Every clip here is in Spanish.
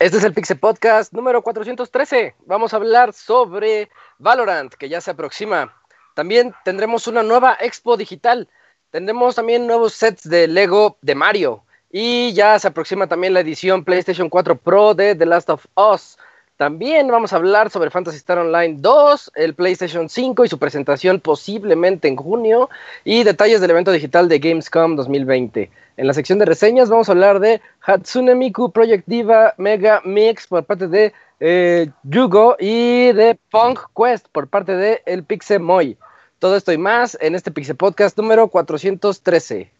Este es el Pixel Podcast número 413. Vamos a hablar sobre Valorant, que ya se aproxima. También tendremos una nueva expo digital. Tendremos también nuevos sets de Lego de Mario. Y ya se aproxima también la edición PlayStation 4 Pro de The Last of Us. También vamos a hablar sobre Fantasy Star Online 2, el PlayStation 5 y su presentación posiblemente en junio y detalles del evento digital de Gamescom 2020. En la sección de reseñas vamos a hablar de Hatsune Miku Project Diva Mega Mix por parte de eh, Yugo y de Punk Quest por parte de El Pixel Moy. Todo esto y más en este Pixel Podcast número 413.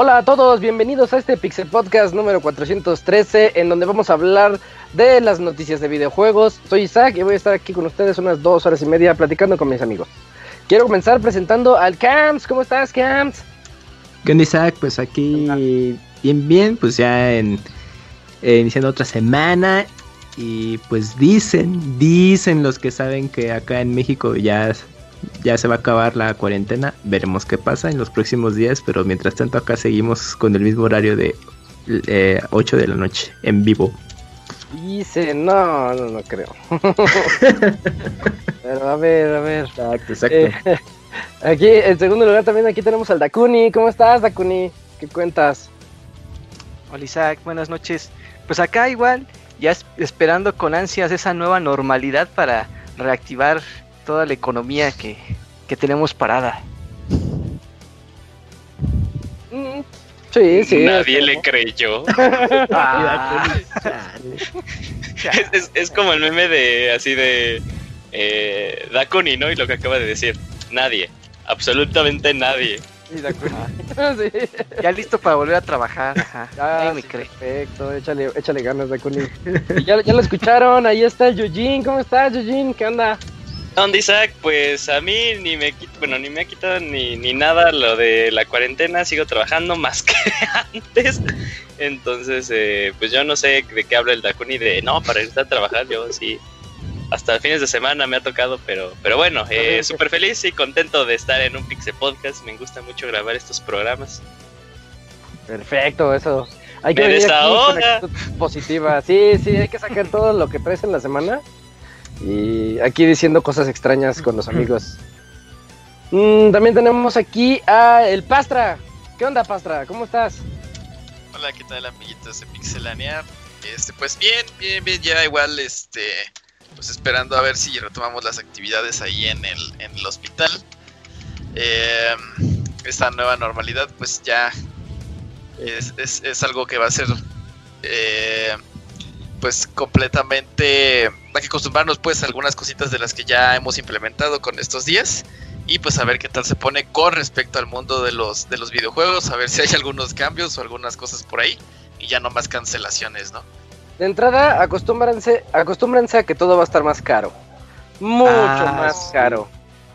Hola a todos, bienvenidos a este Pixel Podcast número 413, en donde vamos a hablar de las noticias de videojuegos. Soy Isaac y voy a estar aquí con ustedes unas dos horas y media platicando con mis amigos. Quiero comenzar presentando al Camps. ¿Cómo estás, Camps? ¿Qué onda, Isaac? Pues aquí bien, bien, pues ya en, eh, iniciando otra semana. Y pues dicen, dicen los que saben que acá en México ya ya se va a acabar la cuarentena. Veremos qué pasa en los próximos días, pero mientras tanto acá seguimos con el mismo horario de eh, 8 de la noche en vivo. Dice, no, no, no creo. pero a ver, a ver. Exacto, exacto. Eh, aquí, en segundo lugar, también aquí tenemos al Dakuni. ¿Cómo estás, Dakuni? ¿Qué cuentas? Hola Isaac, buenas noches. Pues acá igual, ya es- esperando con ansias esa nueva normalidad para reactivar toda la economía que, que tenemos parada. Mm, Sí, sí. Nadie le creyó. Ah, es, es- es como el meme de así de eh, Dakuni, ¿no? Y lo que acaba de decir. Nadie. Absolutamente nadie. sí, Dakuni. Sí. ya listo para volver a trabajar. Ajá. Ah, sí, cree. Perfecto, échale, échale ganas, Dakuni. Y ya, ya lo escucharon, ahí está Yujin. ¿Cómo estás, Yujin? ¿Qué onda? Onda Isaac, pues a mí ni me bueno, ni me ha quitado ni, ni nada lo de la cuarentena, sigo trabajando más que antes. Entonces, eh, pues yo no sé de qué habla el Dakuni de no, para irse a trabajar, yo sí. Hasta fines de semana me ha tocado, pero, pero bueno, eh, súper feliz y contento de estar en un Pixel Podcast. Me gusta mucho grabar estos programas. Perfecto, eso. Hay que actitud positiva. Sí, sí, hay que sacar todo lo que traes en la semana. Y aquí diciendo cosas extrañas con los amigos. Mm, también tenemos aquí a el Pastra. ¿Qué onda, Pastra? ¿Cómo estás? Hola, ¿qué tal amiguitos de Pixelania? Este, pues bien, bien, bien, ya igual, este, pues esperando a ver si retomamos las actividades ahí en el, en el hospital. Eh, esta nueva normalidad, pues ya es, es- es algo que va a ser, eh, pues completamente, hay que acostumbrarnos pues a algunas cositas de las que ya hemos implementado con estos días. Y pues a ver qué tal se pone con respecto al mundo de los, de los videojuegos, a ver si hay algunos cambios o algunas cosas por ahí. Y ya no más cancelaciones, ¿no? De entrada, acostúmbrense, acostúmbrense a que todo va a estar más caro. Mucho Ah, más sí. caro.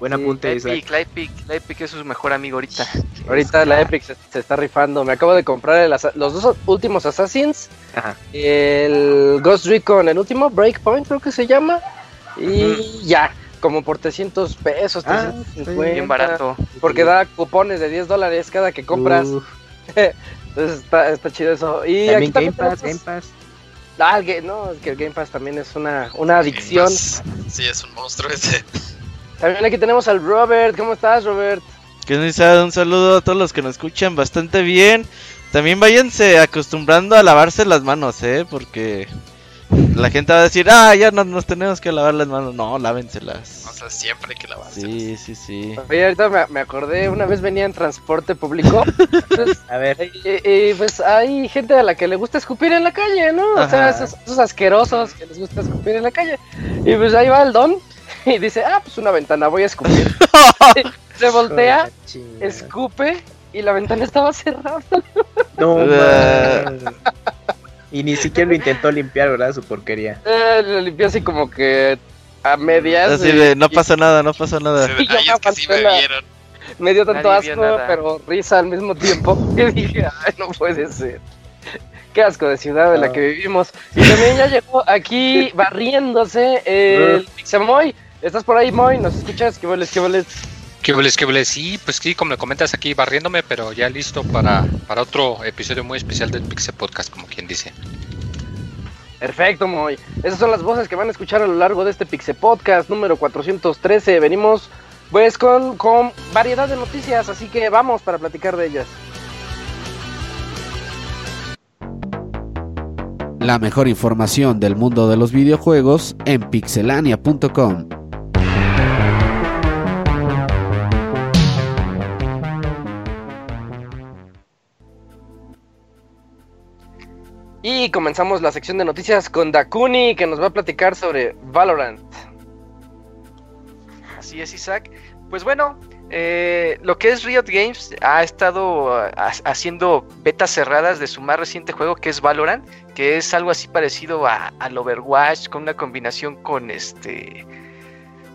Buen Sí, apunte, La Isaac. Epic, la Epic, la Epic es su mejor amigo ahorita. Ahorita la Epic se, se está rifando. Me acabo de comprar el asa- los dos últimos Assassins. Ajá. El Ghost Recon, el último, Breakpoint creo que se llama. Y ya, como por 300 pesos, Ah, 350. Bien barato. Porque da cupones de 10 dólares cada que compras. Entonces está, está chido eso. Y también aquí Game también Pass, Game Pass. Ah, el no, es que el Game Pass también es una, una adicción. Sí, es un monstruo ese. También aquí tenemos al Robert. ¿Cómo estás, Robert? Que nos un saludo a todos los que nos escuchan bastante bien. También váyanse acostumbrando a lavarse las manos, ¿eh? Porque La gente va a decir, ah, ya no nos tenemos que lavar las manos. No, lávenselas. O sea, siempre hay que lavarse. Sí, sí, sí. Oye, ahorita me, me acordé, una vez venía en transporte público. pues, A ver, y, y, pues hay gente a la que le gusta escupir en la calle, ¿no? O sea, esos, esos asquerosos que les gusta escupir en la calle. Y pues ahí va el don y dice, ah, pues una ventana, voy a escupir. Se voltea, escupe y la ventana estaba cerrada. No. Y ni siquiera lo intentó limpiar, ¿verdad? Su porquería. Eh, lo limpió así como que a medias. Así de, no y pasa nada, no pasa nada. Yo Ay, me es que sí me vieron. Me dio tanto Nadie asco, pero risa al mismo tiempo. Y dije, ay, no puede ser. Qué asco de ciudad en la No. que vivimos. Y también ya llegó aquí barriéndose el Pixamoy. ¿Estás por ahí, Moy? ¿Nos escuchas? ¿Qué boles, qué boles? ¿Qué boles, qué boles? Sí, pues sí, como le comentas aquí, barriéndome, pero ya listo para, para otro episodio muy especial del Pixel Podcast, como quien dice. Perfecto, Moy. Esas son las voces que van a escuchar a lo largo de este Pixel Podcast número 413. Venimos, pues, con, con variedad de noticias, así que vamos para platicar de ellas. La mejor información del mundo de los videojuegos en pixelania.com. Y comenzamos la sección de noticias con Dakuni, que nos va a platicar sobre Valorant. Así es, Isaac. Pues bueno, eh, lo que es Riot Games ha estado ha- haciendo betas cerradas de su más reciente juego, que es Valorant, que es algo así parecido a, al Overwatch, con una combinación con este.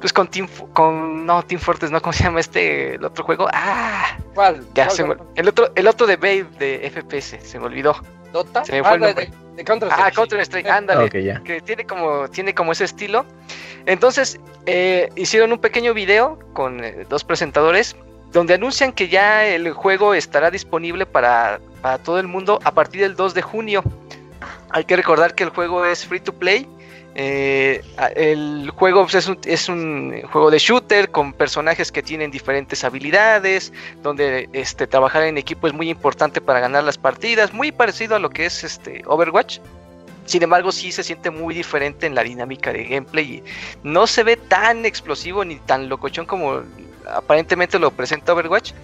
Pues con Team. Con. No, Team Fortress, ¿no? ¿Cómo se llama este? El otro juego. ¡Ah! ¿Cuál? Ya ¿Cuál, se me- cuál? el, otro, el otro de Babe de FPS, se me olvidó. ¿Dota? Se me fue Ah, el nombre. de- de Counter Ah, Counter Strike, ándale Ok, ya. que tiene como, tiene como ese estilo. Entonces, eh, hicieron un pequeño video con eh, dos presentadores donde anuncian que ya el juego estará disponible para, para todo el mundo a partir del 2 de junio. Hay que recordar que el juego es free to play. Eh, el juego pues, es, un, es un juego de shooter con personajes que tienen diferentes habilidades, donde este, trabajar en equipo es muy importante para ganar las partidas, muy parecido a lo que es este Overwatch. Sin embargo, sí se siente muy diferente en la dinámica de gameplay no se ve tan explosivo ni tan locochón como aparentemente lo presenta Overwatch,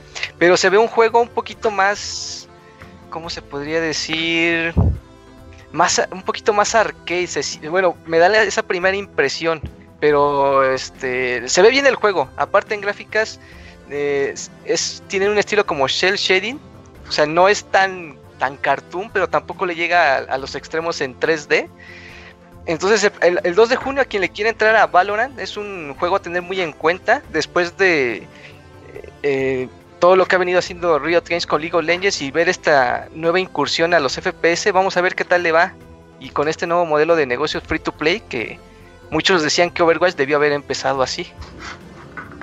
pero se ve un juego un poquito más, ¿cómo se podría decir? Más, un poquito más arcade. bueno, me da esa primera impresión, pero este, se ve bien el juego. Aparte en gráficas, eh, es, es- tiene un estilo como shell shading, o sea, no es tan tan cartoon, pero tampoco le llega a, los extremos en 3D. Entonces, el, el 2 de junio, a quien le quiere entrar a Valorant, es un juego a tener muy en cuenta después de eh, todo lo que ha venido haciendo Riot Games con League of Legends y ver esta nueva incursión a los FPS. Vamos a ver qué tal le va. Y con este nuevo modelo de negocios free to play, que muchos decían que Overwatch debió haber empezado así.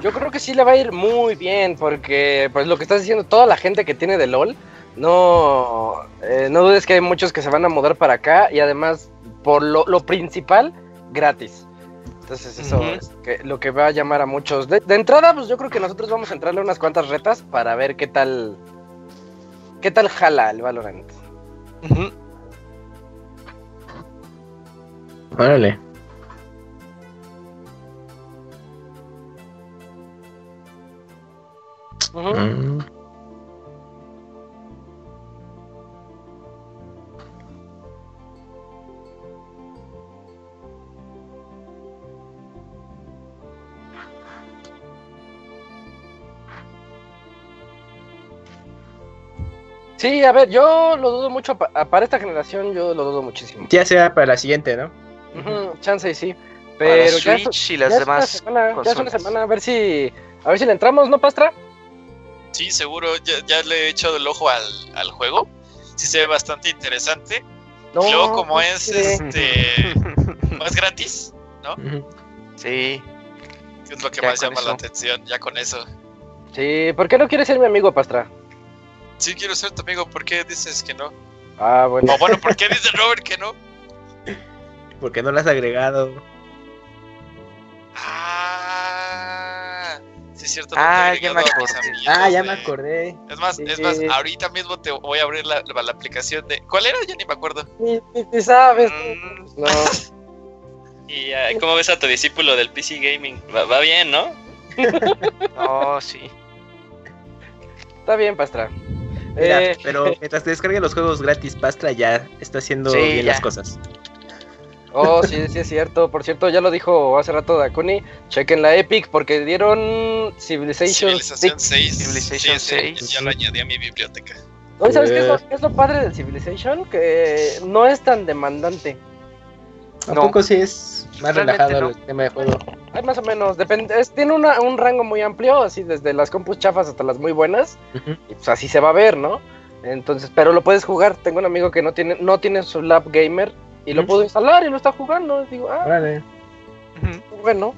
Yo creo que sí le va a ir muy bien, porque pues lo que estás diciendo, toda la gente que tiene de LOL, no, eh, no dudes que hay muchos que se van a mudar para acá y además, por lo, lo principal, gratis. Entonces eso es que- lo que va a llamar a muchos. De, de entrada, pues yo creo que nosotros vamos a entrarle unas cuantas retas para ver qué tal, qué tal jala el Valorant. Ujú. Órale. Mm. Sí, a ver, yo lo dudo mucho, pa- para esta generación yo lo dudo muchísimo. Ya será para la siguiente, ¿no? Ujú, chance y sí. Para Pero ya, es- Switch y ya las es una demás. semana, ya es una semana, a ver si, a ver si le entramos, ¿no, Pastra? Sí, seguro, ya, ya le he echado el ojo al, al juego. Sí se ve bastante interesante. No, Y luego como no es este no es gratis, Ujú. Sí. que es lo que Ya más llama la atención, ya con eso. Sí, ¿por qué no quieres ser mi amigo, Pastra? Sí quiero ser tu amigo, ¿por qué dices que no? Ah, bueno. O bueno, ¿por qué dice Robert que no? ¿Por qué no lo has agregado? Ah, Sí, es cierto. Ah, ya me agregado a mis acordé. amiguitos Ah, ya me de- acordé. Es más, es más, ahorita mismo te voy a abrir la, la- la aplicación de. ¿Cuál era? Ya ni me acuerdo. Ni, ni- ni sabes. Mm, No. ¿Y ah, cómo ves a tu discípulo del PC Gaming? Va, va bien, ¿no? No, sí. Está bien, Pastra. Mira, Eh, pero mientras te descarguen los juegos gratis, Pastra ya está haciendo Sí, bien ya. las cosas. Oh, sí, sí es cierto. Por cierto, ya lo dijo hace rato Dakuni. Chequen la Epic porque dieron Civilization Civilización 6. 6. Civilization Sí, sí, 6. Ya lo añadí a mi biblioteca. Oye, ¿sabes qué es, lo, Pues- qué es lo padre del Civilization? Que no es tan demandante. Tampoco sí es más Realmente relajado no. el tema de juego. Hay más o menos, depende, es- tiene una- un rango muy amplio, así desde las compus chafas hasta las muy buenas, y pues así se va a ver, ¿no? Entonces, pero lo puedes jugar. Tengo un amigo que no tiene, no tiene su lab gamer y lo pudo instalar y lo está jugando. Digo, ah, Ujú. bueno.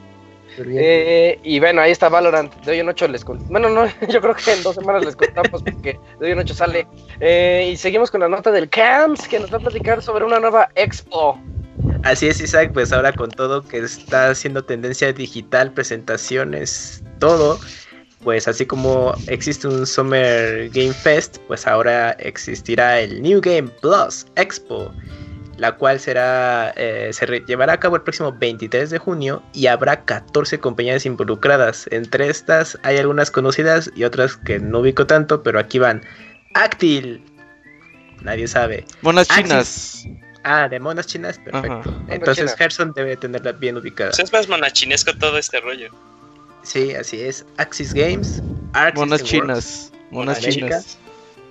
bien. Eh, y bueno, ahí está Valorant. De hoy en 8 les contamos. Bueno, no, yo creo que en dos semanas les contamos porque de hoy en 8 sale. Eh, y seguimos con la nota del CAMS que nos va a platicar sobre una nueva expo. Así es, Isaac, pues ahora con todo que está haciendo tendencia digital, presentaciones, todo, pues así como existe un Summer Game Fest, pues ahora existirá el New Game Plus Expo, la cual será, eh, se llevará a cabo el próximo 23 de junio y habrá 14 compañías involucradas. Entre estas hay algunas conocidas y otras que no ubico tanto, pero aquí van. Actil, nadie sabe. Monas Ah, sí. Ah, de monas chinas, perfecto. Ajá. Entonces. Gerson debe tenerla bien ubicada. Pues es más monachinesco todo este rollo. Sí, así es. Axis Games, Arc Monas System Works, chinas. Monas chinas.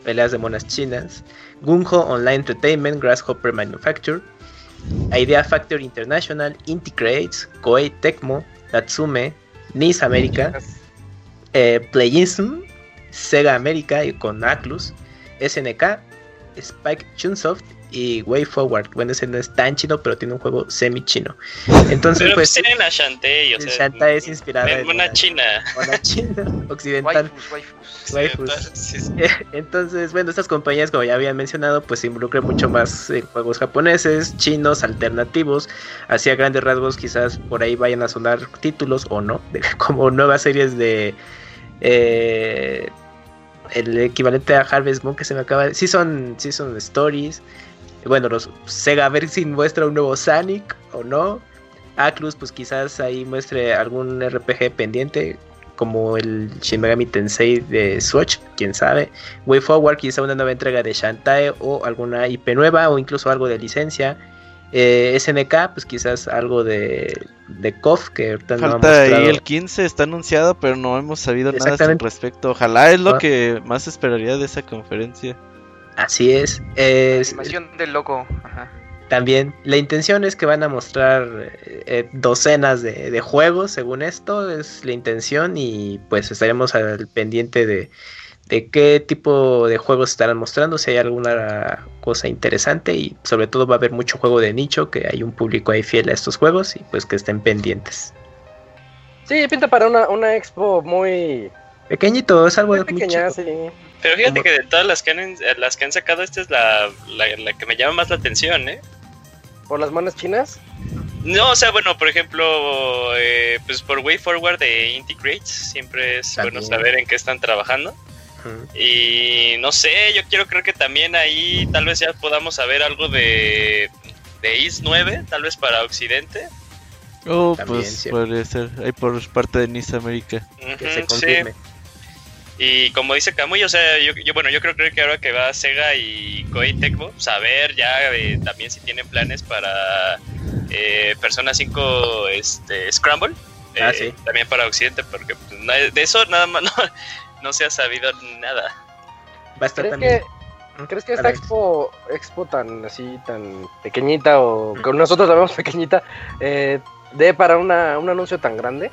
peleas de monas chinas, Gunho Online Entertainment, Grasshopper Manufacture, Idea Factory International, Inti Creates, Koei Tecmo, Natsume, Nice América, eh, Playism, Sega América y con Atlus, SNK, Spike Chunsoft y Way Forward. Bueno, ese no es tan chino, pero tiene un juego semi chino. Entonces, Pero pues pues, tienen a Shantae, o sea. Shantae es inspirada en en una la- china. mona china occidental. Waifus, waifus. Waifus. Sí, sí. Entonces, bueno, estas compañías, como ya habían mencionado, pues se involucran mucho más en juegos japoneses, chinos, alternativos. Así a grandes rasgos, quizás por ahí vayan a sonar títulos o no, de- como nuevas series de. eh, el equivalente a Harvest Moon que se me acaba de. Sí, son, sí son stories. Bueno, los Sega a ver si muestra un nuevo Sonic o no. Atlus, pues quizás ahí muestre algún RPG pendiente, como el Shin Megami Tensei de Switch, quién sabe. Way Forward, quizá una nueva entrega de Shantae o alguna IP nueva o incluso algo de licencia. Eh, SNK, pues quizás algo de, de KOF que ahorita no ha Falta ahí el 15, está anunciado, pero no hemos sabido nada al respecto. Ojalá es lo Ah. que más esperaría de esa conferencia. Así es. es- Animación del logo. Ajá. También la intención es que van a mostrar eh, docenas de, de juegos, según esto es la intención y pues estaremos al pendiente de, de qué tipo de juegos estarán mostrando, si hay alguna cosa interesante y sobre todo va a haber mucho juego de nicho, que hay un público ahí fiel a estos juegos y pues que estén pendientes. Sí, pinta para una, una expo muy, Pequeñito, es algo muy muy pequeña, chico. sí. Pero fíjate que de todas las que han, eh, las que han sacado, esta es la, la, la que me llama más la atención, ¿eh? Por las monas chinas. No, o sea, bueno, por ejemplo, eh, pues por Way Forward de Integrates, siempre es bueno También. saber en qué están trabajando. Y no sé, yo quiero creer que también ahí tal vez ya podamos saber algo de, de IS 9, tal vez para Occidente. Oh, También, pues sí. podría ser. Ahí por parte de Nice América. Ujú, Que se sí. Y como dice Camuy, o sea, yo, yo- bueno, yo creo creer que ahora que va Sega y Koei Tecmo, saber ya eh, también si tienen planes para eh, Persona 5 este, Scramble, Ah, eh, sí. también para Occidente, porque pues, de eso nada más no, no se ha sabido nada. Va a estar ¿Crees también. que, ¿Crees que esta expo, expo tan así, tan pequeñita o que nosotros la vemos pequeñita, eh, dé para una, un anuncio tan grande?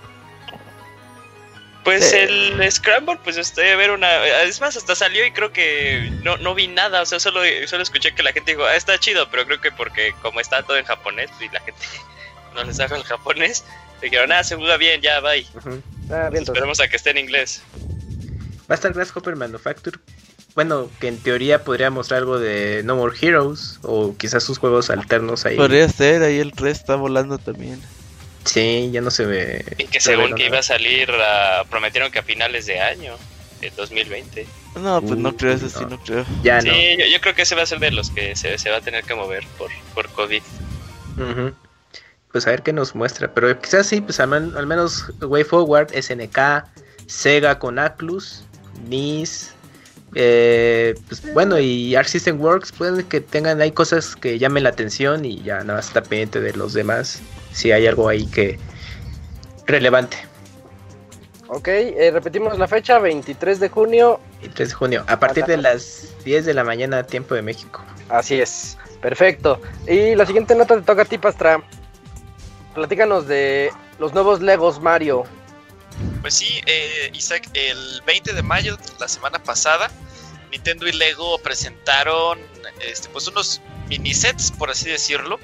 Pues Sí. el Scramble, pues estoy a ver una. Es más, hasta salió y creo que no, no vi nada. O sea, solo, solo escuché que la gente dijo, ah, está chido, pero creo que porque como está todo en japonés y la gente no les sabe el japonés, dijeron, ah, se juega bien, ya, bye. Ah, bien, entonces. Esperemos a que esté en inglés. Va a estar Grasshopper Manufacture. Bueno, que en teoría podría mostrar algo de No More Heroes o quizás sus juegos alternos ahí. Podría ser, ahí el 3 está volando también. Sí, ya no se ve. Y que según que nada. iba a salir, a- prometieron que a finales de año, de 2020. No, pues no Uh, creo, eso sí, no. no creo. Ya sí, no. yo, yo creo que ese va a ser de los que se, se va a tener que mover por, por COVID. Ujú. Pues a ver qué nos muestra. Pero quizás sí, pues al, men- al menos Way Forward, SNK, Sega con Atlus, NIS. eh, pues bueno, y Arc System Works pueden que tengan ahí cosas que llamen la atención y ya nada más está pendiente de los demás. Si hay algo ahí que relevante. Ok, eh, repetimos la fecha, 23 de junio. Y 3 de junio, a partir de las 10 de la mañana, tiempo de México. Así es, perfecto. Y la siguiente nota te toca a ti, Pastra. Platícanos de los nuevos Legos Mario. Pues sí, eh, Isaac, el 20 de mayo, la semana pasada, Nintendo y Lego presentaron este, pues unos mini sets, por así decirlo,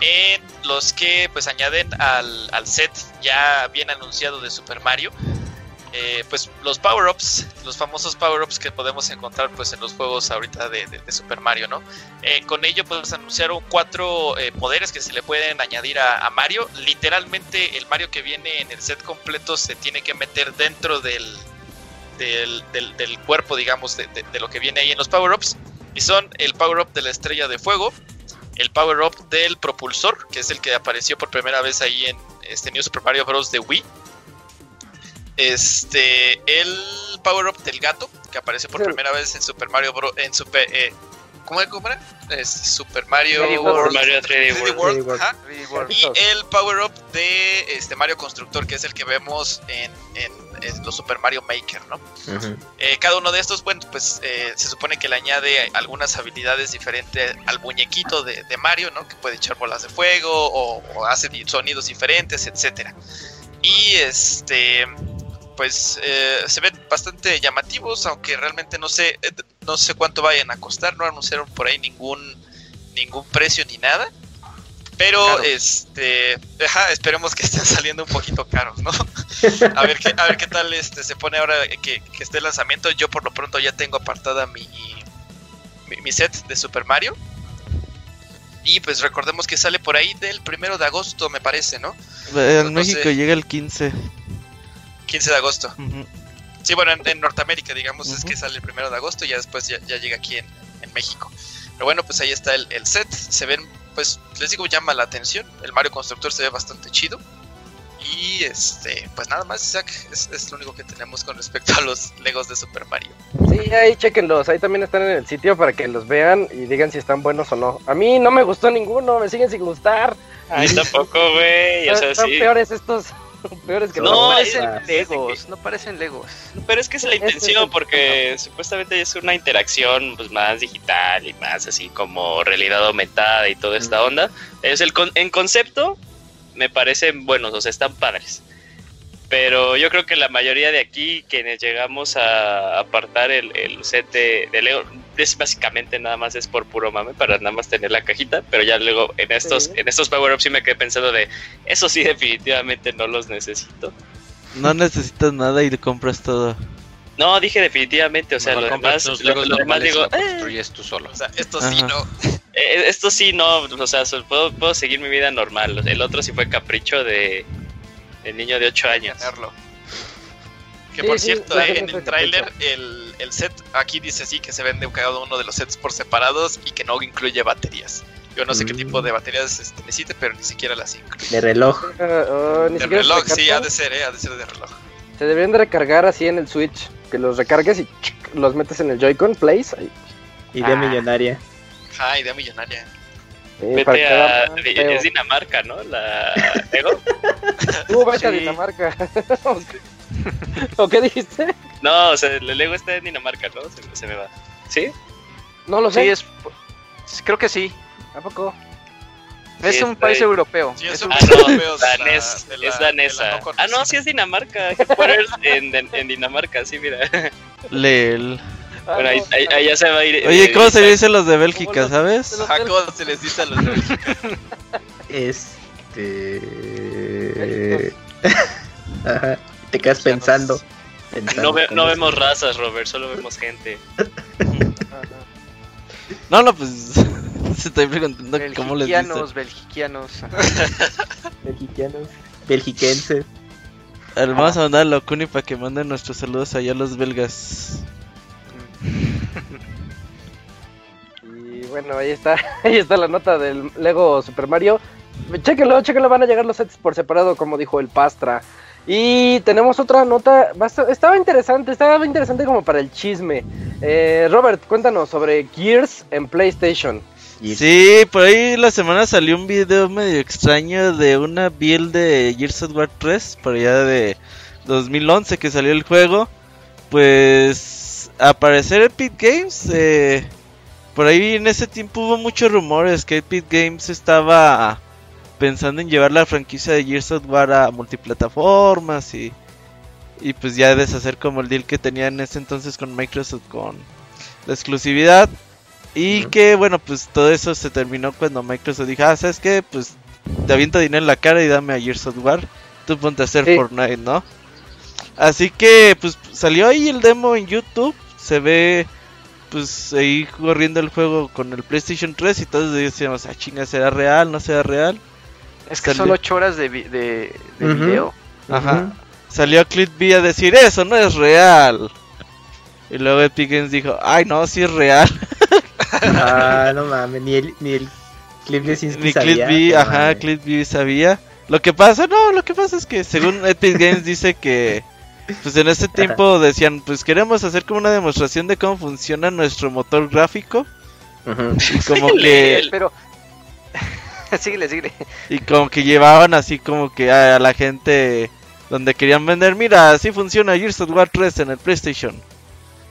en los que pues añaden al, al set ya bien anunciado de Super Mario, eh, pues los power-ups, los famosos power-ups que podemos encontrar pues en los juegos ahorita de, de- Super Mario, ¿no? Eh, con ello pues anunciaron cuatro eh, poderes que se le pueden añadir a, a Mario. Literalmente el Mario que viene en el set completo se tiene que meter dentro del, del, del- del cuerpo, digamos, de- de lo que viene ahí en los power-ups. Y son el power-up de la estrella de fuego, el power-up del propulsor, que es el que apareció por primera vez ahí en este New Super Mario Bros. de Wii. Este, el power-up del gato, que apareció por Sí. primera vez en Super Mario Bros. En Super, eh, ¿Cómo? ¿Cómo era? Es Super Mario 3D World. World. Mario 3D 3D World. World, 3D World. ajá. Really World. Y el power up de este Mario Constructor, que es el que vemos en, en- en los Super Mario Maker, ¿no? Eh, cada uno de estos, bueno, pues eh, se supone que le añade algunas habilidades diferentes al muñequito de, de Mario, ¿no? Que puede echar bolas de fuego o, o hace sonidos diferentes, etcétera. Y este, pues eh, se ven bastante llamativos, aunque realmente no sé, eh, no sé cuánto vayan a costar, no anunciaron por ahí ningún ningún precio ni nada. Pero Claro. este, ajá, esperemos que estén saliendo un poquito caros, ¿no? A ver qué, a ver qué tal este se pone ahora que, que esté el lanzamiento. Yo por lo pronto ya tengo apartada mi, mi, mi set de Super Mario. Y pues recordemos que sale por ahí del primero de agosto, me parece, ¿no? En no México sé. llega el 15. 15 de agosto. Ujú. Sí, bueno, en, en Norteamérica, digamos, es que sale el primero de agosto y ya después ya, ya llega aquí en, en México. Pero bueno, pues ahí está el, el set. Se ven, pues les digo, llama la atención. El Mario Constructor se ve bastante chido. Y este, pues nada más, Isaac, es, es lo único que tenemos con respecto a los Legos de Super Mario. Sí, ahí chequenlos, ahí también están en el sitio para que los vean y digan si están buenos o no. A mí no me gustó ninguno, me siguen sin gustar. Ay, tampoco, güey. O sea, sí. peores estos, peores que No, parecen Legos, no parecen Legos. Pero es que es la es intención, porque supuestamente es una interacción pues, más digital y más así como realidad aumentada y toda esta onda. Es el con- en concepto me parecen buenos, o sea, están padres. Pero yo creo que la mayoría de aquí, quienes llegamos a apartar el, el set de, de Lego, es básicamente nada más es por puro mame, para nada más tener la cajita. Pero ya luego en estos, Sí. en estos power-ups sí me quedé pensando de, eso sí definitivamente no los necesito. No necesitas nada y compras todo. No, dije definitivamente, o sea, Mejor lo demás, lo, lo digo, lo eh, construyes tú solo. O sea, esto sí. ¿no? eh, esto sí no, o sea, puedo, puedo seguir mi vida normal. El otro sí fue capricho de el niño de 8 años. tenerlo. Que Sí, por sí, cierto, eh, en el tráiler el, el set aquí dice así que se vende cada uno de los sets por separados y que no incluye baterías. Yo no sé qué Mm. tipo de baterías este, necesite, pero ni siquiera las incluye. De reloj. Ah, ah, ni De reloj, sí, ha de ser, eh, ha de ser de reloj. Se deberían de recargar así en el Switch. Que los recargues y los metes en el Joy-Con Place. ahí. Idea Ah. millonaria. Ajá, idea millonaria. Vete a, es Dinamarca, ¿no? La Lego. Tú vete a. Dinamarca. ¿O qué dijiste? No, o sea, el Lego está en Dinamarca, ¿no? Se, se me va. ¿Sí? No lo sé. Sí, es. Creo que sí. ¿A poco? Es un país ahí. europeo. Sí, es Es un Ah, no, europeo de la- danés, la- es danesa. no ah, no, sí es Dinamarca. Headquarters en, en, en Dinamarca, sí, mira. Leel. Ah, Bueno, ahí, no, ahí, ahí ya se va a ir. Oye, eh, ¿cómo se dicen los de Bélgica, los- sabes? los- Ajá, ¿cómo se les dice a los de Este. Ajá. Te quedas pensando. pensando, No, ve- no vemos razas, Robert, solo vemos gente. No, no, pues. se estoy preguntando cómo les dicen. Belgiquianos, belgiquianos. Belgiquenses. Vamos a mandar a Locuni para que manden nuestros saludos allá a los belgas. Y bueno, ahí está, ahí está la nota del Lego Super Mario. Chéquenlo, chéquenlo, van a llegar los sets por separado, como dijo el Pastra. Y tenemos otra nota, estaba interesante, estaba interesante como para el chisme. Eh, Robert, cuéntanos sobre Gears en PlayStation. Sí, por ahí la semana salió un video medio extraño de una build de Gears of War 3, por allá de 2011 que salió el juego. Pues, a parecer Epic Games, eh, por ahí en ese tiempo hubo muchos rumores que Epic Games estaba pensando en llevar la franquicia de Gears of War a multiplataformas y, y pues ya deshacer como el deal que tenía en ese entonces con Microsoft con la exclusividad. Y que bueno, pues todo eso se terminó cuando Microsoft dijo, ah, ¿sabes qué? Pues te avienta dinero en la cara y dame a Gears of War. Tú ponte a hacer Sí. Fortnite, ¿no? Así que pues salió ahí el demo en YouTube. Se ve pues ahí corriendo el juego con el PlayStation 3 y todos decíamos, ah, chinga, ¿será real? ¿No será real? Es que son Salió. 8 horas de, vi- de, video. Ajá. Salió Clip B a decir, eso no es real. Y luego Epic Games dijo, ay no, sí es real. Ah, no mames, ni el, ni el Sinski Ni sabía. Clip B, no ajá, B sabía. Lo que pasa, no, lo que pasa es que según Epic Games dice que pues en este tiempo decían, pues queremos hacer como una demostración de cómo funciona nuestro motor gráfico Ujú. y como que Pero. síguele, síguele. y como que llevaban así como que a, a la gente donde querían vender, mira, así funciona Gears of War 3 en el PlayStation.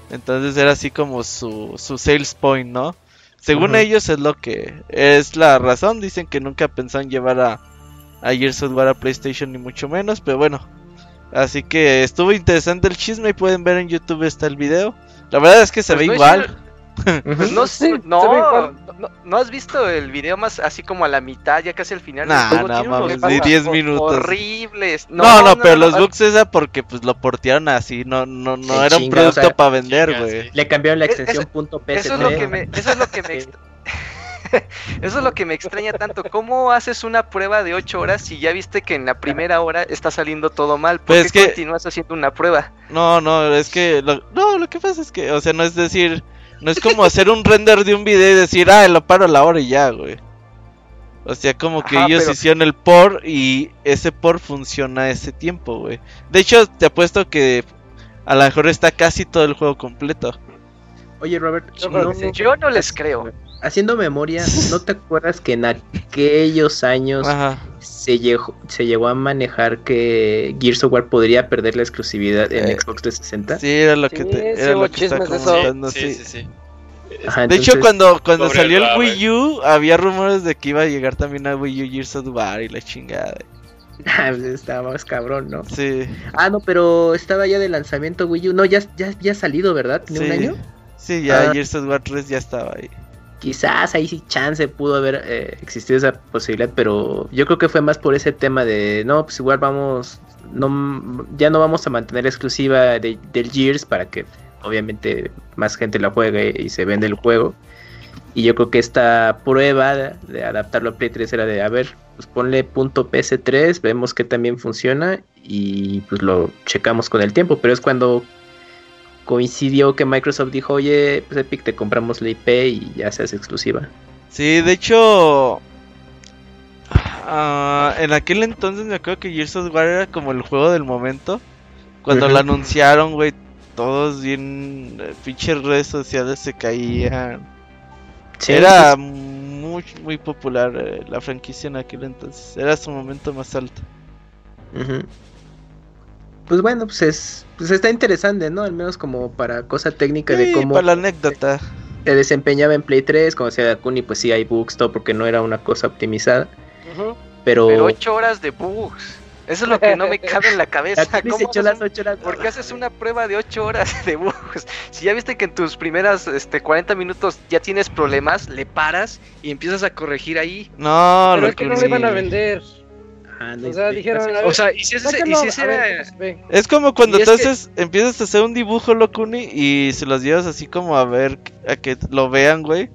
Entonces era así como su, su sales point, ¿no? Según ellos es lo que es la razón, dicen que nunca pensaron llevar a, a Gears of War a PlayStation ni mucho menos, pero bueno. Así que estuvo interesante el chisme y pueden ver en YouTube está el video. La verdad es que se Pues ve no igual. Pues no, se no, no, no has visto el video más así como a la mitad, ya casi al final Nah, juego. no mames, bugs 10 minutos. Horribles. No, no, pero los bugs esa porque pues lo portearon así, no no no era un producto o sea, para vender, güey. sí. Le cambiaron la Es- extensión eso- punto Eso es lo que me, eso es lo que me, eso es lo que me extraña tanto. ¿Cómo haces una prueba de 8 horas si ya viste que en la primera hora está saliendo todo mal? ¿Por Pues qué es que- continúas haciendo una prueba? No, no, es que lo, no, lo que pasa es que, o sea, no es decir, no es como hacer un render de un video y decir, ah, lo paro a la hora y ya, güey. O sea, como que Ajá, ellos pero- hicieron el por y ese por funciona ese tiempo, güey. De hecho, te apuesto que a lo mejor está casi todo el juego completo. Oye, Robert, no-. Yo no les creo. Haciendo memoria, ¿no te acuerdas que en aquellos años Ajá. se llegó, se llegó a manejar que Gears of War podría perder la exclusividad en Eh, Xbox 360? Sí, era lo que Sí, te, era lo que estaba comentando, Sí, sí. sí, sí. Ajá, De hecho, cuando, cuando salió el. Wii U, había rumores de que iba a llegar también a Wii U Gears of War y la chingada. Ah, pues, estaba más cabrón, ¿no? Sí. Ah, no, pero estaba ya de lanzamiento Wii U. No, ya, ya, ya ha salido, ¿verdad? ¿Tiene sí. un año? Sí, ya Ah. Gears of War 3 ya estaba ahí. Quizás ahí sí chance pudo haber eh, existido esa posibilidad, pero yo creo que fue más por ese tema de, no, pues igual vamos, no, ya no vamos a mantener exclusiva de- del Gears para que obviamente más gente la juegue y se vende el juego. Y yo creo que esta prueba de, adaptarlo a Play 3 era de, a ver, pues ponle punto PS3, vemos que también funciona y pues lo checamos con el tiempo, pero es cuando coincidió que Microsoft dijo, oye, pues Epic te compramos la IP y ya se hace exclusiva. Sí, de hecho, ah, en aquel entonces me acuerdo que Gears of War era como el juego del momento. Cuando lo anunciaron, güey, todos bien, eh, pinches redes sociales se caían. Sí, era muy, muy popular eh, la franquicia en aquel entonces. Era su momento más alto. pues. Pues bueno, pues es pues está interesante, ¿no? Al menos como para cosa técnica de cómo para la anécdota. se desempeñaba en Play 3, como decía Dakuni, pues sí hay bugs, todo porque no era una cosa optimizada, Ujú. pero... Pero 8 horas de bugs. Eso es lo que no me cabe en la cabeza. ¿Cómo las un- 8 horas. ¿Por qué haces una prueba de 8 horas de bugs? Si ya viste que en tus primeras este, 40 minutos ya tienes problemas, le paras y empiezas a corregir ahí. No, Pero lo es que no le iban a vender. Ah, no O sea, dijeron, ver, O sea, y si ese, y si ese ver. Es como cuando tú que- haces- empiezas a hacer un dibujo, Locuni, y se los llevas así como a ver, a que lo vean, güey.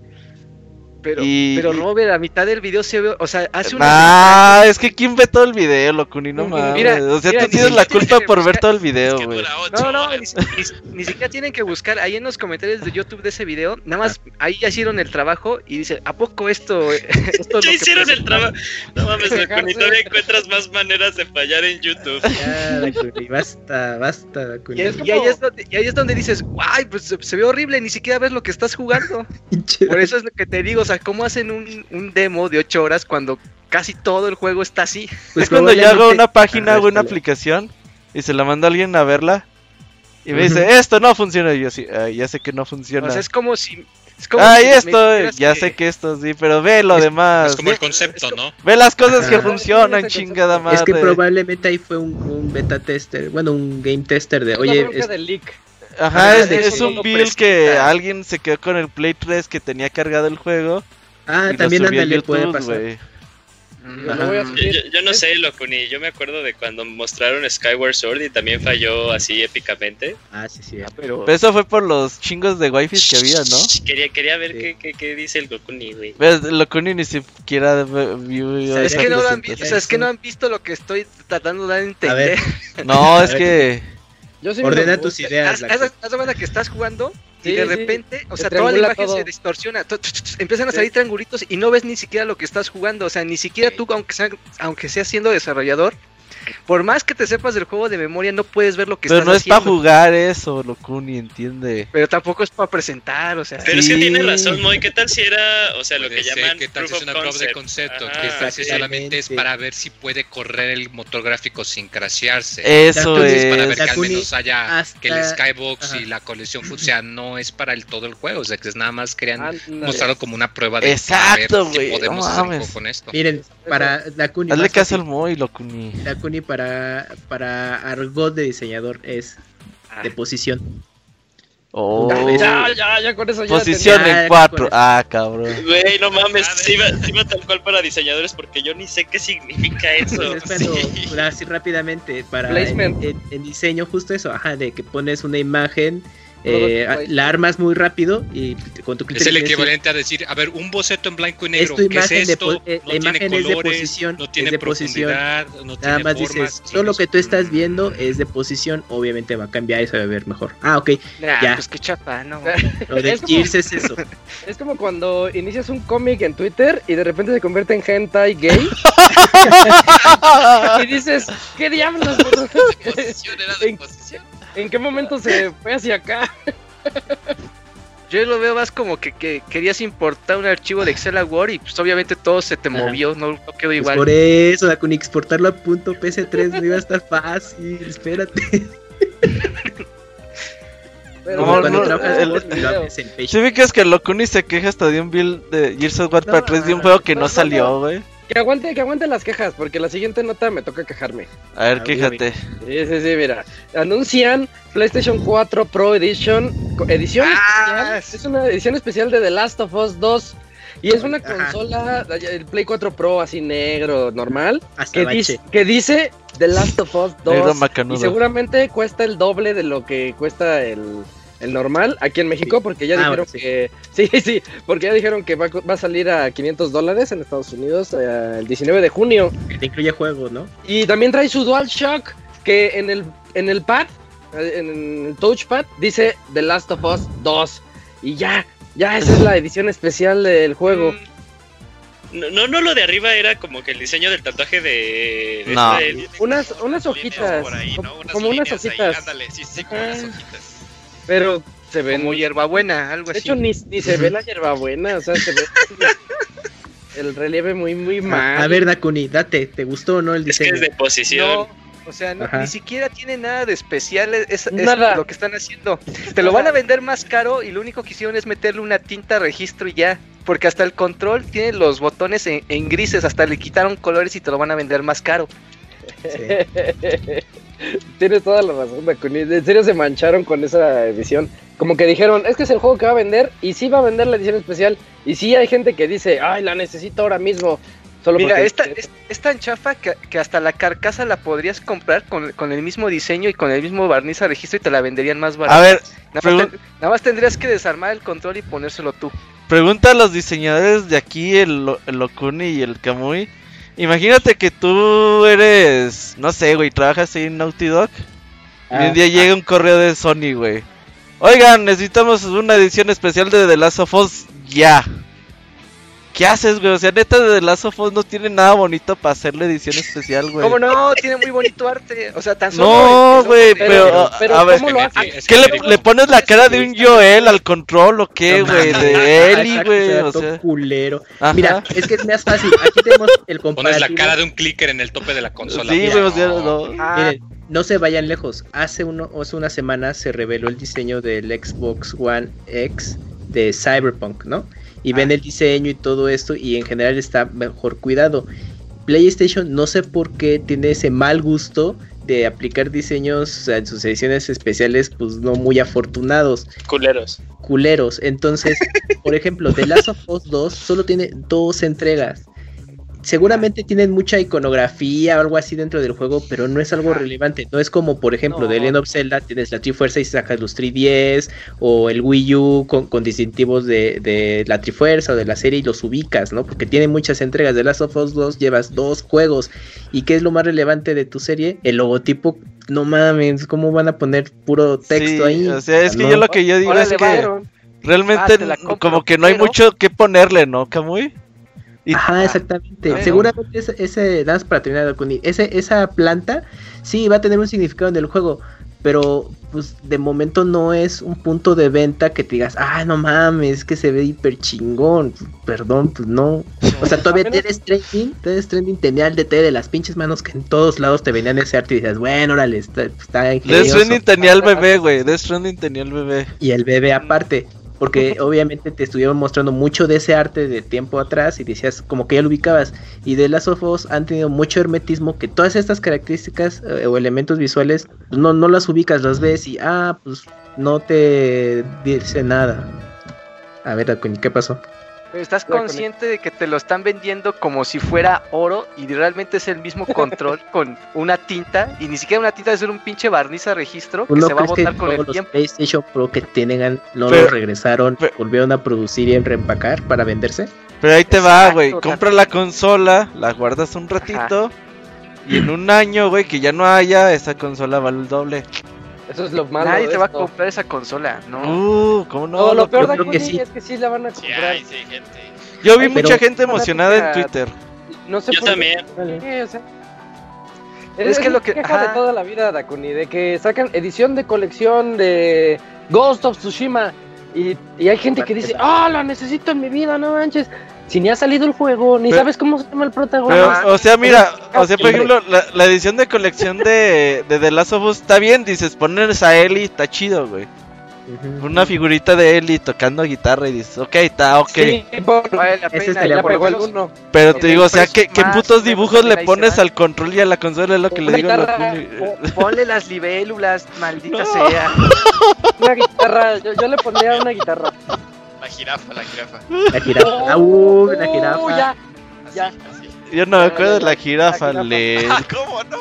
Pero, Y- pero Robert, a mitad del video se ve, o sea, hace una... Ah, es que ¿quién ve todo el video, Locuni? No Mira, mames. o sea, mira, tú ni tienes la culpa por ver todo el video, güey. No, no, ni, ni- ni siquiera tienen que buscar ahí en los comentarios de YouTube de ese video. Nada más ahí ya hicieron el trabajo y dice, ¿a poco esto? esto es Ya hicieron pasa?" el trabajo. No mames. Locuni, todavía encuentras más maneras de fallar en YouTube. Ya, Dakuni, basta, basta, Dakuni. Y, es- y ahí es donde, y ahí es donde dices, ¡ay! Pues se, se ve horrible, ni siquiera ves lo que estás jugando. Por eso es lo que te digo, sea, ¿cómo hacen un, un demo de 8 horas cuando casi todo el juego está así? Pues es cuando yo hago una página Ajá, o una espera. aplicación y se la mando a alguien a verla y me dice, esto no funciona. Y yo así, "Ay, ya sé que no funciona. O sea, es como si... Es como Ay, si me esto, ya que- sé que esto sí, pero ve lo Es- demás. Es como el concepto, ¿no? ve las cosas que funcionan, chingada madre. Es que probablemente ahí fue un, un beta tester, bueno, un game tester de, oye, es- leak. Ajá, Ah, es, un build que alguien se quedó con el Play 3 que tenía cargado el juego. ah, y lo también subió ándale, puede YouTube, pasar. güey. Mm, Yo lo Yo, no sé, Locuni, yo me acuerdo de cuando mostraron Skyward Sword y también falló así épicamente. Ah, sí, sí. pero... Pero eso fue por los chingos de wifi que había, ¿no? Quería, quería ver Sí. qué, qué, qué dice el Locuni, güey. Ves, Locuni ni siquiera vio Es que, no lo han visto, o sea, es que no han visto lo que estoy tratando de dar a entender. ver. No, es que Yo sí Ordena tus ideas. Haz, haz- haz que estás jugando y Sí, de sí. repente, o Se sea, toda la imagen todo. se distorsiona, to- to- to- empiezan a salir triangulitos y no ves ni siquiera lo que estás jugando, o sea, ni siquiera tú, aunque sea, aunque seas siendo desarrollador, por más que te sepas del juego de memoria, no puedes ver lo que Pero estás no es para jugar eso, Locuni, entiende. Pero tampoco es para presentar, o sea. Pero es que Sí. tiene razón, Moy. ¿Qué tal si era, o sea, lo Puede que ser llaman que tal proof si es una prueba de concept? concepto, Ajá, que tal si sí. solamente es para ver si puede correr el motor gráfico sin crashearse. Eso Entonces, para es. ver que al menos haya hasta- que el Skybox Ajá. y la colección o sea, no es para el todo el juego, o sea, que es nada más querían mostrarlo como una prueba de Exacto, ver si podemos no hacer juego con esto. Miren, para Dakuni, Hazle más caso al. Moy, Locuni. Dakuni para, para argot de diseñador es Ah. de posición. Oh. Ya, ya, ya, con eso ya. Posición tenía- en 4. con eso. Ah, cabrón. Güey, no mames, sí iba, sí iba tal cual para diseñadores porque yo ni sé qué significa eso. Es cuando, así rápidamente, para en, en diseño justo eso, ajá, de que pones una imagen, eh, placement. la armas muy rápido y con tu Es criterio el equivalente a decir, a ver, un boceto en blanco y Es negro, tu ¿qué es de esto? po- eh, no la tiene imagen es de posición, no es tiene de posición. profundidad, no Nada tiene más formas, dices, solo todo lo es- que tú estás viendo es de posición, obviamente va a cambiar y se va a ver mejor. Ah, ok, Nah, ya. pues qué chapa, no. lo de Es como- es eso. Es como cuando inicias un cómic en Twitter y de repente se convierte en hentai gay. y dices, ¿qué diablos? Posición era de ¿En- posición. ¿En qué momento se fue hacia acá? Yo lo veo más como que, que querías importar un archivo de Excel a Word y pues obviamente todo se te Ajá. movió, no, no quedó Pues igual. por eso, Dakuni, exportarlo a punto PS3 no iba a estar fácil, espérate. Pero No, cuando no, trabajas el- Word, lo haces en Page. Si ubicas que Locuni se queja hasta de un build de Gears of War para 3 de un juego que no, salió, no. güey. Que aguante, que aguante las quejas, porque la siguiente nota me toca quejarme. A ver, Ah, quéjate. Sí, sí, sí, mira. Anuncian PlayStation 4 Pro Edition. Edición Ah, especial. Es una edición especial de The Last of Us 2. Y es una Ajá. consola, el Play 4 Pro así negro, normal. Hasta Que dice, que dice The Last of Us 2. Negro Y seguramente cuesta el doble de lo que cuesta el, el normal aquí en México, Sí. porque ya Ah, dijeron bueno, sí. que. Sí, sí, porque ya dijeron que va, va a salir a 500 dólares en Estados Unidos eh, el 19 de junio. Que te incluye juego, ¿no? Y también trae su DualShock, que en el, en el pad, eh, en el touchpad, dice The Last of Us 2. Y ya, ya esa es la edición especial del juego. No, no, no, lo de arriba era como que el diseño del tatuaje de. de No. esta del- Unas, unas hojitas, por ahí, como, ¿no? como unas líneas ahí, hojitas, Ándale, sí, sí, como unas Ah. hojitas. Pero se ven Como hierbabuena, algo De así. hecho, ni, ni se ve la hierbabuena, o sea, se ve el relieve muy, muy mal. A, ver, Dakuni, date, ¿te gustó o no el Es que diseño? es de posición. No, o sea, no- ni siquiera tiene nada de especial. Es, es Nada. lo que están haciendo. Te lo van a vender más caro y lo único que hicieron es meterle una tinta registro y ya. Porque hasta el control tiene los botones en, en grises, hasta le quitaron colores y te lo van a vender más caro. Sí. Tienes toda la razón, Dakuni. En serio se mancharon con esa edición. Como que dijeron, es que es el juego que va a vender y sí va a vender la edición especial. Y sí hay gente que dice, ay, la necesito ahora mismo. Solo Mira, porque- esta es, es tan chafa que, que hasta la carcasa la podrías comprar con, con el mismo diseño y con el mismo barniz a registro y te la venderían más A barata. ver, nada, más pregun- ten- nada más tendrías que desarmar el control y ponérselo tú. pregunta a los diseñadores de aquí, el, el Okuni y el Kamui. Imagínate que tú eres, no sé, güey, trabajas ahí en Naughty Dog. Y un Ah, día llega un correo de Sony, güey. Oigan, necesitamos una edición especial de The Last of Us ya. ¿Qué haces, güey? O sea, neta, de The Last of Us no tiene nada bonito para hacerle edición especial, güey. ¿Cómo no? Tiene muy bonito arte. O sea, tan solo. No, güey, Pero- pero, pero a ver, ¿cómo lo hace? Es ¿qué le, pones la cara de un Joel al control o qué, güey? De Ellie, Exacto, güey, o sea. culero. Ajá. Mira, es que es más fácil. Aquí tenemos el Pones comparativo. la cara de un clicker en el tope de la consola. Sí, güey, o sea, no. Ah, Miren, no se vayan lejos. Hace, uno, hace una semana se reveló el diseño del Xbox One X de Cyberpunk, ¿no? Y ven el diseño y todo esto y en general está mejor cuidado. PlayStation no sé por qué tiene ese mal gusto de aplicar diseños en sus ediciones especiales pues no muy afortunados, Culeros. culeros. Entonces, por ejemplo, The Last of Us 2 solo tiene dos entregas. Seguramente tienen mucha iconografía o algo así dentro del juego, pero no es algo relevante. No es como, por ejemplo, de No. Legend of Zelda, tienes la Trifuerza y sacas los 3DS, o el Wii U con, con distintivos de, de la Trifuerza o de la serie y los ubicas, ¿no? Porque tiene muchas entregas. De Last of Us 2 llevas dos juegos. ¿Y qué es lo más relevante de tu serie? El logotipo. No mames, ¿cómo van a poner puro texto Sí, ahí? O sea, es que No. yo lo que yo digo es que realmente compro, como que no hay pero- mucho que ponerle, ¿no, Kamui? Y- Ajá, exactamente. Bueno. Seguramente ese, ese nada más para terminar con ese, esa planta sí va a tener un significado en el juego, pero pues de momento no es un punto de venta que te digas, ah, no mames, es que se ve hiper chingón. Perdón, pues no. O sea, todavía Death Stranding, Death Stranding tenía el DT de las pinches manos que en todos lados te venían ese arte y dices, bueno, órale, está, está Death ingenioso. Stranding tenía el bebé, güey. Death Stranding tenía el bebé. Y el bebé aparte. Porque obviamente te estuvieron mostrando mucho de ese arte de tiempo atrás y decías como que ya lo ubicabas. Y de Last of Us han tenido mucho hermetismo que todas estas características eh, o elementos visuales no, no las ubicas, las ves y ah, pues no te dice nada. A ver, ¿qué pasó? ¿Estás Voy con consciente de que te lo están vendiendo como si fuera oro y realmente es el mismo control con una tinta y ni siquiera una tinta, es un pinche barniz a registro ¿Tú que no se va a botar con todos el los tiempo? PlayStation Pro que tienen no Pero- los regresaron, pero- volvieron a producir y a reempacar para venderse? Pero ahí te va, Exacto, güey. o sea- Compra la consola, la guardas un ratito. Y en un año, güey, que ya no haya, esa consola vale el doble. Eso es lo malo. Nadie de te va a comprar esa consola, ¿no? Uh, ¿cómo no? No, lo peor de que sí. es que sí la van a Sí, comprar. hay, sí, gente. Yo vi Ay, mucha gente emocionada en Twitter. No sé Yo por qué. también. Sí, o sea, Es que es lo que- queja de toda la vida, Dakuni, de que sacan edición de colección de Ghost of Tsushima y, y hay gente que dice, ah, la necesito en mi vida, no manches. Si ni ha salido el juego, ni Pero- sabes cómo se llama el protagonista. Pero, o sea, mira, o sea, por ejemplo, la, la edición de colección de, de The Last of Us está bien, dices, pones a Ellie, está chido, güey. Una figurita de Ellie tocando guitarra y dices, ok, está ok. Sí, por- Vale la Ese pena. y ya pegó alguno. Pero te el digo, o sea, ¿qué, qué putos dibujos le pones al control y a la consola? Es lo que le digo guitarra, po- Ponle las libélulas, maldita No. sea. Una guitarra, yo, yo le pondría una guitarra. La jirafa, la jirafa. La jirafa. Ah, uh, la jirafa. Ya. Así, Ya. así. Yo no me acuerdo de la La jirafa, le... Ah, ¿cómo no?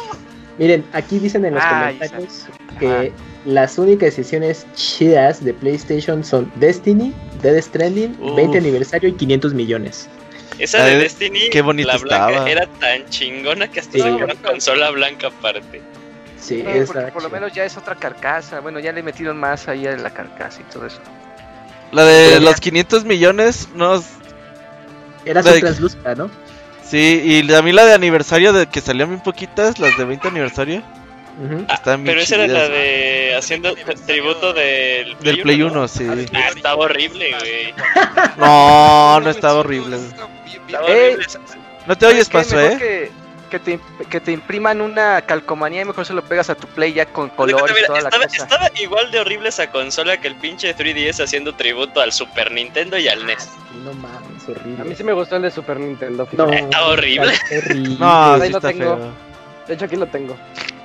Miren, aquí dicen en los Ay, comentarios que las únicas ediciones chidas de PlayStation son Destiny, Dead Stranding, Uf. 20 aniversario y 500 millones. Esa Ay, de Destiny, qué bonita la blanca, estaba. era tan chingona que hasta Sí. una consola blanca aparte. Sí, No, porque por lo menos ya es otra carcasa. Bueno, ya le metieron más ahí a la carcasa y todo eso. La de Pero- los 500 millones, no... Era su de- translúcida, ¿no? Sí, y a mí la de aniversario, de que salían bien poquitas, las de 20 aniversario, Ujú. Ah, Están bien pero esa era la chidas. de haciendo tributo del del Play 1, ¿no? sí. Ah, estaba horrible, güey. No, no estaba horrible. Estaba horrible. No te oyes. Paso, ¿eh? Que, que, te, que te impriman una calcomanía y mejor se lo pegas a tu play ya con colores y mira, toda la estaba, cosa. estaba igual de horrible esa consola que el pinche 3DS haciendo tributo al Super Nintendo y al NES. Sí, no mames, horrible. A mí sí me gustó el de Super Nintendo. No. Está horrible. No, Ahí sí lo está tengo. feo. De hecho, aquí lo tengo.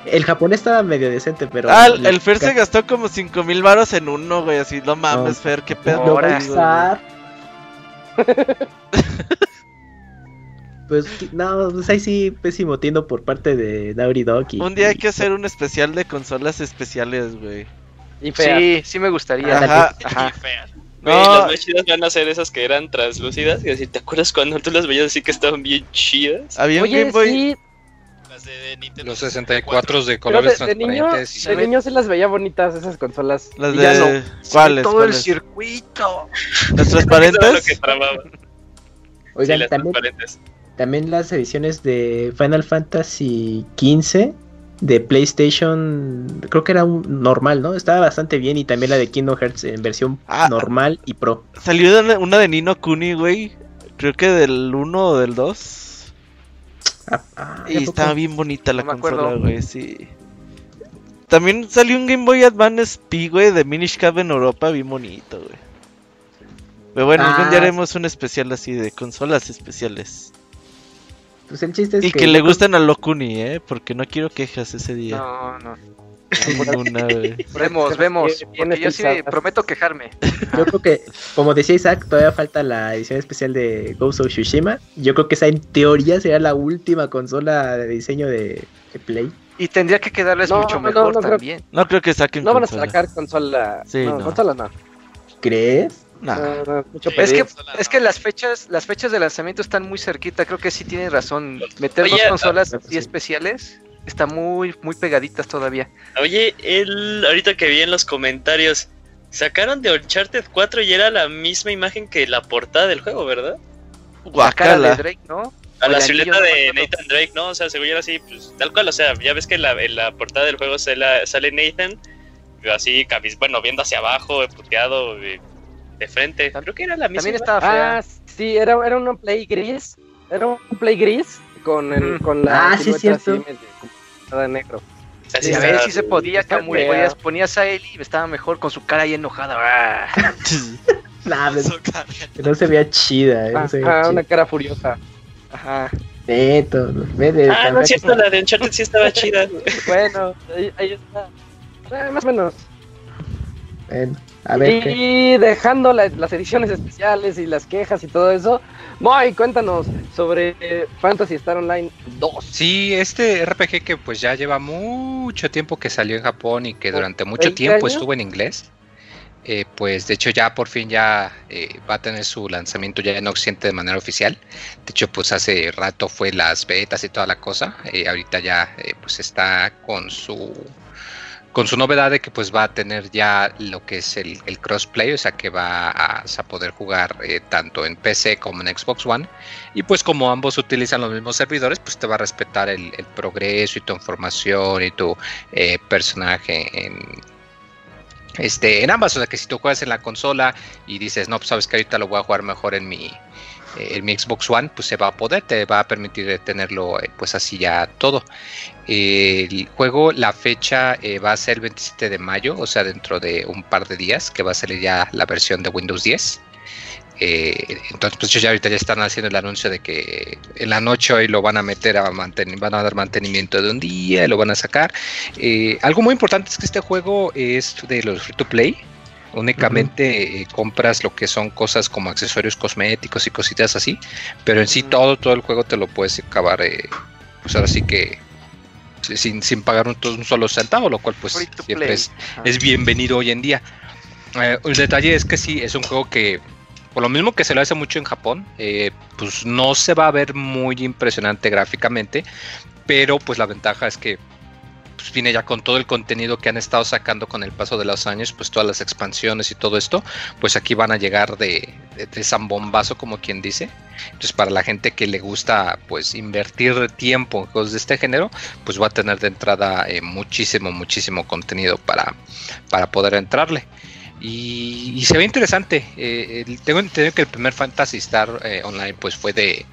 El japonés estaba medio decente, pero. Ah, el, el Fer se gastó como 5 mil varos en uno, güey, así, no mames, No. Fer, qué pedo. Lo Pues no, pues ahí sí, pésimo tiendo por parte de Naughty Dog. y-. Un día hay que hacer un especial de consolas especiales, güey. Sí, sí me gustaría. Ajá. Ajá. Güey, No. las más chidas van a ser esas que eran translúcidas. Y así, ¿te acuerdas cuando tú las veías así que estaban bien chidas? Había un Game Boy. sí, Las de Nintendo Los 64 de colores de, de niño, transparentes. y- de niño se las veía bonitas esas consolas. Las Y ya no. de. ¿Cuáles? Todo ¿Cuáles? el circuito. ¿Las lo transparentes? que. Oigan, sí, las también, transparentes. También las ediciones de Final Fantasy XV de PlayStation, creo que era un normal, ¿no? Estaba bastante bien y también la de Kingdom Hearts en versión Ah. normal y pro. Salió una- una de Nino Kuni, güey. Creo que del 1 o del 2. Ah, ah, Y estaba bien bonita la No consola, güey, sí. También salió un Game Boy Advance P, güey, de Minish Cap en Europa, bien bonito, güey. Pero bueno, algún día haremos un especial así de consolas especiales. Pues el chiste es Y que le gusten a Locuni, ¿eh? Porque no quiero quejas ese día. No, no. Ninguna. Vemos, vemos. Porque yo sí prometo quejarme. Yo creo que, como decía Isaac, todavía falta la edición especial de Ghost of Tsushima. Yo creo que esa en teoría será la última consola de diseño de, de Play. Y tendría que quedarles No, mucho no, mejor no creo- también. No creo que saquen No van a sacar consola. Sí, no, no. consola no. ¿Crees? Nah. No, no, mucho. Es que, es que las fechas, las fechas de lanzamiento están muy cerquita, creo que sí tienes razón. Meter Oye, dos consolas ah, así sí. especiales está muy, muy pegaditas todavía. Oye, el, ahorita que vi en los comentarios, sacaron de Uncharted 4 y era la misma imagen que la portada del juego, ¿verdad? La cara de Guacala. Drake, ¿no? A la silueta no de. Nathan Drake, ¿no? O sea, según yo era así, pues tal cual, o sea, ya ves que en la, en la portada del juego sale, sale Nathan, así, cabiz, bueno, viendo hacia abajo, puteado, de, frente. Creo que era la misma. También estaba fea. Ah, sí, era, era un play gris. Era un play gris con, el, con la Ah, sí, cierto. así de negro. Sí, a ver si se podía, podías, ponías a Ellie y estaba mejor con su cara ahí enojada. Ah. Nah, pues, no se veía chida, eh, no se veía Ajá, una cara furiosa. Ajá. De- Ah, no es cierto, la de Uncharted sí estaba chida. Bueno, ahí, ahí está. Eh, más o menos. Bueno, a ver, ¿qué? y dejando la- las ediciones especiales y las quejas y todo eso, Moy, cuéntanos sobre eh, Fantasy Star Online 2. Sí, este RPG que pues ya lleva mucho tiempo que salió en Japón y que ¿Como durante mucho 20 tiempo años? estuvo en inglés. eh, pues de hecho ya por fin ya eh, va a tener su lanzamiento ya en Occidente de manera oficial. De hecho pues hace rato fue las betas y toda la cosa. eh, ahorita ya eh, pues está con su con su novedad de que pues va a tener ya lo que es el, el crossplay, o sea que va a, poder jugar eh, tanto en PC como en Xbox One. Y pues como ambos utilizan los mismos servidores, pues te va a respetar el, el progreso y tu información y tu eh, personaje en, este, en ambas. O sea que si tú juegas en la consola y dices, no, pues sabes que ahorita lo voy a jugar mejor en mi, eh, mi Xbox One, pues se va a poder, te va a permitir tenerlo eh, pues así ya todo. El juego, la fecha eh, va a ser el 27 de mayo, o sea, dentro de un par de días, que va a salir ya la versión de Windows 10. Eh, entonces, pues ya ahorita ya están haciendo el anuncio de que en la noche hoy lo van a meter a mantener, van a dar mantenimiento de un día, lo van a sacar. Algo muy importante es que este juego es de los free to play. Únicamente eh, compras lo que son cosas como accesorios cosméticos y cositas así, pero en sí todo, todo el juego te lo puedes acabar, eh, pues ahora sí que sin, sin pagar un, un solo centavo, lo cual pues siempre es, bienvenido hoy en día. Eh, el detalle es que sí, es un juego que, por lo mismo que se lo hace mucho en Japón, eh, pues no se va a ver muy impresionante gráficamente, pero pues la ventaja es que pues, viene ya con todo el contenido que han estado sacando con el paso de los años, pues todas las expansiones y todo esto, pues aquí van a llegar de, de, zambombazo, como quien dice. Entonces, para la gente que le gusta pues invertir tiempo en juegos de este género, pues va a tener de entrada eh, muchísimo, muchísimo contenido para, para poder entrarle. Y, se ve interesante. eh, tengo entendido que el primer Fantasy Star eh, Online pues fue de...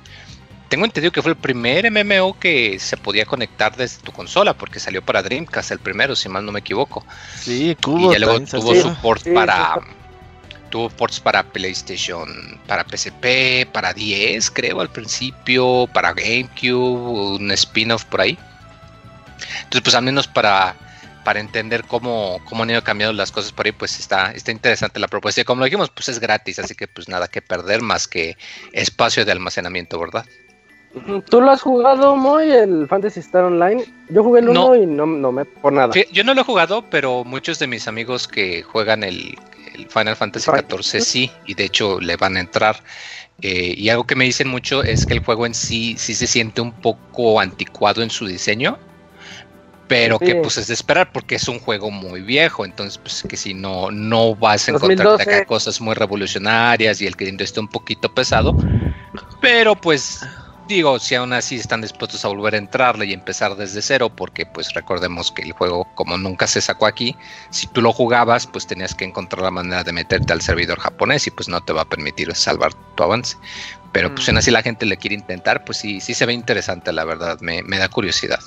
Tengo entendido que fue el primer MMO que se podía conectar desde tu consola, porque salió para Dreamcast el primero, si mal no me equivoco. Sí, Cubo y ya luego tuvo salió. support Sí, para... sí, Tuvo ports para PlayStation, para PSP, para 10, creo al principio, para GameCube, un spin-off por ahí. Entonces, pues al menos para, para entender cómo, cómo han ido cambiando las cosas por ahí, pues está, está interesante la propuesta. Y como lo dijimos, pues es gratis, así que pues nada que perder más que espacio de almacenamiento, ¿verdad? ¿Tú lo has jugado, Moy, el Fantasy Star Online? Yo jugué el 1 No. y no, no me por nada. Yo no lo he jugado, pero muchos de mis amigos que juegan el, el Final Fantasy XIV sí, y de hecho le van a entrar. Eh, y algo que me dicen mucho es que el juego en sí sí se siente un poco anticuado en su diseño, pero que pues es de esperar porque es un juego muy viejo, entonces pues que si no no vas a encontrar acá cosas muy revolucionarias y el que esté un poquito pesado, pero pues digo, si aún así están dispuestos a volver a entrarle y empezar desde cero, porque pues recordemos que el juego como nunca se sacó aquí, si tú lo jugabas, pues tenías que encontrar la manera de meterte al servidor japonés y pues no te va a permitir salvar tu avance. Pero pues en mm. así la gente le quiere intentar, pues sí, sí se ve interesante, la verdad, me, da curiosidad.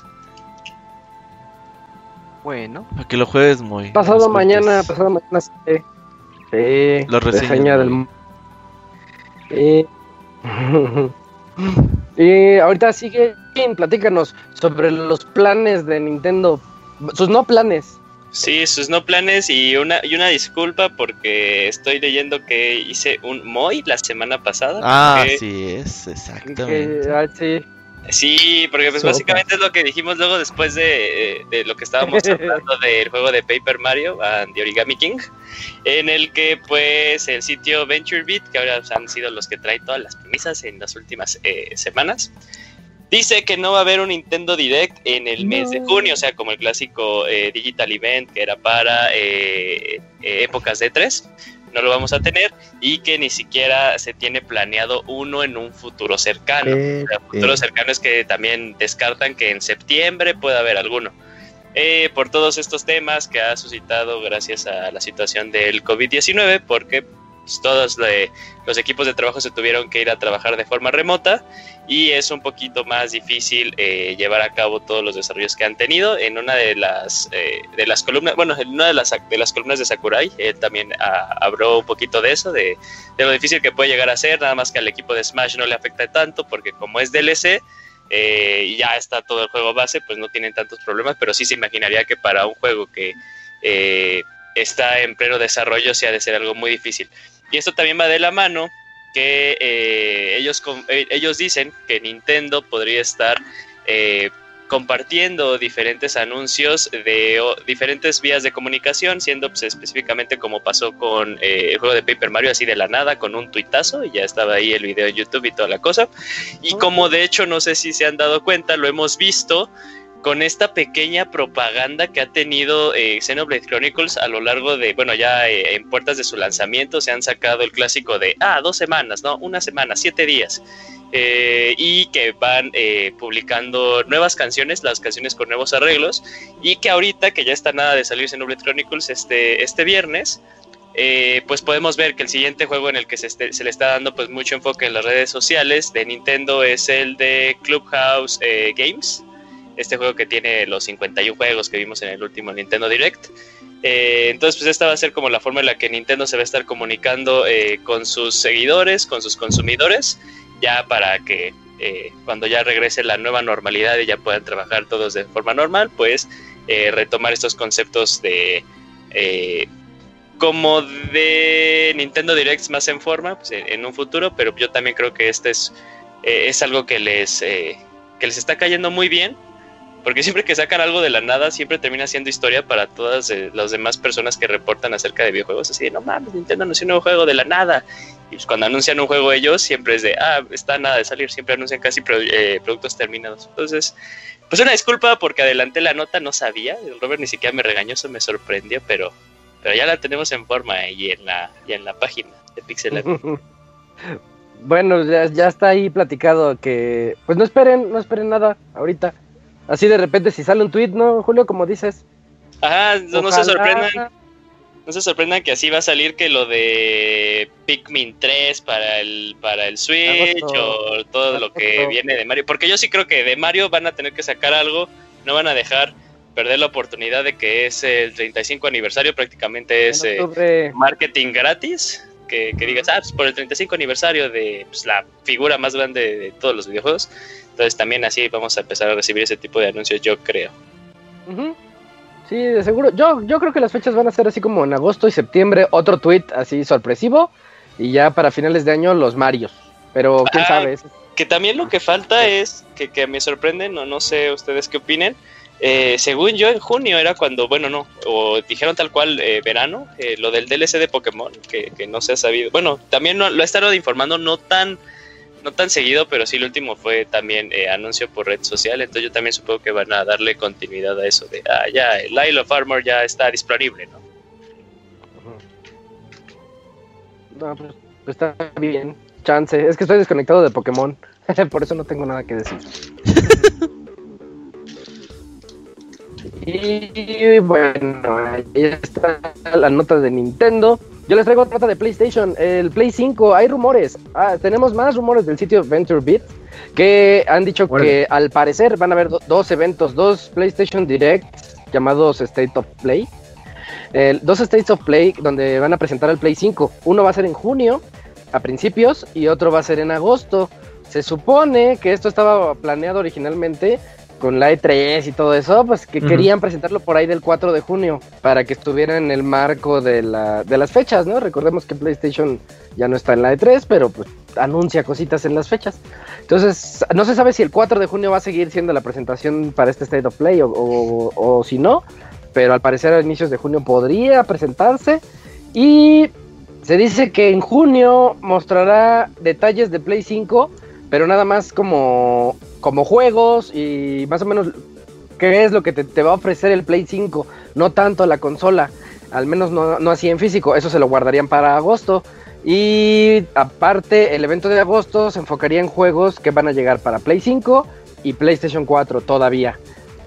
Bueno, para que lo juegues muy. Pasado mañana, pasado mañana sí. Sí. Lo reseña del. Eh. Y ahorita sigue, platícanos sobre los planes de Nintendo, sus no planes. Sí, sus no planes y una, y una disculpa porque estoy leyendo que hice un MOI la semana pasada. Ah, sí es, exactamente. Ah, sí. Sí, porque pues básicamente es lo que dijimos luego después de, lo que estábamos hablando del juego de Paper Mario and the Origami King, en el que pues el sitio VentureBeat, que ahora han sido los que traen todas las premisas en las últimas eh, semanas, dice que no va a haber un Nintendo Direct en el mes de junio, o sea, como el clásico eh, Digital Event que era para eh, épocas de 3 no lo vamos a tener y que ni siquiera se tiene planeado uno en un futuro cercano. el futuro cercano es que también descartan que en septiembre pueda haber alguno. Eh, por todos estos temas que ha suscitado gracias a la situación del COVID-19, porque pues, todos los equipos de trabajo se tuvieron que ir a trabajar de forma remota y es un poquito más difícil eh, llevar a cabo todos los desarrollos que han tenido. En una de las, eh, de las columnas, bueno, en una de las, de las columnas de Sakurai, él también ah, habló un poquito de eso, de, lo difícil que puede llegar a ser, nada más que al equipo de Smash no le afecta tanto porque como es DLC, eh, ya está todo el juego base, pues no tienen tantos problemas, pero sí se imaginaría que para un juego que está en pleno desarrollo sí ha de ser algo muy difícil. Y esto también va de la mano que eh, ellos, eh, ellos dicen que Nintendo podría estar eh, compartiendo diferentes anuncios de diferentes vías de comunicación, siendo pues, específicamente como pasó con el juego de Paper Mario, así de la nada, con un tuitazo, y ya estaba ahí el video en YouTube y toda la cosa. Y como de hecho, no sé si se han dado cuenta, lo hemos visto con esta pequeña propaganda que ha tenido eh, Xenoblade Chronicles a lo largo de, bueno, ya eh, en puertas de su lanzamiento se han sacado el clásico de, ah, dos semanas, ¿no? Una semana, siete días. Eh, y que van publicando nuevas canciones, las canciones con nuevos arreglos, y que ahorita que ya está nada de salir Xenoblade Chronicles este, este viernes, pues podemos ver que el siguiente juego en el que se, se, le está dando pues mucho enfoque en las redes sociales de Nintendo es el de Clubhouse Games, este juego que tiene los 51 juegos que vimos en el último Nintendo Direct. Eh, entonces, pues esta va a ser como la forma en la que Nintendo se va a estar comunicando eh, con sus seguidores, con sus consumidores, ya para que eh, cuando ya regrese la nueva normalidad y ya puedan trabajar todos de forma normal, pues retomar estos conceptos de como de Nintendo Directs más en forma pues, en un futuro, pero yo también creo que este es, es algo que les, que les está cayendo muy bien porque siempre que sacan algo de la nada, siempre termina siendo historia para todas eh, las demás personas que reportan acerca de videojuegos. Así de, no mames, Nintendo anunció un nuevo juego de la nada. Y pues cuando anuncian un juego ellos, siempre es de, ah, está nada de salir. Siempre anuncian casi eh, productos terminados. Entonces, pues una disculpa porque adelanté la nota, no sabía. El Robert ni siquiera me regañó, eso me sorprendió, pero, pero ya la tenemos en forma y en la, y en la página de Pixel Bueno, ya, ya está ahí platicado que, pues no esperen, no esperen nada ahorita Así de repente si sale un tweet, ¿no, Julio? Como dices. Ajá, no, se sorprendan. No se sorprendan que así va a salir que lo de Pikmin 3 para el para el Switch o todo lo que viene de Mario. Porque yo sí creo que de Mario van a tener que sacar algo. No van a dejar perder la oportunidad de que es el 35 aniversario. Prácticamente es eh, marketing gratis. Que, digas, ah, pues por el 35 aniversario de pues, la figura más grande de todos los videojuegos entonces también así vamos a empezar a recibir ese tipo de anuncios, yo creo. Sí, de seguro. Yo, yo creo que las fechas van a ser así como en agosto y septiembre, otro tweet así sorpresivo, y ya para finales de año los Marios. Pero quién sabe. Que también lo que falta es, que, que me sorprende, no, no sé ustedes qué opinen, eh, según yo, en junio era cuando, bueno, no, o dijeron tal cual eh, verano, eh, lo del DLC de Pokémon, que, que no se ha sabido. Bueno, también lo he estado informando no tan no tan seguido, pero sí el último fue también eh, anuncio por red social, entonces yo también supongo que van a darle continuidad a eso de, ah, ya, el Isle of Armor ya está disponible, ¿no? No, pues, pues está bien. Chance. Es que estoy desconectado de Pokémon. Por eso no tengo nada que decir. y bueno, ahí está la nota de Nintendo. Yo les traigo otra nota de PlayStation. El Play 5, hay rumores. Ah, tenemos más rumores del sitio Venture Beat que han dicho que al parecer van a haber do- dos eventos, dos PlayStation Directs llamados State of Play. Dos States of Play donde van a presentar el Play 5. Uno va a ser en junio, a principios, y otro va a ser en agosto. Se supone que esto estaba planeado originalmente con la E3 y todo eso, pues que querían presentarlo por ahí del 4 de junio para que estuviera en el marco de, la, de las fechas, ¿no? Recordemos que PlayStation ya no está en la E3, pero pues anuncia cositas en las fechas. Entonces, no se sabe si el 4 de junio va a seguir siendo la presentación para este State of Play o, o- o si no, pero al parecer a inicios de junio podría presentarse. Y se dice que en junio mostrará detalles de Play 5, pero nada más como, como juegos y más o menos qué es lo que te, te va a ofrecer el Play 5, no tanto la consola, al menos no, no así en físico, eso se lo guardarían para agosto. Y aparte, el evento de agosto se enfocaría en juegos que van a llegar para Play 5 y PlayStation 4 todavía.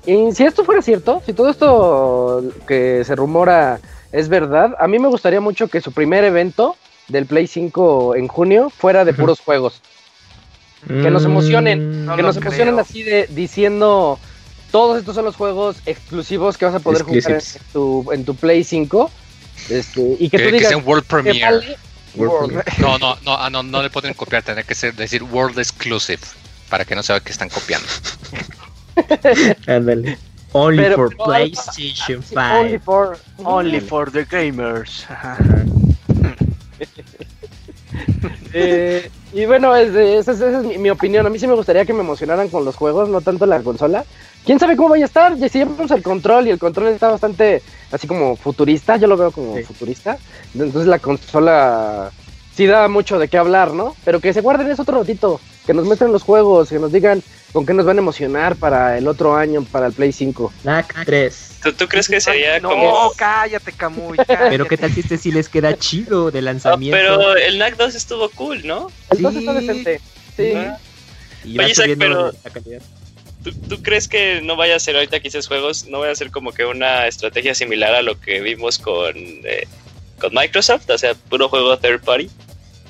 Y si esto fuera cierto, si todo esto que se rumora es verdad, a mí me gustaría mucho que su primer evento del Play 5 en junio fuera de puros juegos. Que nos emocionen, Mm, que nos emocionen creo. así de diciendo todos estos son los juegos exclusivos que vas a poder jugar en tu, en tu Play 5. Este, y que, Que, tú que digas World que Premiere. vale World World. No, no, no, ah, no, no le pueden copiar, tiene que ser, decir World Exclusive para que no se vea que están copiando. Ándale. Only Pero- for pero- PlayStation Sí, Only 5. for, Only for the gamers. Eh, y bueno, es- esa es, es mi, mi opinión. A mí sí me gustaría que me emocionaran con los juegos, no tanto la consola. ¿Quién sabe cómo vaya a estar? Ya vemos el control y el control está bastante así como futurista, yo lo veo como Sí. futurista. Entonces la consola sí da mucho de qué hablar, ¿no? Pero que se guarden eso otro ratito, que nos muestren los juegos, que nos digan con qué nos van a emocionar para el otro año, para el Play 5. NAC 3. ¿Tú, tú crees que sería no, como... cállate, Camuy. Pero qué tal si este sí les queda chido de lanzamiento. pero el NAC 2 estuvo cool, ¿no? Entonces Sí. está decente. Sí. Ah. Y va Oye, Isaac, pero- la calidad. ¿Tú, tú crees que no vaya a ser ahorita que dices juegos, no vaya a ser como que una estrategia similar a lo que vimos con, eh, con Microsoft? O sea, puro juego third party.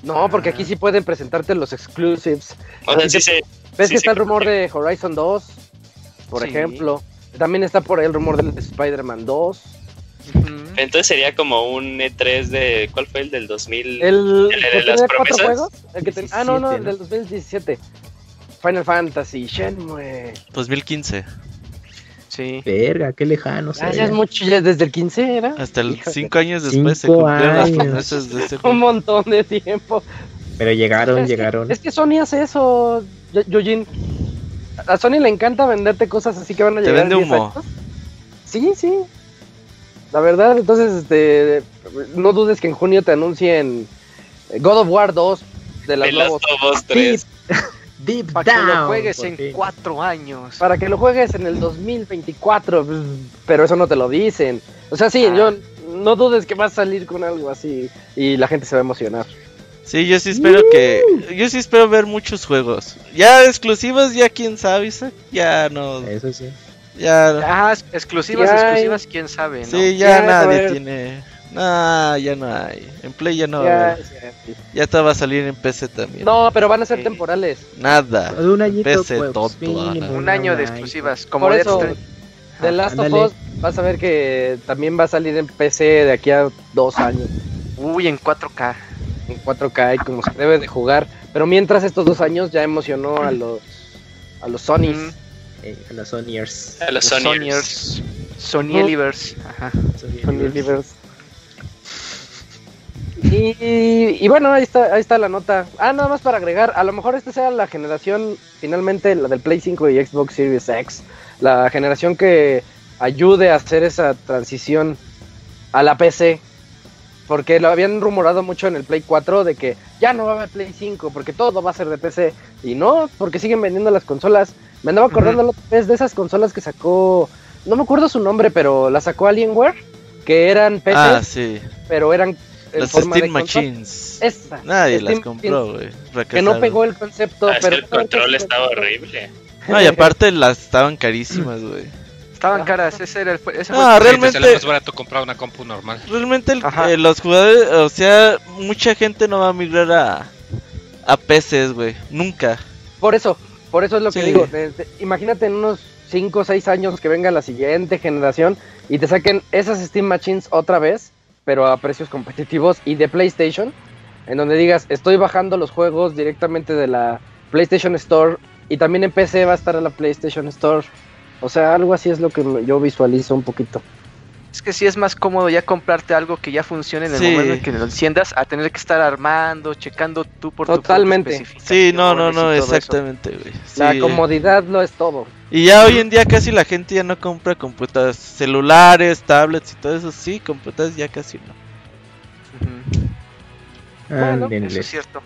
No, porque aquí sí pueden presentarte los exclusives. O sea, sí se... ¿Ves sí que se- está el rumor de Horizon 2? Por Sí. ejemplo. También está por ahí el rumor del Spider-Man 2. Ujú. Entonces sería como un E3 de... ¿Cuál fue el del 2000? El, ¿El de que las promesas? juegos. El que ten- ah, no, no, 17, el del 2017. Final Fantasy, Shenmue. 2015. Sí. Verga, qué lejano. se Ah, ya es mucho, ya desde el 15 era. Hasta el Híjole. cinco años después se Cinco cumplieron las años. promesas de ese Un juego. montón de tiempo. Pero llegaron, Es que- llegaron. Es que Sony hace eso, Yojin. A Sony le encanta venderte cosas así que van a Te llegar vende en 10 humo. años. Sí, sí. La verdad, entonces, este, no dudes que en junio te anuncien eh, God of War 2 de las Us 3. Deep Para que lo juegues en fin. cuatro años. Para que lo juegues en el 2024, pues, pero eso no te lo dicen. O sea, sí, Ah. yo no dudes que vas a salir con algo así y la gente se va a emocionar. Sí, yo sí espero que. Yo sí espero ver muchos juegos. Ya exclusivos, ya quién sabe, Isaac. Ya no. Eso sí. Ya. Ah, exclusivas, hay. exclusivas, quién sabe, ¿no? Sí, Ya, nadie tiene. Nah, ya no hay. En Play ya no. va a Ya, haber. ya, sí. Ya te va a salir en PC también. No, pero van a ser Sí. temporales. Nada. De un añito, PC pues, todo, mínimo, Ana. Un año de exclusivas. Como Por eso. The Last of Us vas a ver que también va a salir en PC de aquí a dos años. Uy, en 4K. En 4K y como se debe de jugar. Pero mientras estos dos años ya emocionó a los a los Sonys. Mm. Eh, a los Sonyers. A los Los Sonyers. Sonyers. Sony Elivers. Ajá. Sony Universe. Y, y bueno, ahí está, ahí está la nota. Ah, nada más para agregar, a lo mejor esta sea la generación, finalmente, la del Play 5 y Xbox Series X. la generación que ayude a hacer esa transición a la PC. Porque lo habían rumorado mucho en el Play 4 de que ya no va a haber Play 5 porque todo va a ser de PC. Y no, porque siguen vendiendo las consolas. Me andaba acordando la otra vez de esas consolas que sacó, no me acuerdo su nombre, pero la sacó Alienware, que eran PCs, Ah, sí. pero eran en Las forma Steam. Machines. Esa, Nadie Steam las compró, güey. Que no pegó el concepto, Ah, es que pero el control estaba horrible. No, y aparte las estaban carísimas, güey. Estaban caras, ese era el. Ese fue No, el- realmente- Realmente más barato comprar una compu normal. Realmente el- eh, los jugadores, o sea, mucha gente no va a migrar a, a PCs, güey. Nunca. Por eso, por eso es lo que digo. de- de- imagínate en unos 5 o 6 años que venga la siguiente generación y te saquen esas Steam Machines otra vez, pero a precios competitivos y de PlayStation, en donde digas, estoy bajando los juegos directamente de la PlayStation Store y también en PC va a estar en la PlayStation Store. O sea, algo así es lo que me- yo visualizo un poquito. Es que sí es más cómodo ya comprarte algo que ya funcione en el Sí. momento en que lo enciendas a tener que estar armando, checando tú por Totalmente. tu Sí, no, no, no, exactamente, güey. La Sí. comodidad lo es todo. Y ya hoy en día casi la gente ya no compra computadoras, celulares, tablets y todo eso. Sí, computadoras ya casi no. Bueno, Ándenle. Eso es cierto.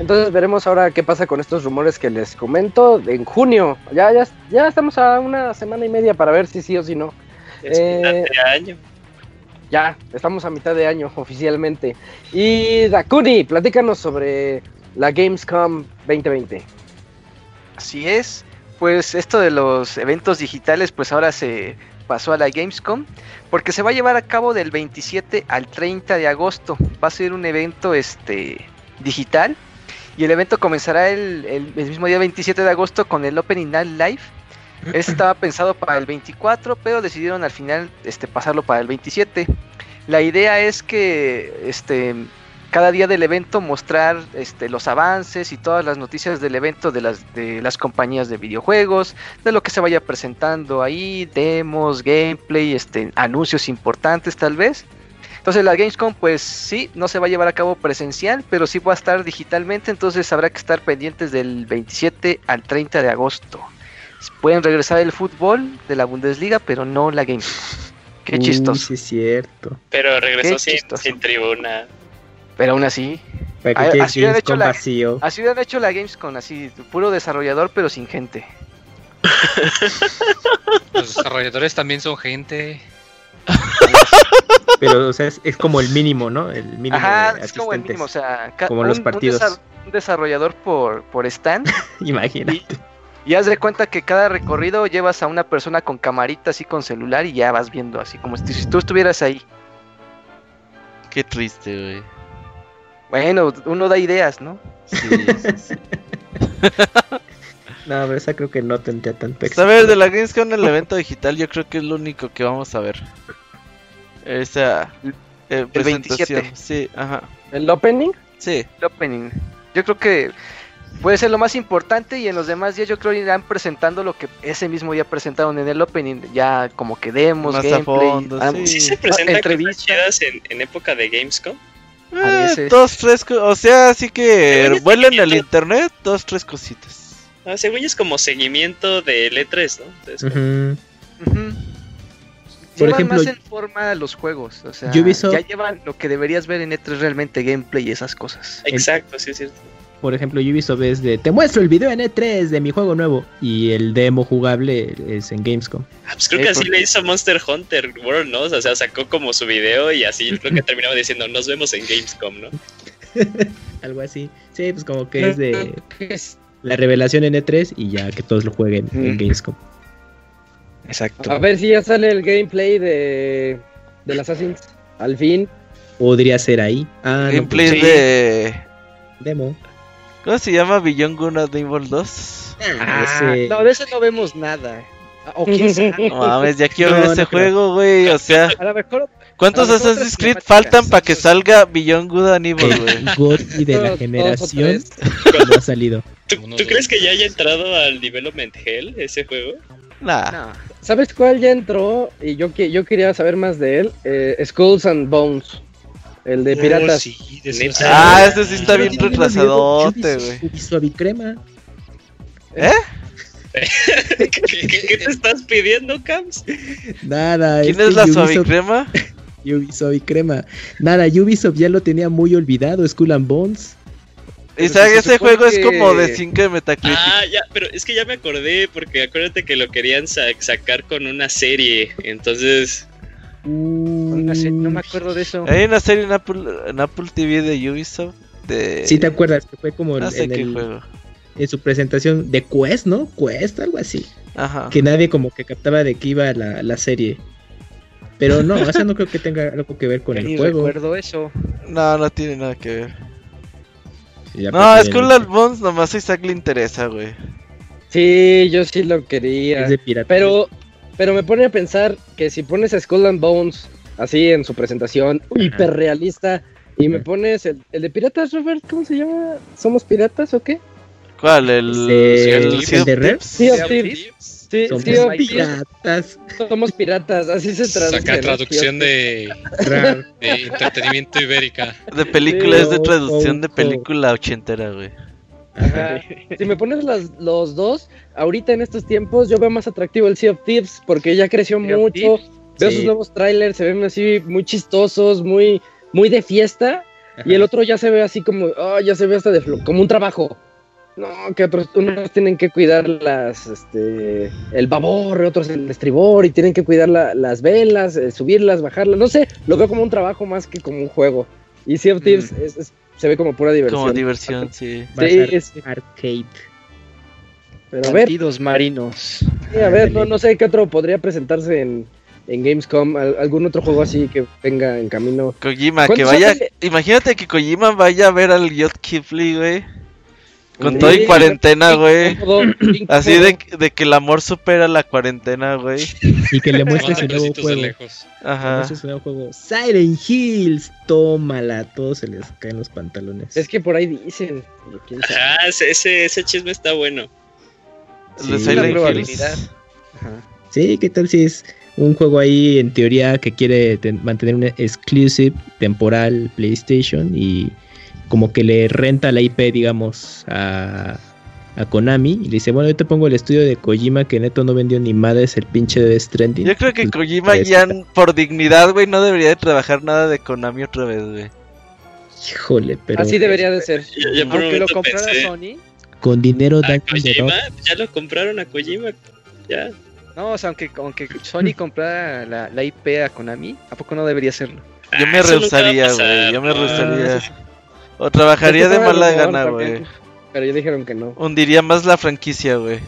Entonces veremos ahora qué pasa con estos rumores que les comento en junio. Ya, ya, ya estamos a una semana y media para ver si sí o si no. Es Eh, mitad de año. Ya, estamos a mitad de año oficialmente. Y Dakuni, platícanos sobre la Gamescom 2020. Así es. Pues esto de los eventos digitales, pues ahora se pasó a la Gamescom, porque se va a llevar a cabo del 27 al 30 de agosto. Va a ser un evento este digital y el evento comenzará el, el- el mismo día 27 de agosto con el Opening Night Live. Este estaba pensado para el 24, pero decidieron al final este, pasarlo para el 27. La idea es que este, cada día del evento mostrar este, los avances y todas las noticias del evento de las, de las compañías de videojuegos, de lo que se vaya presentando ahí, demos, gameplay, este, anuncios importantes tal vez. Entonces la Gamescom pues sí, no se va a llevar a cabo presencial, pero sí va a estar digitalmente, entonces habrá que estar pendientes del 27 al 30 de agosto. Pueden regresar el fútbol de la Bundesliga, pero no la Gamescom. Qué Uy, chistoso. sí, es cierto. Pero regresó sin, chistoso. sin tribuna. Pero aún así, ¿Para Ah, qué quieres así hubieran hecho la- vacío? así hubieran hecho la Gamescom, así, puro desarrollador, pero sin gente. Los desarrolladores también son gente. Pero, o sea, es, es como el mínimo, ¿no? El mínimo Ajá, de es como el mínimo, o sea, Como los un- un partidos. desa- un desarrollador por, por stand. Imagínate. Y haz de cuenta que cada recorrido llevas a una persona con camarita así con celular y ya vas viendo así como si, si tú estuvieras ahí. Qué triste, güey. Bueno, uno da ideas, ¿no? Sí, sí, sí. No, pero esa creo que no tendría tanto Pues, éxito. a ver, de la Gamescom el evento digital yo creo que es lo único que vamos a ver. Esa eh, presentación. 27. Sí, ajá. ¿El opening? Sí. El opening. Yo creo que puede ser lo más importante y en los demás días yo creo irán presentando lo que ese mismo día presentaron en el opening, ya como que demos, Más a gameplay, fondo, ah, sí. ¿Sí se presentan entrevistas. chidas en, en época de Gamescom? A Eh, dos, tres, o sea, así que Pero vuelen ya el te- internet, dos, tres cositas. Ah, según es como seguimiento del E3, ¿no? Entonces, como- Ujú. Ujú. Por Llevan ejemplo, más en forma los juegos, o sea, ya llevan lo que deberías ver en E3 realmente gameplay y esas cosas. Exacto, sí es cierto. Por ejemplo, Ubisoft ves de te muestro el video en E3 de mi juego nuevo y el demo jugable es en Gamescom. Ah, pues creo Eh, que así porque- le hizo Monster Hunter World, ¿no? O sea, sacó como su video y así creo que terminaba diciendo, nos vemos en Gamescom, ¿no? Algo así. Sí, pues como que es de la revelación en E3 y ya que todos lo jueguen en. Gamescom. Exacto. A ver si ya sale el gameplay de del Assassin's. Al fin. Podría ser ahí. Ah, no, Gameplay pues, de. demo. ¿Cómo se llama Beyond Good and Evil 2? Ah, ese- No, de eso no vemos nada. O quién sabe. No mames, ya quiero No, ver no ese juego, güey. O sea, A lo mejor ¿cuántos Assassin's Creed faltan para que salga Beyond Good and Evil, güey? de la generación no ha salido. ¿Tú, de- crees que ya haya entrado al Development Hell ese juego? Nah. ¿Sabes cuál ya entró? Y yo, que- yo quería saber más de él. Eh, Skulls and Bones. El de piratas. Oh, sí, de Neta. esos- Ah, ese sí está Yo bien retrasadote, güey. su- Suavicrema. ¿Eh? ¿Qué, qué- qué te estás pidiendo, Cams? Nada. ¿Quién es la Ubisoft- suavicrema? Ubisoft y crema. Nada, Ubisoft ya lo tenía muy olvidado, Skull and Bones. Isaac, se ese juego es que- como de 5 de Metacritic. Ah, ya, pero es que ya me acordé, porque acuérdate que lo querían sa- sacar con una serie. Entonces, Una se- No me acuerdo de eso. Hay una serie en Apple, en Apple TV de Ubisoft. De... Sí, te acuerdas que fue como No en, sé en qué el- juego. en su presentación de Quest, ¿no? Quest, algo así. Ajá. Que nadie como que captaba de qué iba la, la serie. Pero no, o sea, no creo que tenga algo que ver con el juego. recuerdo eso. No, no tiene nada que ver. No, de- Skull and Bones nomás a Isaac le interesa, güey. Sí, yo sí lo quería. es de pirata. Pero, pero me pone a pensar que si pones a Skull and Bones así en su presentación, hiperrealista, y me pones el, el de piratas, Robert, ¿cómo se llama? ¿Somos piratas o qué? ¿Cuál? ¿El, Este, el el de Red? Thieves? Sí, Somos piratas. Somos piratas, así se traduce. Saca traducción de, entretenimiento ibérica. De película, es de traducción de Oh, oh, oh. película ochentera, güey. Ajá. Si me pones las- los dos, ahorita en estos tiempos yo veo más atractivo el Sea of Thieves porque ya creció mucho. Veo Sí. sus nuevos trailers, se ven así muy chistosos, muy, muy de fiesta. Y el otro ya se ve así como, ah, ya se ve hasta de como un trabajo. No, que otros, unos tienen que cuidar las, este, el babor, otros el estribor, y tienen que cuidar la- las velas, eh, subirlas, bajarlas, no sé, lo veo como un trabajo más que como un juego. Y Sea of Thieves es- es- se ve como pura diversión. Como diversión, sí. Va a Sí, ser es- arcade. Pero a ver, marinos. sí, a ver, no, no sé qué otro podría presentarse en, en Gamescom, al- algún otro juego así que venga en camino. Kojima, que ¿Cuándo vaya. sale? Imagínate que Kojima vaya a ver al Yot Kifli, güey. Con Sí, todo y cuarentena, güey. Así de, de que el amor supera la cuarentena, güey. Y que le muestre Manda su nuevo juego. lejos. Ajá. su nuevo juego. Silent Hills. Tómala. A todos se les caen los pantalones. Es que por ahí dicen. ah, ese, ese, chisme está bueno. Sí. Silent La Hills. probabilidad. Ajá. Sí, ¿qué tal si es un juego ahí en teoría que quiere ten- mantener un exclusive temporal PlayStation y como que le renta la IP, digamos, a, a Konami y le dice, bueno, yo te pongo el estudio de Kojima que neto no vendió ni madres el pinche de Stranding. Yo creo que Pues, Kojima ya, por dignidad, güey, no debería de trabajar nada de Konami otra vez, güey. Híjole, pero Así debería de ser. Un Aunque lo comprara pensé, Sony. con dinero ¿a dan de Kojima? Ya lo compraron a Kojima. Ya. No, o sea, aunque, aunque Sony comprara la, la IP a Konami, ¿a poco no debería hacerlo? Yo me Ah, a rehusaría, güey. Yo me rehusaría. O trabajaría de mala gana, güey. Pero ya dijeron que no. Hundiría más la franquicia, güey.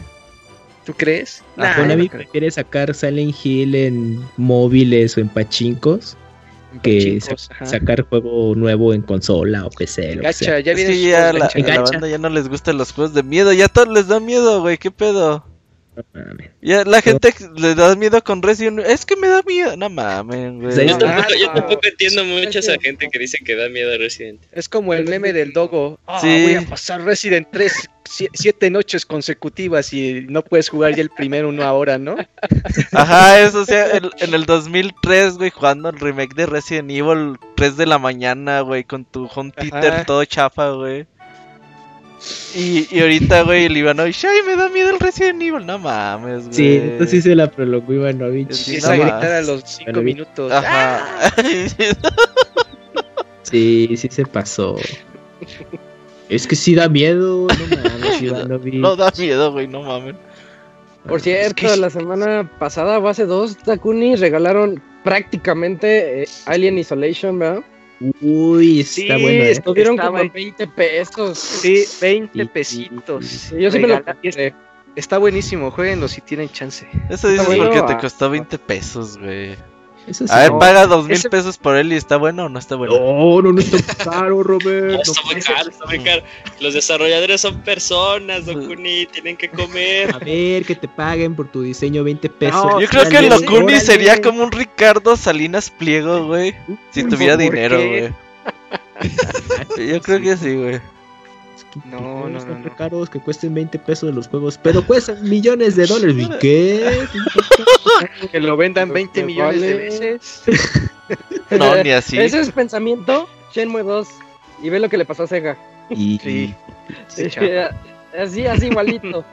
¿Tú crees? Nah, Konami no prefiere sacar Silent Hill en móviles o en pachincos que Chicos, sa- ajá. sacar juego nuevo en consola o PC. Lo que sea. Gacha, ya es que ya la, gacha. Gacha. banda ya no les gustan los juegos de miedo. Ya a todos les da miedo, güey. ¿Qué pedo? Ya la gente le da miedo con Resident Evil. Es que me da miedo. No mames, güey. Yo tampoco, yo no. tampoco entiendo mucho a esa gente que dice que da miedo a Resident. Es como el meme del dogo. Ah, Sí. voy a pasar Resident 3 sie- siete noches consecutivas y no puedes jugar ya el primero una hora, ¿no? Ajá, eso o sea, en, en el 2003, güey, jugando el remake de Resident Evil 3 de la mañana, güey, con tu home theater Ajá. todo chafa, güey. Y, y ahorita, güey, el Ivanovich, ay, me da miedo el Resident Evil. No mames, güey. Sí, entonces sí se la prolongó Ivanovich. Sí, Empieza a gritar a los 5 Bueno, vi- minutos. Ajá. Sí, sí se pasó. Es que sí da miedo, no mames, Ivanovich. no da miedo, güey, no mames. Por cierto, la semana pasada o hace dos, Takuni regalaron prácticamente eh, Alien Isolation, ¿verdad? Uy, está Sí, bueno. ¿eh? Estuvieron Estaba como en en- 20 pesos. Sí, 20 Sí, pesitos. Sí, yo sí me lo Regala- compré. Está buenísimo, jueguenlo si tienen chance. Eso dices bueno, porque te ah, costó 20 pesos, güey. Eso sí. A ver, no. paga dos mil ese- pesos por él y está bueno o no está bueno. No, no, no está caro, No, Robert. está muy caro, está muy caro. Los desarrolladores son personas, Dokuni, tienen que comer. A ver, que te paguen por tu diseño 20 pesos. No, Yo creo que el órale. sería como un Ricardo Salinas Pliego, güey. Si tuviera ¿por dinero, güey. Yo creo que sí, güey. Es que No, no, son no, no. caros que cuesten 20 pesos los juegos, pero cuestan millones de dólares. ¿Y qué? Que lo vendan 20 Me millones de veces. No, ni así. Ese es pensamiento, Shenmue 2. Y ve lo que le pasó a Sega. Y, Sí. Sí, chafa. Así, así igualito.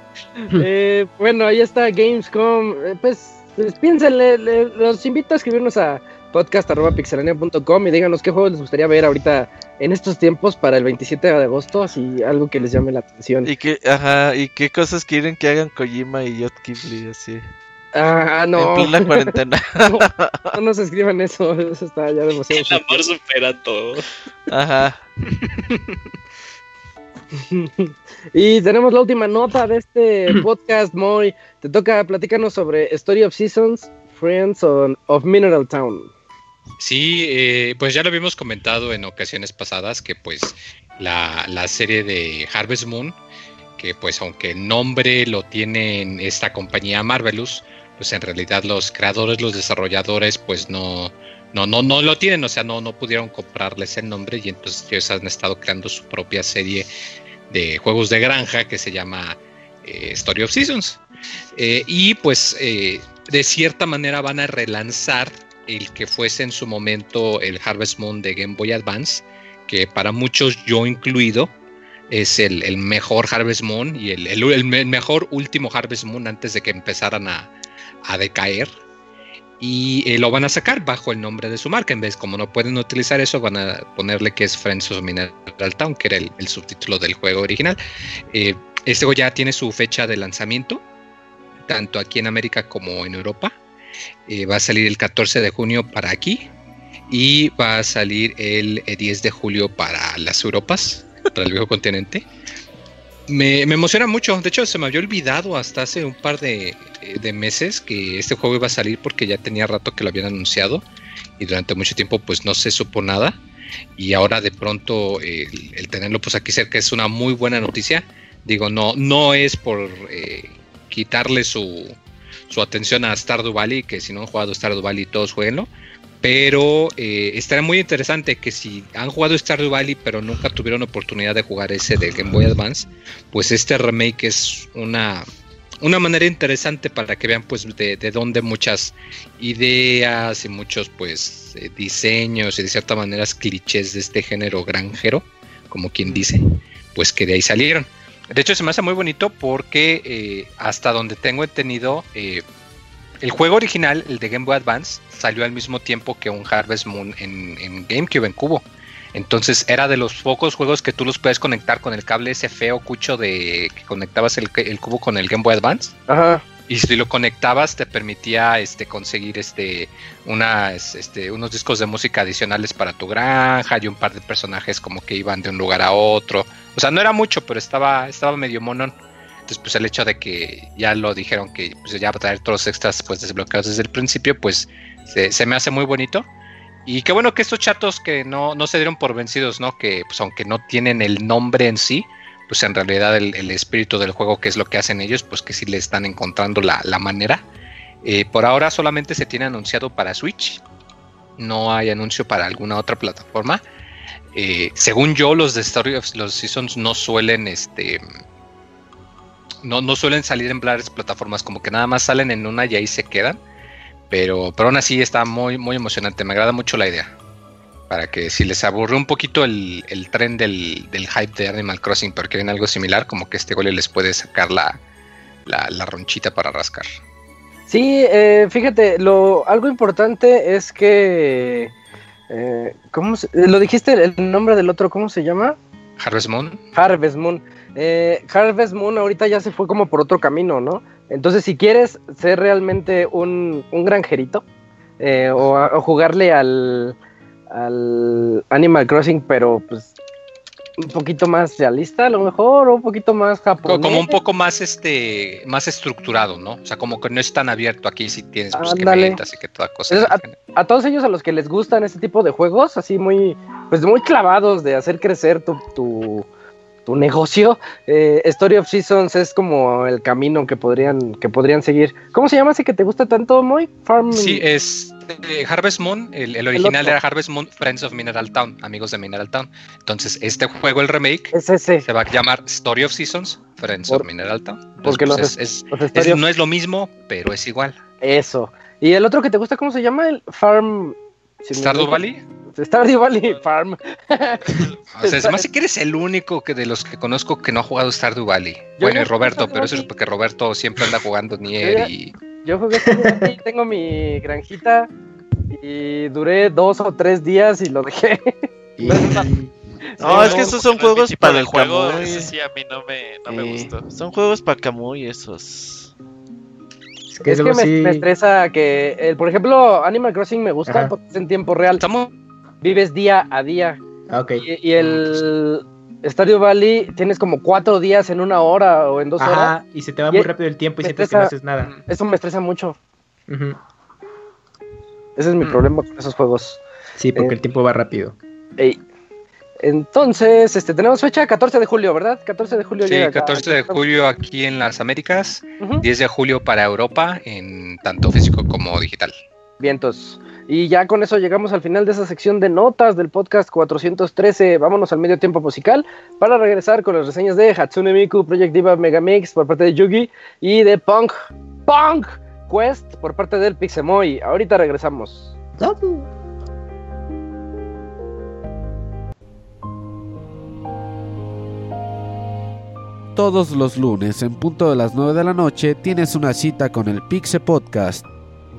Eh, bueno, ahí está Gamescom. Eh, pues, pues piénsenle, le- los invito a escribirnos a podcast.pixelania.com y díganos qué juegos les gustaría ver ahorita en estos tiempos para el 27 de agosto, así algo que les llame la atención. Y que, ajá, y qué cosas quieren que hagan Kojima y Yot Kifli así. Ah, no, En plena cuarentena. no nos escriban eso, eso está ya demasiado. El amor supera todo. Ajá. Y tenemos la última nota de este podcast, Moy. Te toca, platícanos sobre Story of Seasons, Friends on- of Mineral Town. Sí, eh, pues ya lo habíamos comentado en ocasiones pasadas que pues la, la serie de Harvest Moon, que pues aunque el nombre lo tiene en esta compañía Marvelous, pues en realidad los creadores, los desarrolladores pues no, no, no, no lo tienen, o sea, no, no pudieron comprarles el nombre y entonces ellos han estado creando su propia serie de juegos de granja que se llama eh, Story of Seasons. Eh, y pues de cierta manera van a relanzar el que fuese en su momento el Harvest Moon de Game Boy Advance, que para muchos, yo incluido, es el, el mejor Harvest Moon y el, el- el me- mejor último Harvest Moon antes de que empezaran a, a decaer. Y eh, lo van a sacar bajo el nombre de su marca. En vez, como no pueden utilizar eso, van a ponerle que es Friends of Mineral Town, que era el, el subtítulo del juego original. Eh, este juego ya tiene su fecha de lanzamiento, tanto aquí en América como en Europa. Eh, va a salir el 14 de junio para aquí y va a salir el eh, 10 de julio para las Europas, para el viejo continente. Me, emociona mucho, de hecho se me había olvidado hasta hace un par de, eh, de meses que este juego iba a salir porque ya tenía rato que lo habían anunciado y durante mucho tiempo pues no se supo nada y ahora de pronto eh, el, tenerlo pues aquí cerca es una muy buena noticia. Digo, no, no es por eh, quitarle su, su atención a Stardew Valley, que si no han jugado Stardew Valley todos jueguenlo. Pero eh, estará muy interesante que si han jugado Stardew Valley pero nunca tuvieron oportunidad de jugar ese de Game Boy Advance, pues este remake es una, una manera interesante para que vean pues de, de dónde muchas ideas y muchos pues eh, diseños y de cierta manera clichés de este género granjero, como quien dice, pues que de ahí salieron. De hecho, se me hace muy bonito porque eh, hasta donde tengo entendido, eh, el juego original, el de Game Boy Advance, salió al mismo tiempo que un Harvest Moon en, GameCube, en Cubo. Entonces era de los pocos juegos que tú los puedes conectar con el cable ese feo cucho de que conectabas el, el cubo con el Game Boy Advance. Ajá. Y si lo conectabas te permitía este conseguir este este unos discos de música adicionales para tu granja y un par de personajes como que iban de un lugar a otro. O sea, no era mucho, pero estaba estaba medio monón. Entonces, pues el hecho de que ya lo dijeron que pues, ya va a traer todos los extras pues desbloqueados desde el principio, pues se, se me hace muy bonito. Y qué bueno que estos chatos que no, no se dieron por vencidos, ¿no? Que pues aunque no tienen el nombre en sí, pues en realidad el, espíritu del juego, que es lo que hacen ellos, pues que sí le están encontrando la, la manera. Eh, por ahora solamente se tiene anunciado para Switch. No hay anuncio para alguna otra plataforma. Eh, según yo, los de Story of los Seasons no suelen este. No, no suelen salir en varias plataformas, como que nada más salen en una y ahí se quedan. Pero, pero aún así está muy, muy emocionante. Me agrada mucho la idea. Para que si les aburrió un poquito el, el tren del, del hype de Animal Crossing, pero quieren algo similar, como que este gol les puede sacar la, la, la ronchita para rascar. Sí, eh, fíjate, lo algo importante es que eh, ¿cómo se- lo dijiste el nombre del otro? ¿Cómo se llama? Harvest Moon. Harvest Moon. Eh, Harvest Moon ahorita ya se fue como por otro camino, ¿no? Entonces, si quieres ser realmente un, un granjerito eh, o jugarle al, al Animal Crossing, pero pues un poquito más realista, a lo mejor, o un poquito más japonés. Como un poco más este más estructurado, ¿no? O sea, como que no es tan abierto aquí si tienes pues, que metas y que toda cosa. Es- a todos ellos a los que les gustan este tipo de juegos, así muy, pues muy clavados de hacer crecer tu, tu, tu negocio, eh, Story of Seasons es como el camino que podrían, que podrían seguir. ¿Cómo se llama ese que te gusta tanto, Moy? Farm... Sí, es Harvest Moon, el, el original era Harvest Moon Friends of Mineral Town, amigos de Mineral Town. Entonces, este juego, el remake, Es ese. se va a llamar Story of Seasons, Friends Por- of Mineral Town. Entonces, porque pues, los- es- los no es lo mismo, pero es igual. Eso. ¿Y el otro que te gusta, cómo se llama? El Farm... Stardew Valley, Stardew Valley Farm. O sea, es más si que eres el único que de los que conozco que no ha jugado Stardew Valley. Yo Bueno, no y Roberto, pero eso es porque Roberto siempre anda jugando Nier y... Yo jugué Valley, tengo mi granjita y duré dos o tres días y lo dejé. Y- No, es que esos son juegos para el juego. Ese sí, a mí no me, no me gustó. Son juegos para Camuy esos. es que Es que me, sí- me estresa que, eh, por ejemplo, Animal Crossing me gusta Ajá. porque es en tiempo real. Estamos... Vives día a día. Ah, ok. Y, y el Stardew Valley tienes como cuatro días en una hora o en dos horas. Ajá, y se te va Y- muy rápido el tiempo y sientes que no estresa- haces nada. Eso me estresa mucho. Ese es mi Mm. problema con esos juegos. Sí, porque Eh, el tiempo va rápido. Ey. Entonces, este, tenemos fecha 14 de julio, ¿verdad? 14 de julio Sí, llega acá. 14 de julio aquí en las Américas, Ujú. 10 de julio para Europa, en tanto físico como digital. Vientos. Y ya con eso llegamos al final de esa sección de notas del podcast 413. Vámonos al medio tiempo musical para regresar con las reseñas de Hatsune Miku, Project Diva Megamix por parte de Yugi y de Punk, Punk Quest por parte del Pixemoy. Ahorita regresamos. Todos los lunes en punto de las 9 de la noche tienes una cita con el Pixe Podcast.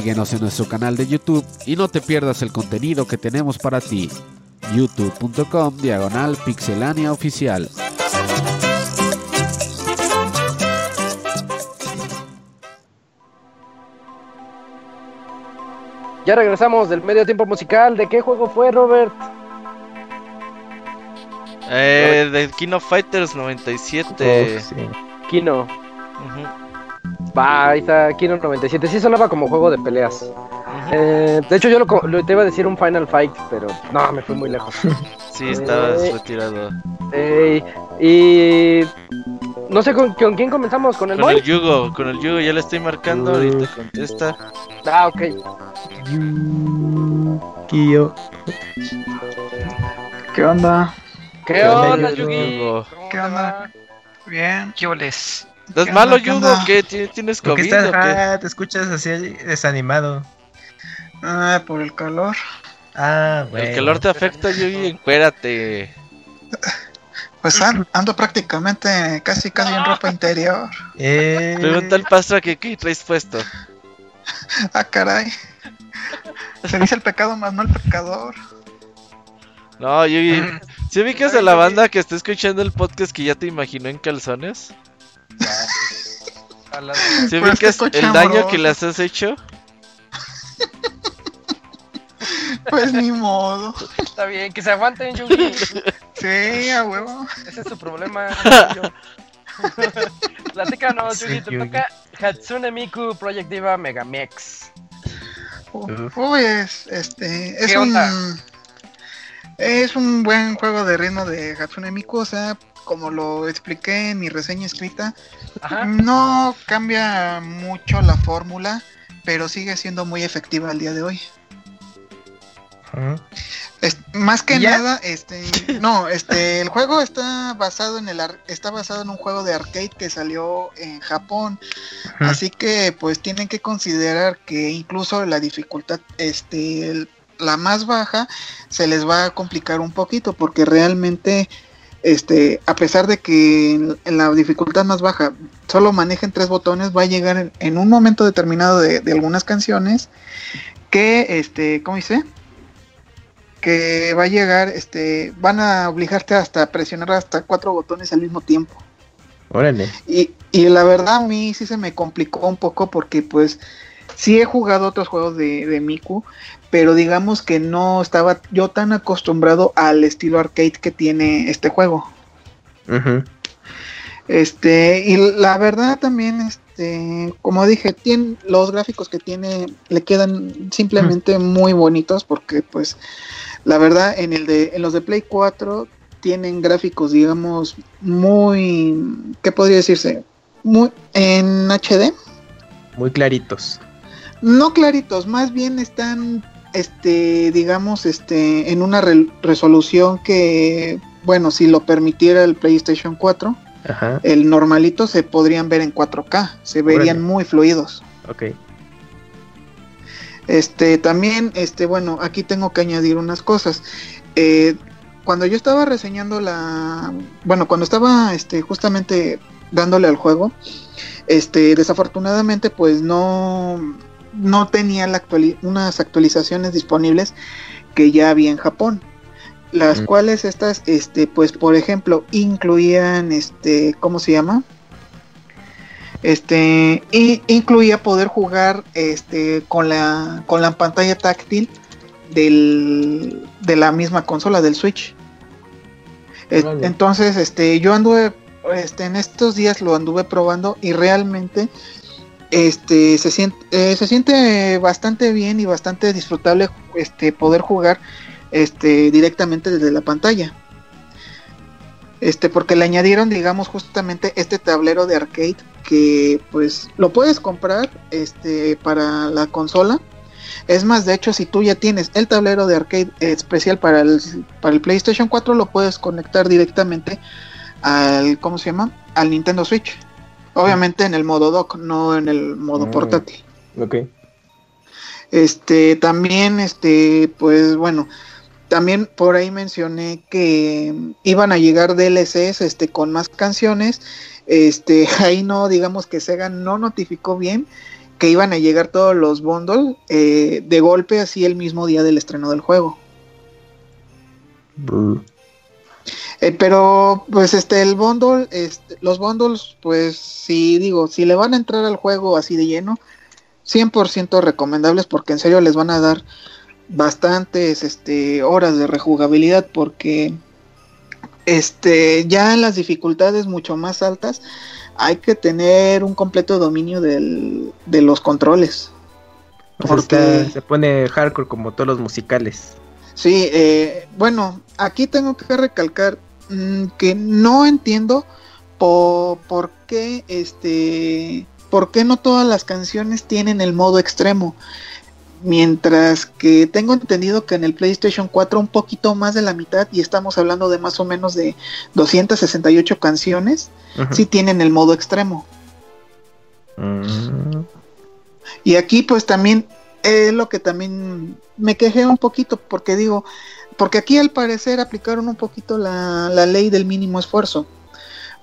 Síguenos en nuestro canal de YouTube y no te pierdas el contenido que tenemos para ti. youtube.com diagonal pixelania oficial. Ya regresamos del medio tiempo musical. ¿De qué juego fue, Robert? Eh, de King of Fighters 97. Uf, sí. Kino. Ujú, Va, ahí está Kino 97. Sí sonaba como juego de peleas. Eh, de hecho, yo lo, co- lo- te iba a decir un Final Fight, pero no, me fui muy lejos. Sí, estabas Eh, retirado. Ey, y no sé con, con quién comenzamos, con el Con el yugo, con el yugo ya le estoy marcando, ahorita contesta. Ah, ok. Kyo. ¿Qué onda? ¿Qué ¿Qué onda? Yugi? ¿Qué onda? Bien. ¿Qué oles? ¿Estás ¿Qué malo, yugo? ¿Ti- ¿Tienes ¿Por qué COVID estás, o qué? ah, te escuchas así desanimado? Ah, por el calor. Ah, bueno. El calor te afecta, Yugi, encuérate. Pues an- ando prácticamente casi casi en ropa interior. Eh, Pregunta al pastor que qué traes puesto. Ah, caray. Se dice el pecado más no el pecador. No, Yugi. ¿Sí ubicas a la banda que está escuchando el podcast que ya te imaginó en calzones? ¿Sí Pues, ubicas qué el daño que les has hecho? Pues ni modo. Está bien, que se aguanten, Yugi. Sí, a huevo. Ese es tu problema. Platícanos, Sí, Yugi. Te Yugi. toca Hatsune Miku Project Diva Megamex. Uf. Uy, es, este, es ¿Qué un, onda? es un buen juego de ritmo de Hatsune Miku, o sea, como lo expliqué en mi reseña escrita, Ajá. no cambia mucho la fórmula, pero sigue siendo muy efectiva al día de hoy. Es- más que nada, este, no, este, el juego está basado en el, ar- está basado en un juego de arcade que salió en Japón, así que pues tienen que considerar que incluso la dificultad, este, el- la más baja, se les va a complicar un poquito porque realmente, este, a pesar de que en, en la dificultad más baja solo manejen tres botones, va a llegar en, en un momento determinado de, de algunas canciones que, este, ¿cómo dice? que va a llegar, este, van a obligarte hasta a presionar hasta cuatro botones al mismo tiempo. Órale. Y, y la verdad a mí sí se me complicó un poco porque pues sí he jugado otros juegos de, de Miku, pero digamos que no estaba yo tan acostumbrado al estilo arcade que tiene este juego. Este, y la verdad también, este, como dije, tiene, los gráficos que tiene le quedan simplemente muy bonitos porque pues la verdad en el de en los de Play 4 tienen gráficos digamos muy ¿qué podría decirse? Muy en HD, Muy claritos. no claritos, más bien están este digamos este en una re- resolución que bueno, si lo permitiera el PlayStation 4 Ajá. el normalito se podrían ver en 4K, se verían Órale. muy fluidos. Ok. Este, también, este, bueno, aquí tengo que añadir unas cosas. Eh, cuando yo estaba reseñando la, bueno, cuando estaba, este, justamente dándole al juego, este, desafortunadamente, pues no, no tenía la actuali- unas actualizaciones disponibles que ya había en Japón. Las Mm. cuales estas, este, pues, por ejemplo, incluían, este, ¿cómo se llama? Este, y incluía poder jugar este con la con la pantalla táctil del, de la misma consola del Switch. Entonces, este, yo anduve este en estos días lo anduve probando y realmente este se siente eh, se siente bastante bien y bastante disfrutable este poder jugar este directamente desde la pantalla. Este, porque le añadieron, digamos, justamente este tablero de arcade que pues lo puedes comprar este para la consola. Es más, de hecho, si tú ya tienes el tablero de arcade especial para el, para el PlayStation 4, lo puedes conectar directamente al, ¿cómo se llama? Al Nintendo Switch. Obviamente en el modo dock, no en el modo Mm. portátil. Ok. Este, también, este, pues bueno, también por ahí mencioné que iban a llegar DLCs, este, con más canciones. Este, ahí no, digamos que Sega no notificó bien que iban a llegar todos los bundles eh, de golpe así el mismo día del estreno del juego. Eh, pero pues este el bundle, este, los bundles, pues si digo, si le van a entrar al juego así de lleno, 100% recomendables porque en serio les van a dar bastantes este, horas de rejugabilidad porque este, ya en las dificultades mucho más altas hay que tener un completo dominio del, de los controles. Porque... se pone hardcore como todos los musicales. Sí, eh, bueno, aquí tengo que recalcar mmm, que no entiendo por, por qué este por qué no todas las canciones tienen el modo extremo. Mientras que tengo entendido que en el PlayStation 4 un poquito más de la mitad, y estamos hablando de más o menos de 268 canciones, sí tienen el modo extremo. Uh-huh. Y aquí pues también es lo que también me quejé un poquito, porque digo, porque aquí al parecer aplicaron un poquito la, la ley del mínimo esfuerzo.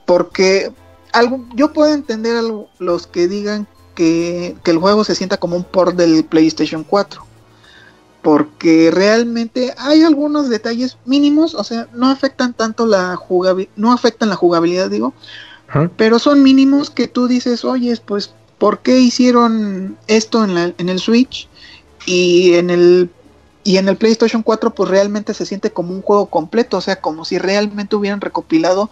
Porque algo, yo puedo entender a los que digan que, que, el juego se sienta como un port del PlayStation 4. Porque realmente hay algunos detalles mínimos, o sea, no afectan tanto la jugabilidad, no afectan la jugabilidad, digo, ¿Ah? pero son mínimos que tú dices, oye, pues, ¿por qué hicieron esto en, la, en el Switch? Y en el y en el PlayStation 4 pues realmente se siente como un juego completo, o sea, como si realmente hubieran recopilado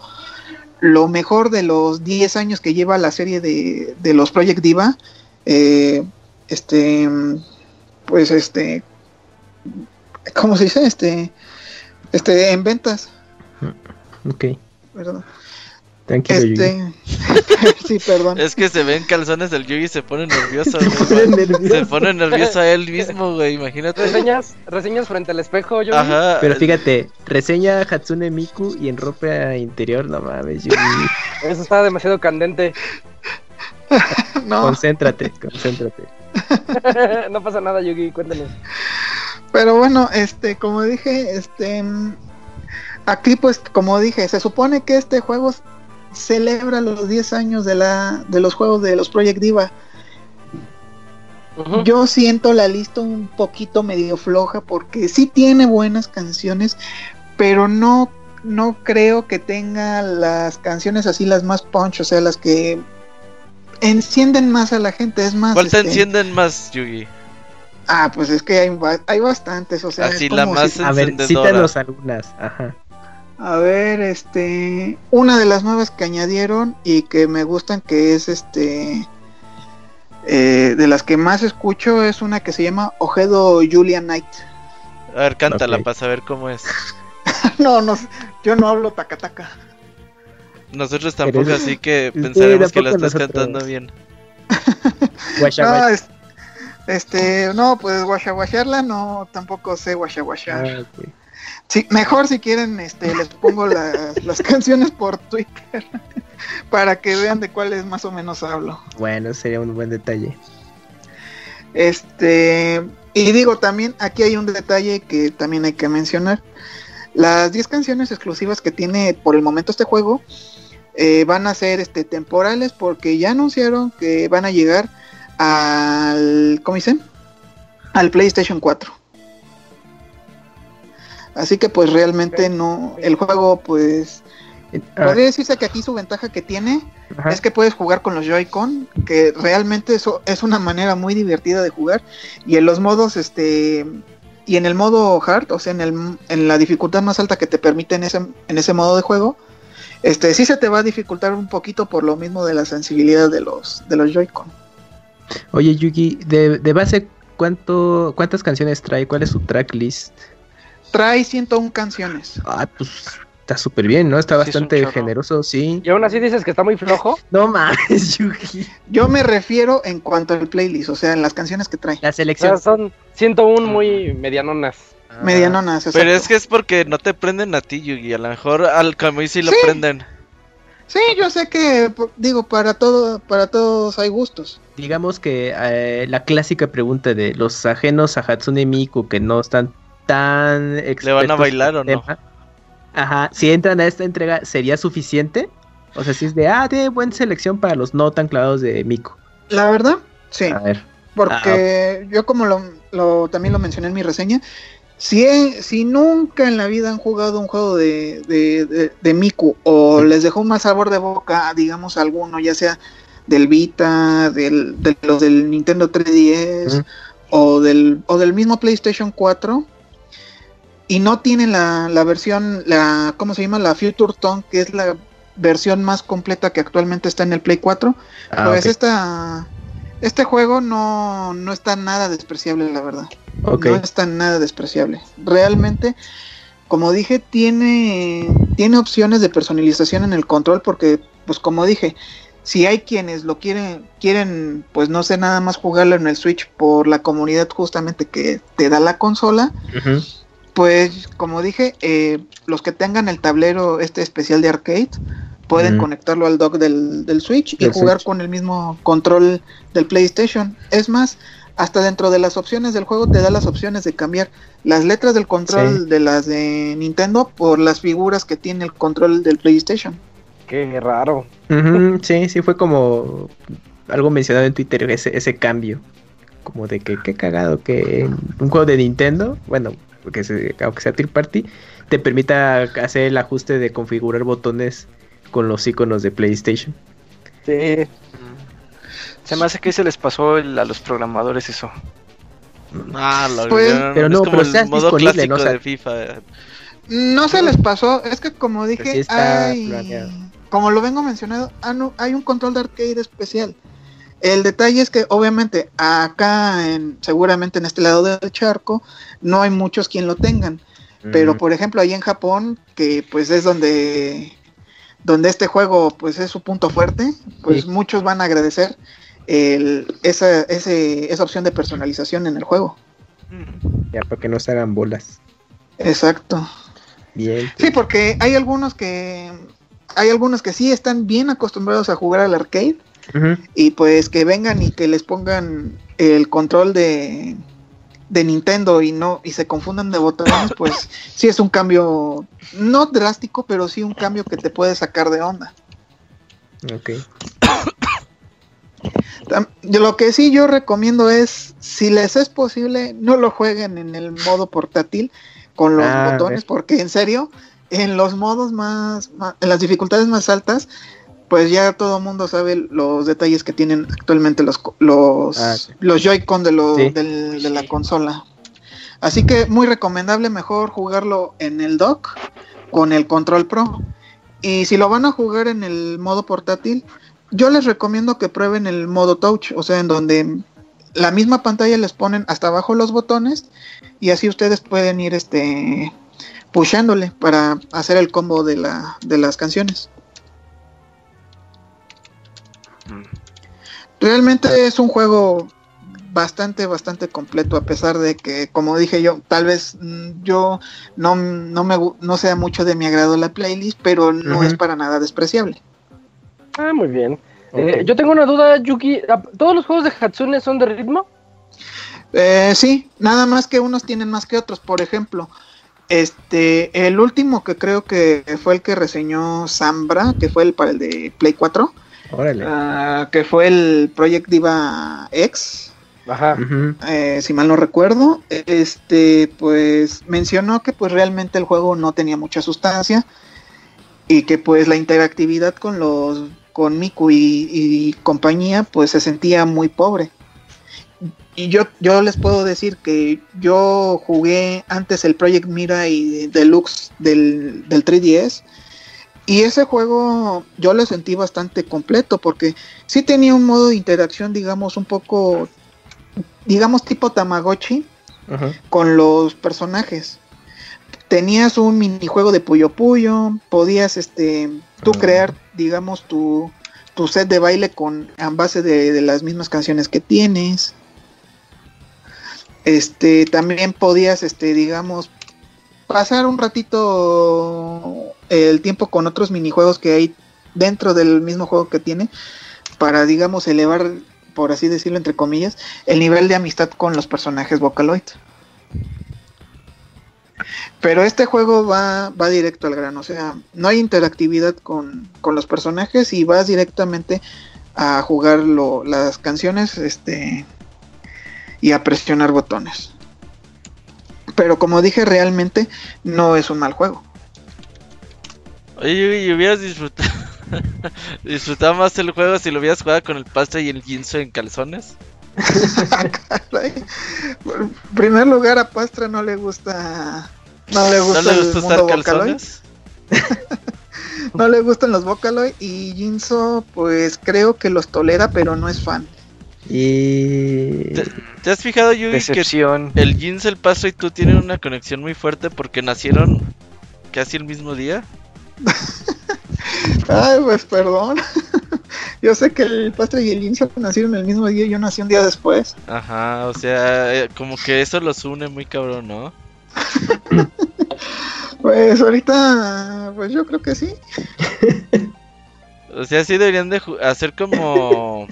lo mejor de los 10 años que lleva la serie de, de los Project Diva, eh, este, pues este, ¿cómo se dice? Este, este, en ventas. Ok. Perdón. Tranquilo, este, sí, perdón. Es que se ven calzones del Yugi y se pone nervioso. se, pone nervioso. se pone nervioso a él mismo, güey, imagínate. Reseñas, reseñas frente al espejo, Yugi. Ajá. Pero fíjate, reseña Hatsune Miku y en ropa interior, no mames, Yugi. Eso está demasiado candente. no. Concéntrate, concéntrate. no pasa nada, Yugi, cuéntanos. Pero bueno, este, como dije, este aquí pues como dije, se supone que este juego celebra los 10 años de la de los juegos de los Project Diva. Uh -huh. Yo siento la lista un poquito medio floja porque sí tiene buenas canciones, pero no no creo que tenga las canciones así las más punch, o sea, las que encienden más a la gente, es más ¿Cuál te este... encienden más, Yugi? Ah, pues es que hay, hay bastantes, o sea, así la más si... A ver, cítanos algunas, ajá. A ver, este. Una de las nuevas que añadieron y que me gustan, que es este. Eh, de las que más escucho, es una que se llama Ojedo Julia Knight. A ver, cántala okay. para saber cómo es. no, no, yo no hablo tacataca. Nosotros tampoco, así que pensaremos sí, que la estás nosotros. cantando bien. no, es, este, no, pues guachaguacharla, no, tampoco sé guachaguachar. Ah, okay. Sí, mejor si quieren, este, les pongo las, las canciones por Twitter para que vean de cuáles más o menos hablo. Bueno, sería un buen detalle. Este, y digo también, aquí hay un detalle que también hay que mencionar. Las 10 canciones exclusivas que tiene por el momento este juego eh, van a ser este, temporales porque ya anunciaron que van a llegar al, ¿cómo dicen? Al PlayStation 4. Así que pues realmente no, el juego pues ah. podría decirse que aquí su ventaja que tiene Ajá. es que puedes jugar con los Joy-Con, que realmente eso es una manera muy divertida de jugar y en los modos este y en el modo hard, o sea, en el en la dificultad más alta que te permite en ese en ese modo de juego, este sí se te va a dificultar un poquito por lo mismo de la sensibilidad de los de los Joy-Con. Oye, Yugi, de, de base ¿cuánto cuántas canciones trae? ¿Cuál es su tracklist? Trae 101 canciones. Ah, pues está súper bien, ¿no? Está bastante sí, generoso, sí. ¿Y aún así dices que está muy flojo? No mames, Yugi. Yo me refiero en cuanto al playlist, o sea, en las canciones que trae. La selección. O sea, son 101 muy medianonas. Ah, medianonas, exacto. Pero es que es porque no te prenden a ti, Yugi. A lo mejor al Camuy sí lo sí. prenden. Sí, yo sé que, digo, para todo, para todos hay gustos. Digamos que eh, la clásica pregunta de los ajenos a Hatsune Miku que no están tan ¿Le van a bailar o no? Ajá, si entran a esta entrega, ¿sería suficiente? O sea, si es de, ah, de buena selección para los no tan clavados de Mico. La verdad, Sí, A ver. porque yo como lo, lo- también lo mencioné en mi reseña, si, he- si nunca en la vida han jugado un juego de, de, de- de Miku o les dejó un mal sabor de boca, digamos alguno, ya sea del Vita, del, de los del Nintendo 3DS Ujú. o, del, o del mismo PlayStation 4 y no tienen la, la versión, la ¿cómo se llama? La Future Tone, que es la versión más completa que actualmente está en el Play 4, Ah, pues esta, este juego no, no está nada despreciable, la verdad. No está nada despreciable. Realmente, como dije, tiene, tiene opciones de personalización en el control porque, pues como dije, si hay quienes lo quieren, quieren, pues no sé, nada más jugarlo en el Switch por la comunidad justamente que te da la consola, Ujú. Pues como dije, eh, los que tengan el tablero este especial de arcade pueden conectarlo al dock del, del Switch y jugar Switch. con el mismo control del PlayStation. Es más, hasta dentro de las opciones del juego te da las opciones de cambiar las letras del control Sí. de las de Nintendo por las figuras que tiene el control del PlayStation. Qué raro. Sí, sí, fue como algo mencionado en Twitter, ese, ese cambio. Como de que qué cagado que un juego de Nintendo, bueno, que se, aunque sea third party, te permita hacer el ajuste de configurar botones con los iconos de PlayStation. Sí. Se me hace que se les pasó el- a los programadores eso. Ah, lo Pues- olvidaron. Pero es no, como pero el seas modo disponible, clásico ¿no? O sea- de FIFA. No se les pasó, es que como dije, sí está hay- planeado. como lo vengo mencionando, ah, no, hay un control de arcade especial. El detalle es que obviamente acá, en, seguramente en este lado del charco, no hay muchos quien lo tengan. Pero por ejemplo ahí en Japón, que pues es donde, donde este juego pues es su punto fuerte, pues Sí. muchos van a agradecer el- esa, ese- esa opción de personalización en el juego. Ya, para que no se hagan bolas. Exacto. Bien. Sí, porque hay algunos que hay algunos que sí están bien acostumbrados a jugar al arcade Y pues que vengan y que les pongan el control de de Nintendo y no y se confundan de botones, pues sí es un cambio no drástico, pero sí un cambio que te puede sacar de onda. Ok. Lo que sí yo recomiendo es, si les es posible, no lo jueguen en el modo portátil con los Ah, botones, porque en serio, en los modos más, más- en las dificultades más altas, pues ya todo el mundo sabe los detalles que tienen actualmente los, los, Ah, sí. los Joy-Con de, lo- Sí. del- de la consola. Así que muy recomendable mejor jugarlo en el dock con el Control Pro. Y si lo van a jugar en el modo portátil, yo les recomiendo que prueben el modo touch, o sea, en donde la misma pantalla les ponen hasta abajo los botones y así ustedes pueden ir este pushándole para hacer el combo de la de las canciones. Realmente es un juego bastante bastante completo a pesar de que como dije yo tal vez mm, yo no, no me no sea mucho de mi agrado la playlist pero no es para nada despreciable Ah, muy bien. Eh, yo tengo una duda, Yuki. ¿a- ¿Todos los juegos de Hatsune son de ritmo? Eh, sí, nada más que unos tienen más que otros. Por ejemplo, este, el último que creo que fue el que reseñó Zambra, que fue el para el de Play 4, Órale. ah, que fue el Project Diva X, Ajá. Eh, si mal no recuerdo, este, pues mencionó que pues realmente el juego no tenía mucha sustancia y que pues la interactividad con los, con Miku y, y compañía pues se sentía muy pobre. Y yo, yo les puedo decir que yo jugué antes el Project Mira y Deluxe del, del 3DS. Y ese juego yo lo sentí bastante completo porque sí tenía un modo de interacción, digamos, un poco, digamos, tipo Tamagotchi Ajá. con los personajes. Tenías un minijuego de Puyo Puyo, podías este, tú Ah. crear, digamos, tu, tu set de baile con a base de, de las mismas canciones que tienes. Este, también podías, este, digamos, pasar un ratito el tiempo con otros minijuegos que hay dentro del mismo juego que tiene para, digamos, elevar, por así decirlo, entre comillas, el nivel de amistad con los personajes Vocaloid. Pero este juego va, va directo al grano, o sea, no hay interactividad con, con los personajes y vas directamente a jugar lo- las canciones este, y a presionar botones. Pero como dije, realmente no es un mal juego. Oye, y hubieras disfrutado, disfrutado más el juego si lo hubieras jugado con el pasta y el Jinso en calzones. En primer lugar, a Pastra no le gusta. No le gusta, ¿No le el gusta mundo usar Vocaloid. calzones? No le gustan los Vocaloid. Y Jinso, pues creo que los tolera, pero no es fan. Y... ¿Te, has fijado, Yugi, que el Jinso, el Pasta y tú tienen una conexión muy fuerte porque nacieron casi el mismo día? Ay, pues perdón. Yo sé que el Pastra y el Jinso nacieron el mismo día y yo nací un día después. Ajá, o sea, eh, como que eso los une muy cabrón, ¿no? Pues ahorita, pues yo creo que sí. O sea, sí deberían de hacer como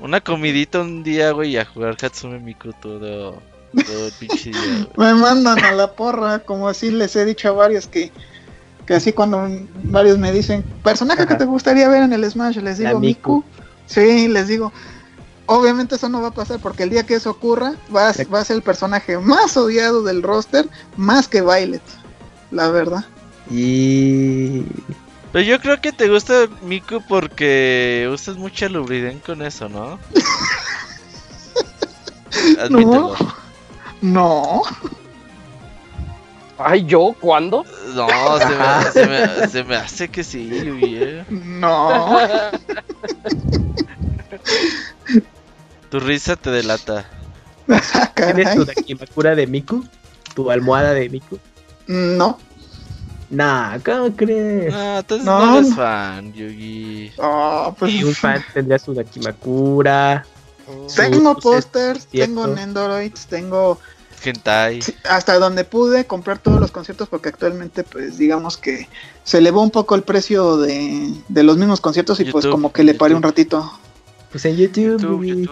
una comidita un día, güey, y a jugar Hatsume Miku todo, todo el pinche día. Me mandan a la porra, como así les he dicho a varios que, que así cuando varios me dicen, personaje que te gustaría ver en el Smash, les digo Miku. Miku. Sí, les digo. Obviamente eso no va a pasar porque el día que eso ocurra va a, va a ser el personaje más odiado del roster, más que Violet, la verdad. Y... Pero yo creo que te gusta Miku porque usas mucha lubriden con eso, ¿no? Admítelo. No, Ay, ¿yo? ¿Cuándo? No, se me, se me- se me hace que sí, Yugi, eh. no. Tu risa te delata. ¿Tienes tu. Dakimakura de Miku? ¿Tu almohada de Miku? No. Nah, ¿cómo crees? No, entonces No, no, eres fan, Yugi. Ah, pues Y un fan tendría su Dakimakura. tengo sus- pósters, tengo Nendoroids, tengo Hentai. Hasta donde pude comprar todos los conciertos porque actualmente pues digamos que se elevó un poco el precio de, de los mismos conciertos y pues YouTube, como que le paré un YouTube. ratito. Pues en YouTube, YouTube, y YouTube.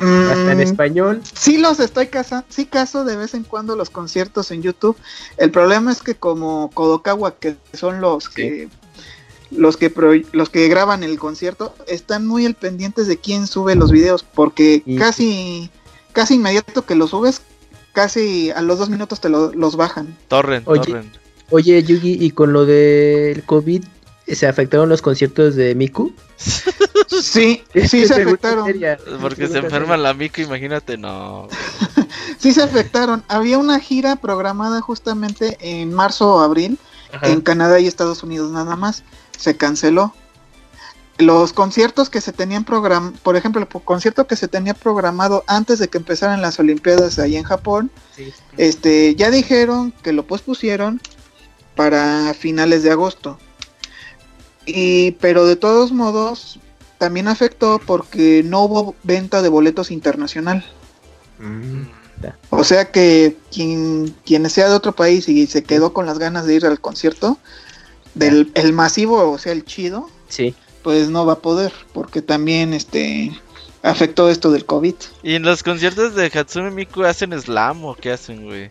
Hasta en Mm, español. sí los estoy casando, sí caso de vez en cuando los conciertos en YouTube. El problema es que como Kodokawa que son los que los que pro- los que graban el concierto están muy al pendientes de quién sube los videos porque Y- casi casi inmediato que los subes casi a los dos minutos te lo- los bajan. Torrent, Oye. Torrent. Oye, Yugi, ¿y con lo del COVID se afectaron los conciertos de Miku? Sí, sí se afectaron. Porque se enferma la Miku, imagínate, no. Sí se afectaron. Había una gira programada justamente en marzo o abril Ajá. en Canadá y Estados Unidos nada más. Se canceló. Los conciertos que se tenían programado, por ejemplo, el concierto que se tenía programado antes de que empezaran las Olimpiadas ahí en Japón, Sí. este, ya dijeron que lo pospusieron para finales de agosto. Y, pero de todos modos, también afectó porque no hubo venta de boletos internacional. Mm. O sea que quien, quien sea de otro país y se quedó con las ganas de ir al concierto, del el masivo, o sea, el chido, Sí. pues no va a poder, porque también este afectó esto del COVID. ¿Y en los conciertos de Hatsume Miku hacen slam o qué hacen, güey?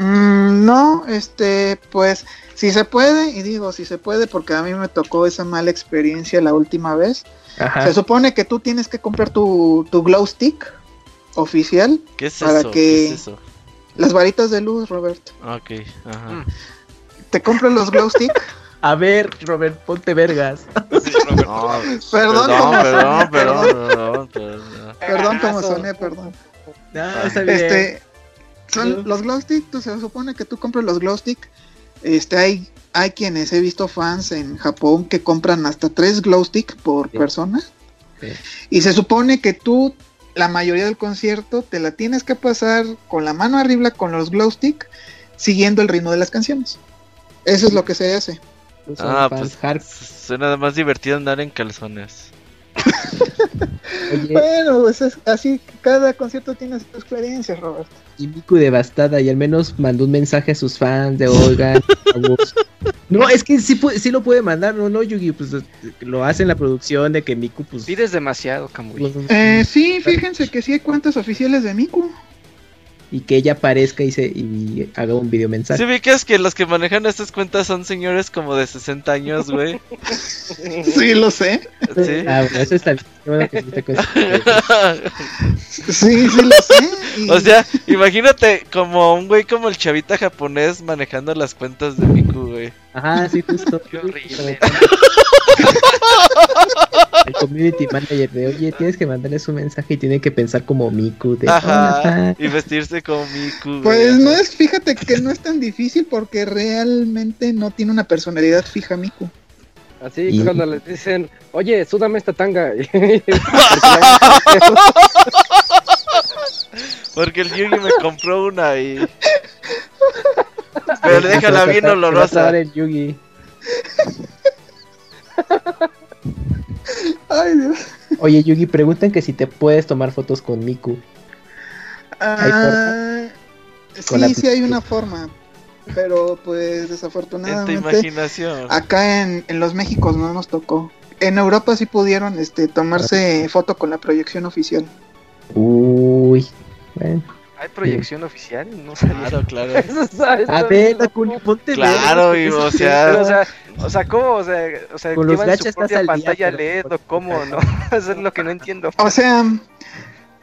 Mm, no, este, pues si se puede, y digo si se puede porque a mí me tocó esa mala experiencia la última vez. Ajá. Se supone que tú tienes que comprar tu, tu glow stick oficial, ¿Qué es Para eso? que- ¿Qué es eso? las varitas de luz, Roberto. Ok, ajá. Mm. Te compras los glow stick. A ver, Robert, ponte vergas. Sí. No, Perdón, perdón, perdón, perdón, perdón, perdón. Perdón como soné, perdón. No, está bien. Este, son Sí. los glow stick, tú, se supone que tú compras los glow stick. Este, hay, hay quienes he visto fans en Japón que compran hasta tres glow stick por Sí. persona. Sí. Y se supone que tú, la mayoría del concierto, te la tienes que pasar con la mano arriba con los glow stick, siguiendo el ritmo de las canciones. Eso es lo que se hace. Ah, pues hard- suena más divertido andar en calzones. Oye, Bueno, pues es así, cada concierto tiene sus experiencias, Roberto. y Miku devastada y al menos mandó un mensaje a sus fans de chavos". No, es que sí lo puede mandar, no, no, Yugi, pues lo hace en la producción de que Miku, pues. Pides demasiado, Kamui. pues, Eh, sí, fíjense que sí hay cuentas oficiales de Miku. Y que ella aparezca y, se, y haga un video mensaje. ¿Sí ubicas que los que manejan estas cuentas son señores como de 60 años, güey? Sí, lo sé. Sí. Ah, bueno, eso está bueno que sí te cuesta. Sí, sí, lo sé. y- O sea, imagínate como un güey como el chavita japonés manejando las cuentas de Miku, güey. Ajá, sí, justo. Qué horrible. El community manager de, oye, tienes que mandarles un mensaje y tiene que pensar como Miku. De, Ajá. "Hola, Y vestirse como Miku. Pues no es, fíjate que no es tan difícil porque realmente no tiene una personalidad fija, Miku. Así Y- cuando les dicen, oye, súdame esta tanga. Porque el Yugi me compró una y... Pero déjala bien olorosa. dar el Yugi. Ay, Dios. Oye, Yugi, preguntan que si te puedes tomar fotos con Miku. Ah, Con sí, sí hay una forma. Pero pues En tu desafortunadamente imaginación. acá en, en los Méxicos no nos tocó. En Europa sí pudieron este tomarse foto con la proyección oficial. Uy. Bueno. ¿Hay proyección oficial? No sabía. Claro, claro. Eso eso A ver, loco. Dakuni, ponte Claro, o sea- Pero, o sea, o sea, ¿cómo? O sea, o sea Con los llevan su estás propia al día, pantalla pero- LED o cómo, ¿no? Eso es lo que no entiendo. O sea,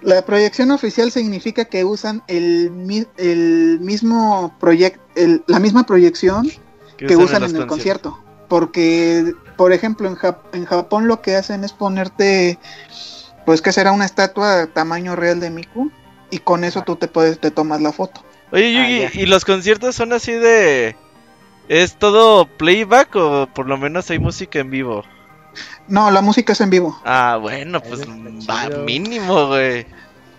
la proyección oficial significa que usan el, mi- el mismo proyecto, la misma proyección que usan en el concierto. Porque, por ejemplo, en, Jap- en Japón lo que hacen es ponerte, pues que será una estatua tamaño real de Miku y con eso tú te puedes te tomas la foto. Oye, Yugi, ¿y los conciertos son así de... ¿Es todo playback o por lo menos hay música en vivo? No, la música es en vivo. Ah, bueno, pues va, mínimo, güey.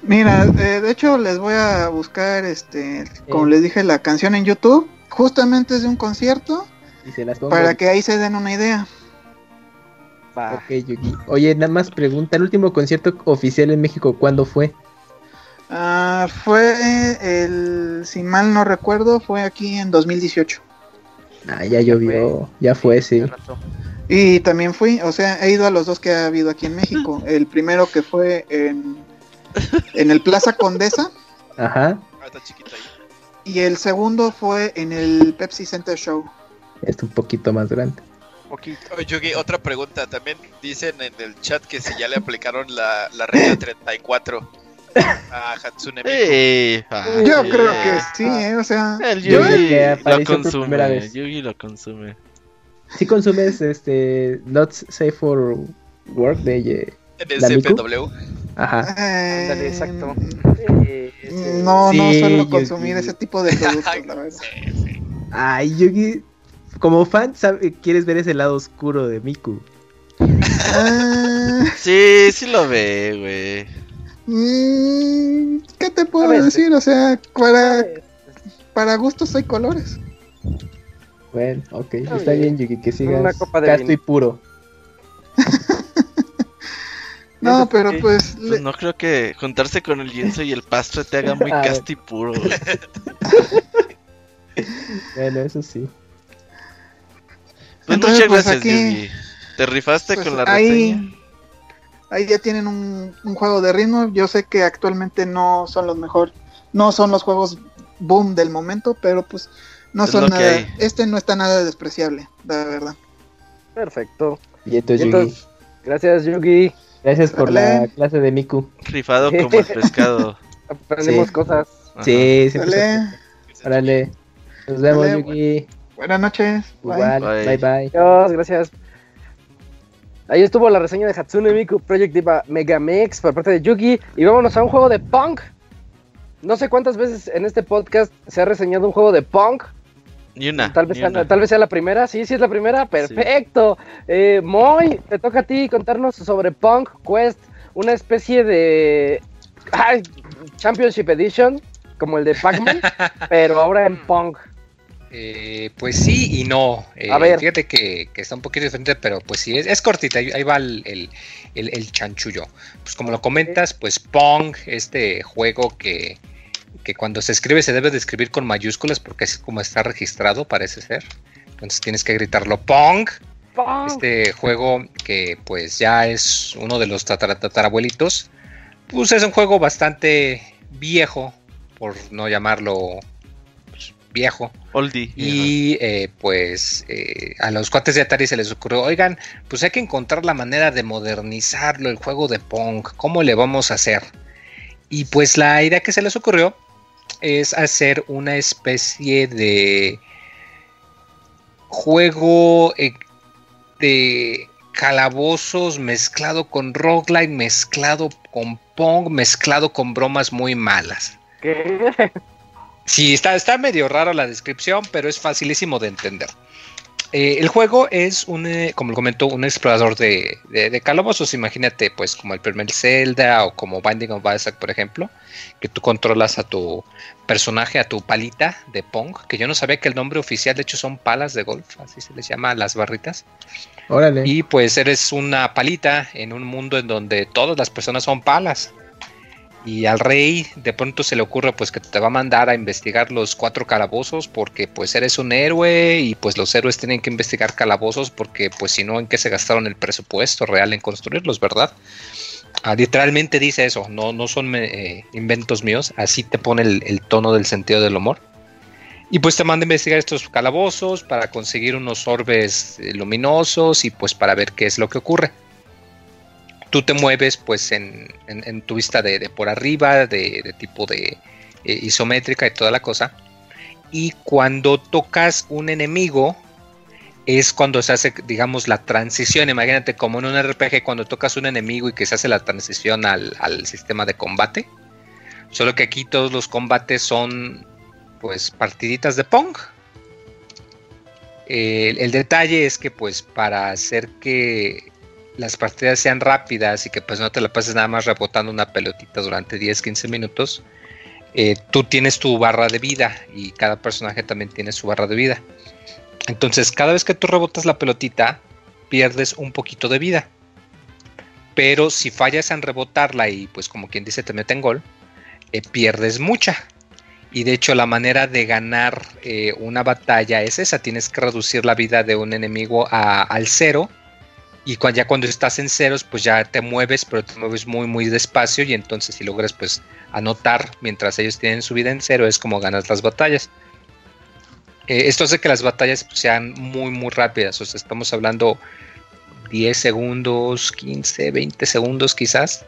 Mira, eh, de hecho les voy a buscar, este, como Sí. les dije, la canción en YouTube. Justamente es de un concierto Y se las pongo. para que ahí se den una idea. Va. Ok, Yugi. Oye, nada más pregunta, ¿el último concierto oficial en México cuándo fue? Ah, fue el, si mal no recuerdo, fue aquí en 2018. Ah, ya llovió, ya fue, sí. Y también fui, o sea, he ido a los dos que ha habido aquí en México. El primero que fue en, en el Plaza Condesa Ajá, Ah, y el segundo fue en el Pepsi Center Show. es un poquito más grande. Poquito. Oye, Yugi, otra pregunta. También dicen en el chat que si ya le aplicaron la, la regla 34 a Hatsune Miku. Sí, ah, Yo sí. creo que sí, ¿eh? o sea, El Yugi lo por consume. vez. Yugi lo consume. Si consumes este Not Safe for Work de eh, En el ¿La Miku? CPW. Ajá. eh, Ándale, exacto. Eh, no, no Sí, suelo consumir ese tipo de productos, la verdad. Sí, sí. Ay, Yugi, como fan, sabe- quieres ver ese lado oscuro de Miku. Ah, Sí, sí lo ve, güey. Mm, ¿Qué te puedo decir? O sea, para, para gustos hay colores. Bueno, ok, Está está bien. bien, Yugi, que sigas Una copa de casto vino. y puro. No, pero pues, Pues le- no creo que juntarse con el lienzo y el pastre te haga muy casto y puro. Bueno, eso sí. Pues Entonces, muchas pues, gracias, aquí- Yugi. Te rifaste pues, con la reseña. ahí, ahí ya tienen un, un juego de ritmo. Yo sé que actualmente no son los mejor, no son los juegos boom del momento, pero pues no Es son nada. hay. Este no está nada despreciable, la verdad. Perfecto. Y entonces, Y Yugi, entonces, gracias, Yugi. gracias por la clase de Miku. Rifado como el pescado. Aprendemos Sí. cosas. Ajá. Sí, sí. Dale, Órale. Nos vemos, Dale, Yugi. buenas noches. Bye. Igual, Bye. bye bye. Adiós, gracias. Ahí estuvo la reseña de Hatsune Miku Project Diva Megamix por parte de Yugi. Y vámonos a un juego de punk. No sé cuántas veces en este podcast se ha reseñado un juego de punk. Ni una. Tal vez, sea, una. tal vez sea la primera. Sí, sí es la primera. Perfecto. Eh, Moy, te toca a ti contarnos sobre Punk Quest. Una especie de ay, Championship Edition, como el de Pac-Man, pero ahora en Punk. Eh, pues sí y no. Eh, A ver. Fíjate que, que está un poquito diferente, pero pues sí, es, es cortita. Ahí ahí va el, el, el- el chanchullo. Pues como lo comentas, pues Pong, este juego que, que cuando se escribe se debe de escribir con mayúsculas porque es como está registrado, parece ser. Entonces tienes que gritarlo Pong. Punk. Este juego que pues ya es uno de los tatara- tatarabuelitos. Pues es un juego bastante viejo por no llamarlo viejo. Oldie. Y eh, pues eh, a los cuates de Atari se les ocurrió, oigan, pues hay que encontrar la manera de modernizarlo, el juego de Pong, ¿cómo le vamos a hacer? Y pues la idea que se les ocurrió es hacer una especie de juego eh, de calabozos mezclado con roguelike, mezclado con Pong, mezclado con bromas muy malas. ¿Qué? Sí, está, está medio raro la descripción, pero es facilísimo de entender. Eh, el juego es un, eh, como lo comentó, un explorador de, de, de, calabozos. Imagínate, pues, como el primer Zelda o como Binding of Isaac, por ejemplo, que tú controlas a tu personaje, a tu palita de Pong, que yo no sabía que el nombre oficial, de hecho, son palas de golf, así se les llama las barritas. Órale. Y pues eres una palita en un mundo en donde todas las personas son palas. Y al rey de pronto se le ocurre pues que te va a mandar a investigar los cuatro calabozos porque pues eres un héroe y pues los héroes tienen que investigar calabozos porque pues si no en qué se gastaron el presupuesto real en construirlos, ¿verdad? Ah, literalmente dice eso, no, no son eh, inventos míos, así te pone el, tono del sentido del humor. Y pues te manda a investigar estos calabozos para conseguir unos orbes eh, luminosos y pues para ver qué es lo que ocurre tú te mueves pues en, en, tu vista de, por arriba, de, de tipo de eh, isométrica y toda la cosa. Y cuando tocas un enemigo, es cuando se hace, digamos, la transición. Imagínate como en un RPG cuando tocas un enemigo y que se hace la transición al, al sistema de combate. Solo que aquí todos los combates son pues partiditas de Pong. El, el detalle es que pues para hacer que las partidas sean rápidas y que pues no te la pases nada más rebotando una pelotita durante 10-15 minutos, eh, tú tienes tu barra de vida y cada personaje también tiene su barra de vida. Entonces, cada vez que tú rebotas la pelotita, pierdes un poquito de vida. Pero si fallas en rebotarla y pues como quien dice te meten gol, eh, pierdes mucha. Y de hecho la manera de ganar eh, una batalla es esa, tienes que reducir la vida de un enemigo a, al cero y cuando, ya cuando estás en ceros pues ya te mueves pero te mueves muy muy despacio y entonces si logras pues anotar mientras ellos tienen su vida en cero es como ganas las batallas. Eh, esto hace que las batallas pues, sean muy muy rápidas o sea estamos hablando 10 segundos 15 20 segundos quizás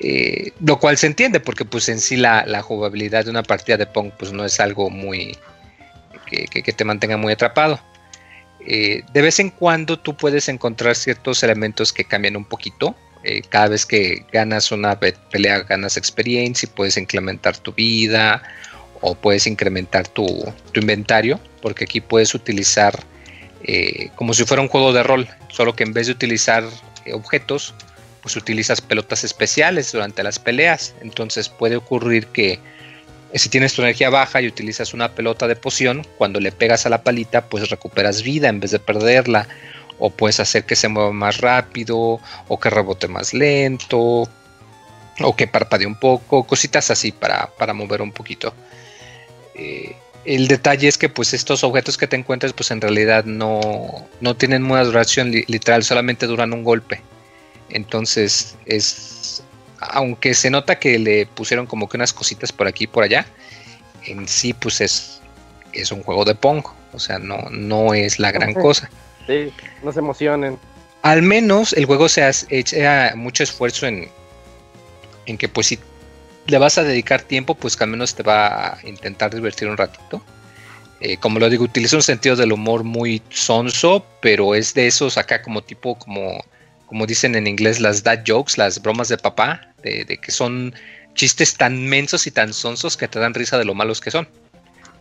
eh, lo cual se entiende porque pues en sí la, la, jugabilidad de una partida de Pong pues no es algo muy que, que, que te mantenga muy atrapado eh, de vez en cuando tú puedes encontrar ciertos elementos que cambian un poquito. Eh, cada vez que ganas una pelea ganas experiencia y puedes incrementar tu vida o puedes incrementar tu, inventario porque aquí puedes utilizar eh, como si fuera un juego de rol, solo que en vez de utilizar objetos, pues utilizas pelotas especiales durante las peleas. Entonces puede ocurrir que si tienes tu energía baja y utilizas una pelota de poción, cuando le pegas a la palita, pues recuperas vida en vez de perderla. O puedes hacer que se mueva más rápido, o que rebote más lento, o que parpadee un poco, cositas así para, para mover un poquito. Eh, el detalle es que pues estos objetos que te encuentras pues en realidad no, no tienen una duración li literal, solamente duran un golpe. Entonces es aunque se nota que le pusieron como que unas cositas por aquí y por allá, en sí pues es, es un juego de Pong, o sea, no, no es la gran cosa. Sí, no se emocionen. Al menos el juego se hace echa mucho esfuerzo en, en que pues si le vas a dedicar tiempo, pues que al menos te va a intentar divertir un ratito. Eh, como lo digo, utiliza un sentido del humor muy sonso, pero es de esos acá como tipo como como dicen en inglés, las dad jokes, las bromas de papá, de, de, que son chistes tan mensos y tan sonsos que te dan risa de lo malos que son.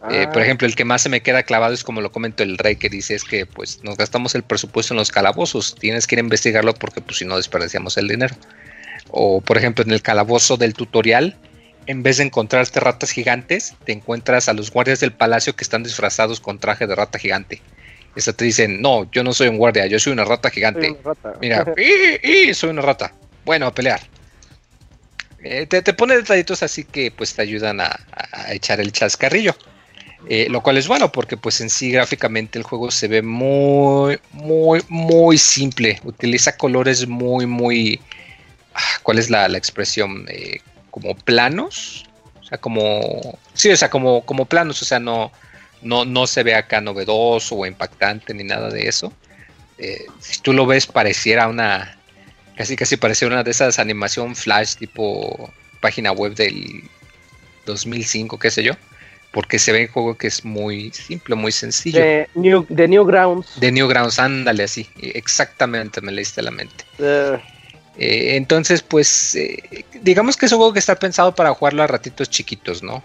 Ah. Eh, por ejemplo, el que más se me queda clavado es como lo comento el rey, que dice es que pues nos gastamos el presupuesto en los calabozos, tienes que ir a investigarlo porque pues si no desperdiciamos el dinero. O por ejemplo en el calabozo del tutorial, en vez de encontrarte ratas gigantes, te encuentras a los guardias del palacio que están disfrazados con traje de rata gigante. Esa te dicen, no, yo no soy un guardia, yo soy una rata gigante. Una rata. Mira, y, y, soy una rata. Bueno, a pelear. Eh, te, te, pone detallitos así que pues te ayudan a, a echar el chascarrillo. Eh, lo cual es bueno porque pues en sí gráficamente el juego se ve muy, muy, muy simple. Utiliza colores muy, muy... Ah, ¿Cuál es la, la expresión? Eh, como planos. O sea, como. Sí, o sea, como, como planos. O sea, no, no, no se ve acá novedoso o impactante ni nada de eso. Eh, si tú lo ves, pareciera una. Casi, casi pareciera una de esas animación flash tipo página web del 2005, qué sé yo. Porque se ve el juego que es muy simple, muy sencillo. De New, de Newgrounds. De Newgrounds, ándale así. Exactamente, me leíste la mente. Eh, Eh, entonces, pues, eh, digamos que es un juego que está pensado para jugarlo a ratitos chiquitos, ¿no?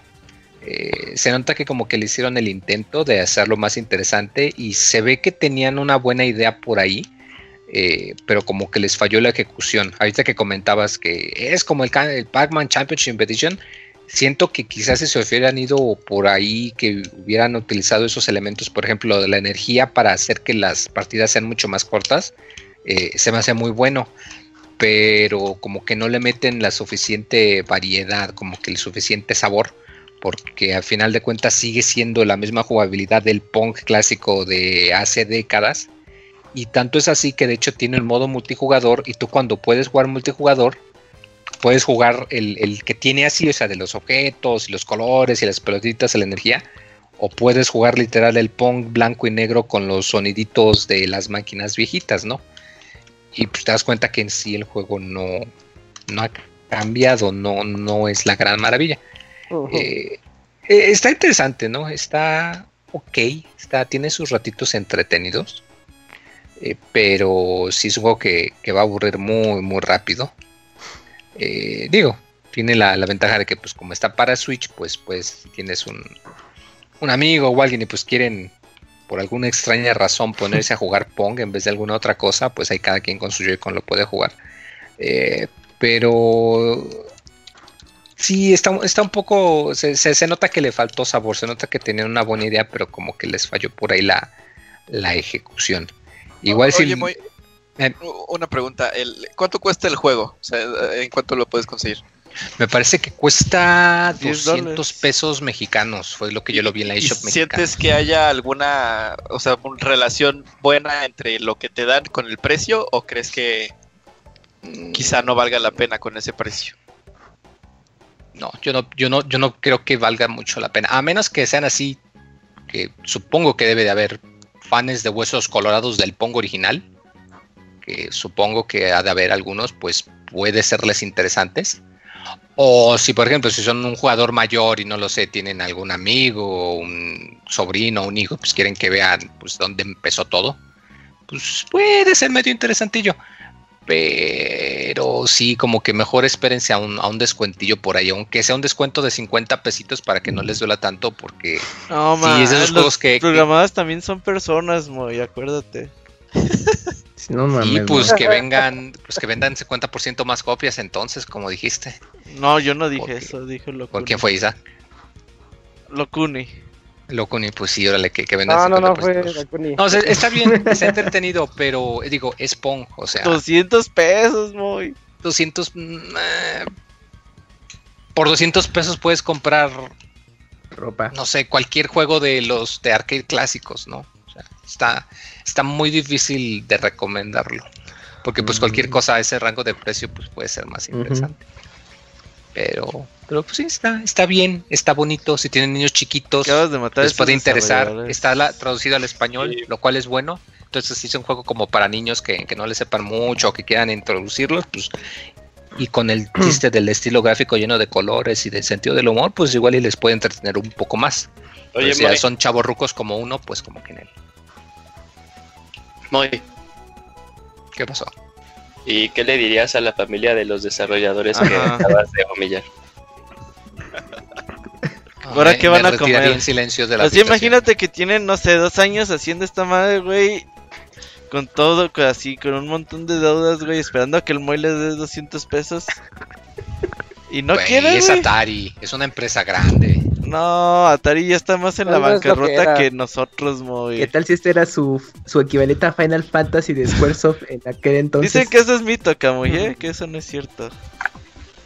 Eh, se nota que como que le hicieron el intento de hacerlo más interesante y se ve que tenían una buena idea por ahí, eh, pero como que les falló la ejecución. Ahorita que comentabas que es como el, Pac-Man Championship Edition, siento que quizás si se hubieran ido por ahí, que hubieran utilizado esos elementos, por ejemplo, de la energía para hacer que las partidas sean mucho más cortas, eh, se me hace muy bueno pero como que no le meten la suficiente variedad, como que el suficiente sabor, porque al final de cuentas sigue siendo la misma jugabilidad del Pong clásico de hace décadas. Y tanto es así que de hecho tiene el modo multijugador y tú cuando puedes jugar multijugador, puedes jugar el, el que tiene así, o sea, de los objetos y los colores y las pelotitas de la energía, o puedes jugar literal el Pong blanco y negro con los soniditos de las máquinas viejitas, ¿no? y pues te das cuenta que en sí el juego no, no ha cambiado, no, no es la gran maravilla. Eh, eh, está interesante, ¿no? Está ok, está, tiene sus ratitos entretenidos, eh, pero sí es un juego que, va a aburrir muy, muy rápido. Digo, tiene la, ventaja de que pues como está para Switch, pues, pues tienes un, un amigo o alguien y pues quieren por alguna extraña razón ponerse a jugar Pong en vez de alguna otra cosa, pues ahí cada quien con su Joy-Con lo puede jugar. Pero sí, está, está un poco, se, se- se nota que le faltó sabor, se nota que tenían una buena idea, pero como que les falló por ahí la, la ejecución. Igual si... Eh. una pregunta. El, ¿Cuánto cuesta el juego? O sea, ¿en cuánto lo puedes conseguir? Me parece que cuesta 10 200 dólares. pesos mexicanos, fue lo que yo lo vi en la ¿Y eShop mexicana. ¿Sientes que haya alguna, o sea, una relación buena entre lo que te dan con el precio o crees que Mm, quizá no valga la pena con ese precio? No, yo no, yo no, yo no creo que valga mucho la pena. A menos que sean así, que supongo que debe de haber fans de huesos colorados del Pongo original. Que supongo que ha de haber algunos, pues puede serles interesantes. O si, por ejemplo, si son un jugador mayor y no lo sé, tienen algún amigo, un sobrino, un hijo, pues quieren que vean pues dónde empezó todo. Pues puede ser medio interesantillo. Pero sí, como que mejor espérense a un, a un descuentillo por ahí, aunque sea un descuento de 50 pesitos para que no les duela tanto, porque No, Sí, man, es de esos los juegos que- que- programadas también son personas, Moy, acuérdate. No mames. y pues que vengan, pues que vendan 50% más copias entonces, como dijiste. No, yo no dije eso, dije Locuni. ¿Por quién fue Isa? Locuni. Locuni, pues sí, órale, que, que vendan No, no, no, 50%. fue. No, o sea, está bien, está entretenido, pero digo, es Pong, o sea, 200 pesos, Moy. 200... mm, eh, por 200 pesos puedes comprar Ropa. no sé, cualquier juego de los de arcade clásicos, ¿no? O sea, está, está muy difícil de recomendarlo. Porque pues cualquier Mm. cosa a ese rango de precio pues puede ser más interesante. Pero, pero pues sí, está, está bien, está bonito. Si tienen niños chiquitos, Acabas de matar a les puede interesar. Está la, traducido al español, Sí. lo cual es bueno. Entonces, si es un juego como para niños que, que no le sepan mucho o que quieran introducirlos, pues y con el chiste del estilo gráfico lleno de colores y del sentido del humor, pues igual y les puede entretener un poco más. Oye, si ya Moy, son chavorrucos como uno, pues como que en él. Moy, ¿Qué pasó? ¿Y qué le dirías a la familia de los desarrolladores que Ajá. acabas de humillar? ¿Ahora qué van me a comer? en silencio de la Así habitación. imagínate que tienen, no sé, dos años haciendo esta madre, güey. Con todo, con- así, con un montón de deudas, güey, esperando a que el Moy les dé 200 pesos. Y no Güey, quiere, es güey. Atari, es una empresa grande. No, Atari ya está más en la No, que bancarrota era. que, nosotros, Moy. ¿Qué tal si este era su, su equivalente a Final Fantasy de Squaresoft en aquel entonces? Dicen que eso es mito, Camuy, ¿eh? Que eso no es cierto.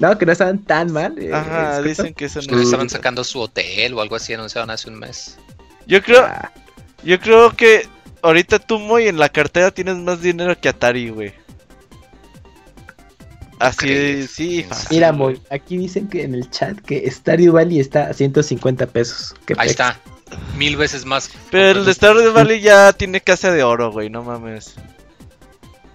No, que no estaban tan mal. eh, Ajá, Squaresoft. dicen que eso no que es estaban cierto. sacando su hotel o algo así, anunciaron hace un mes. Yo creo, Ah, yo creo que ahorita tú, Moy, en la cartera tienes más dinero que Atari, güey. Así, sí, ¿En fácil. Mira, aquí dicen que en el chat que Stardew Valley está a 150 pesos. Qué Ahí pex. está. Mil veces más. Pero el de Stardew Valley ya tiene casa de oro, güey, no mames.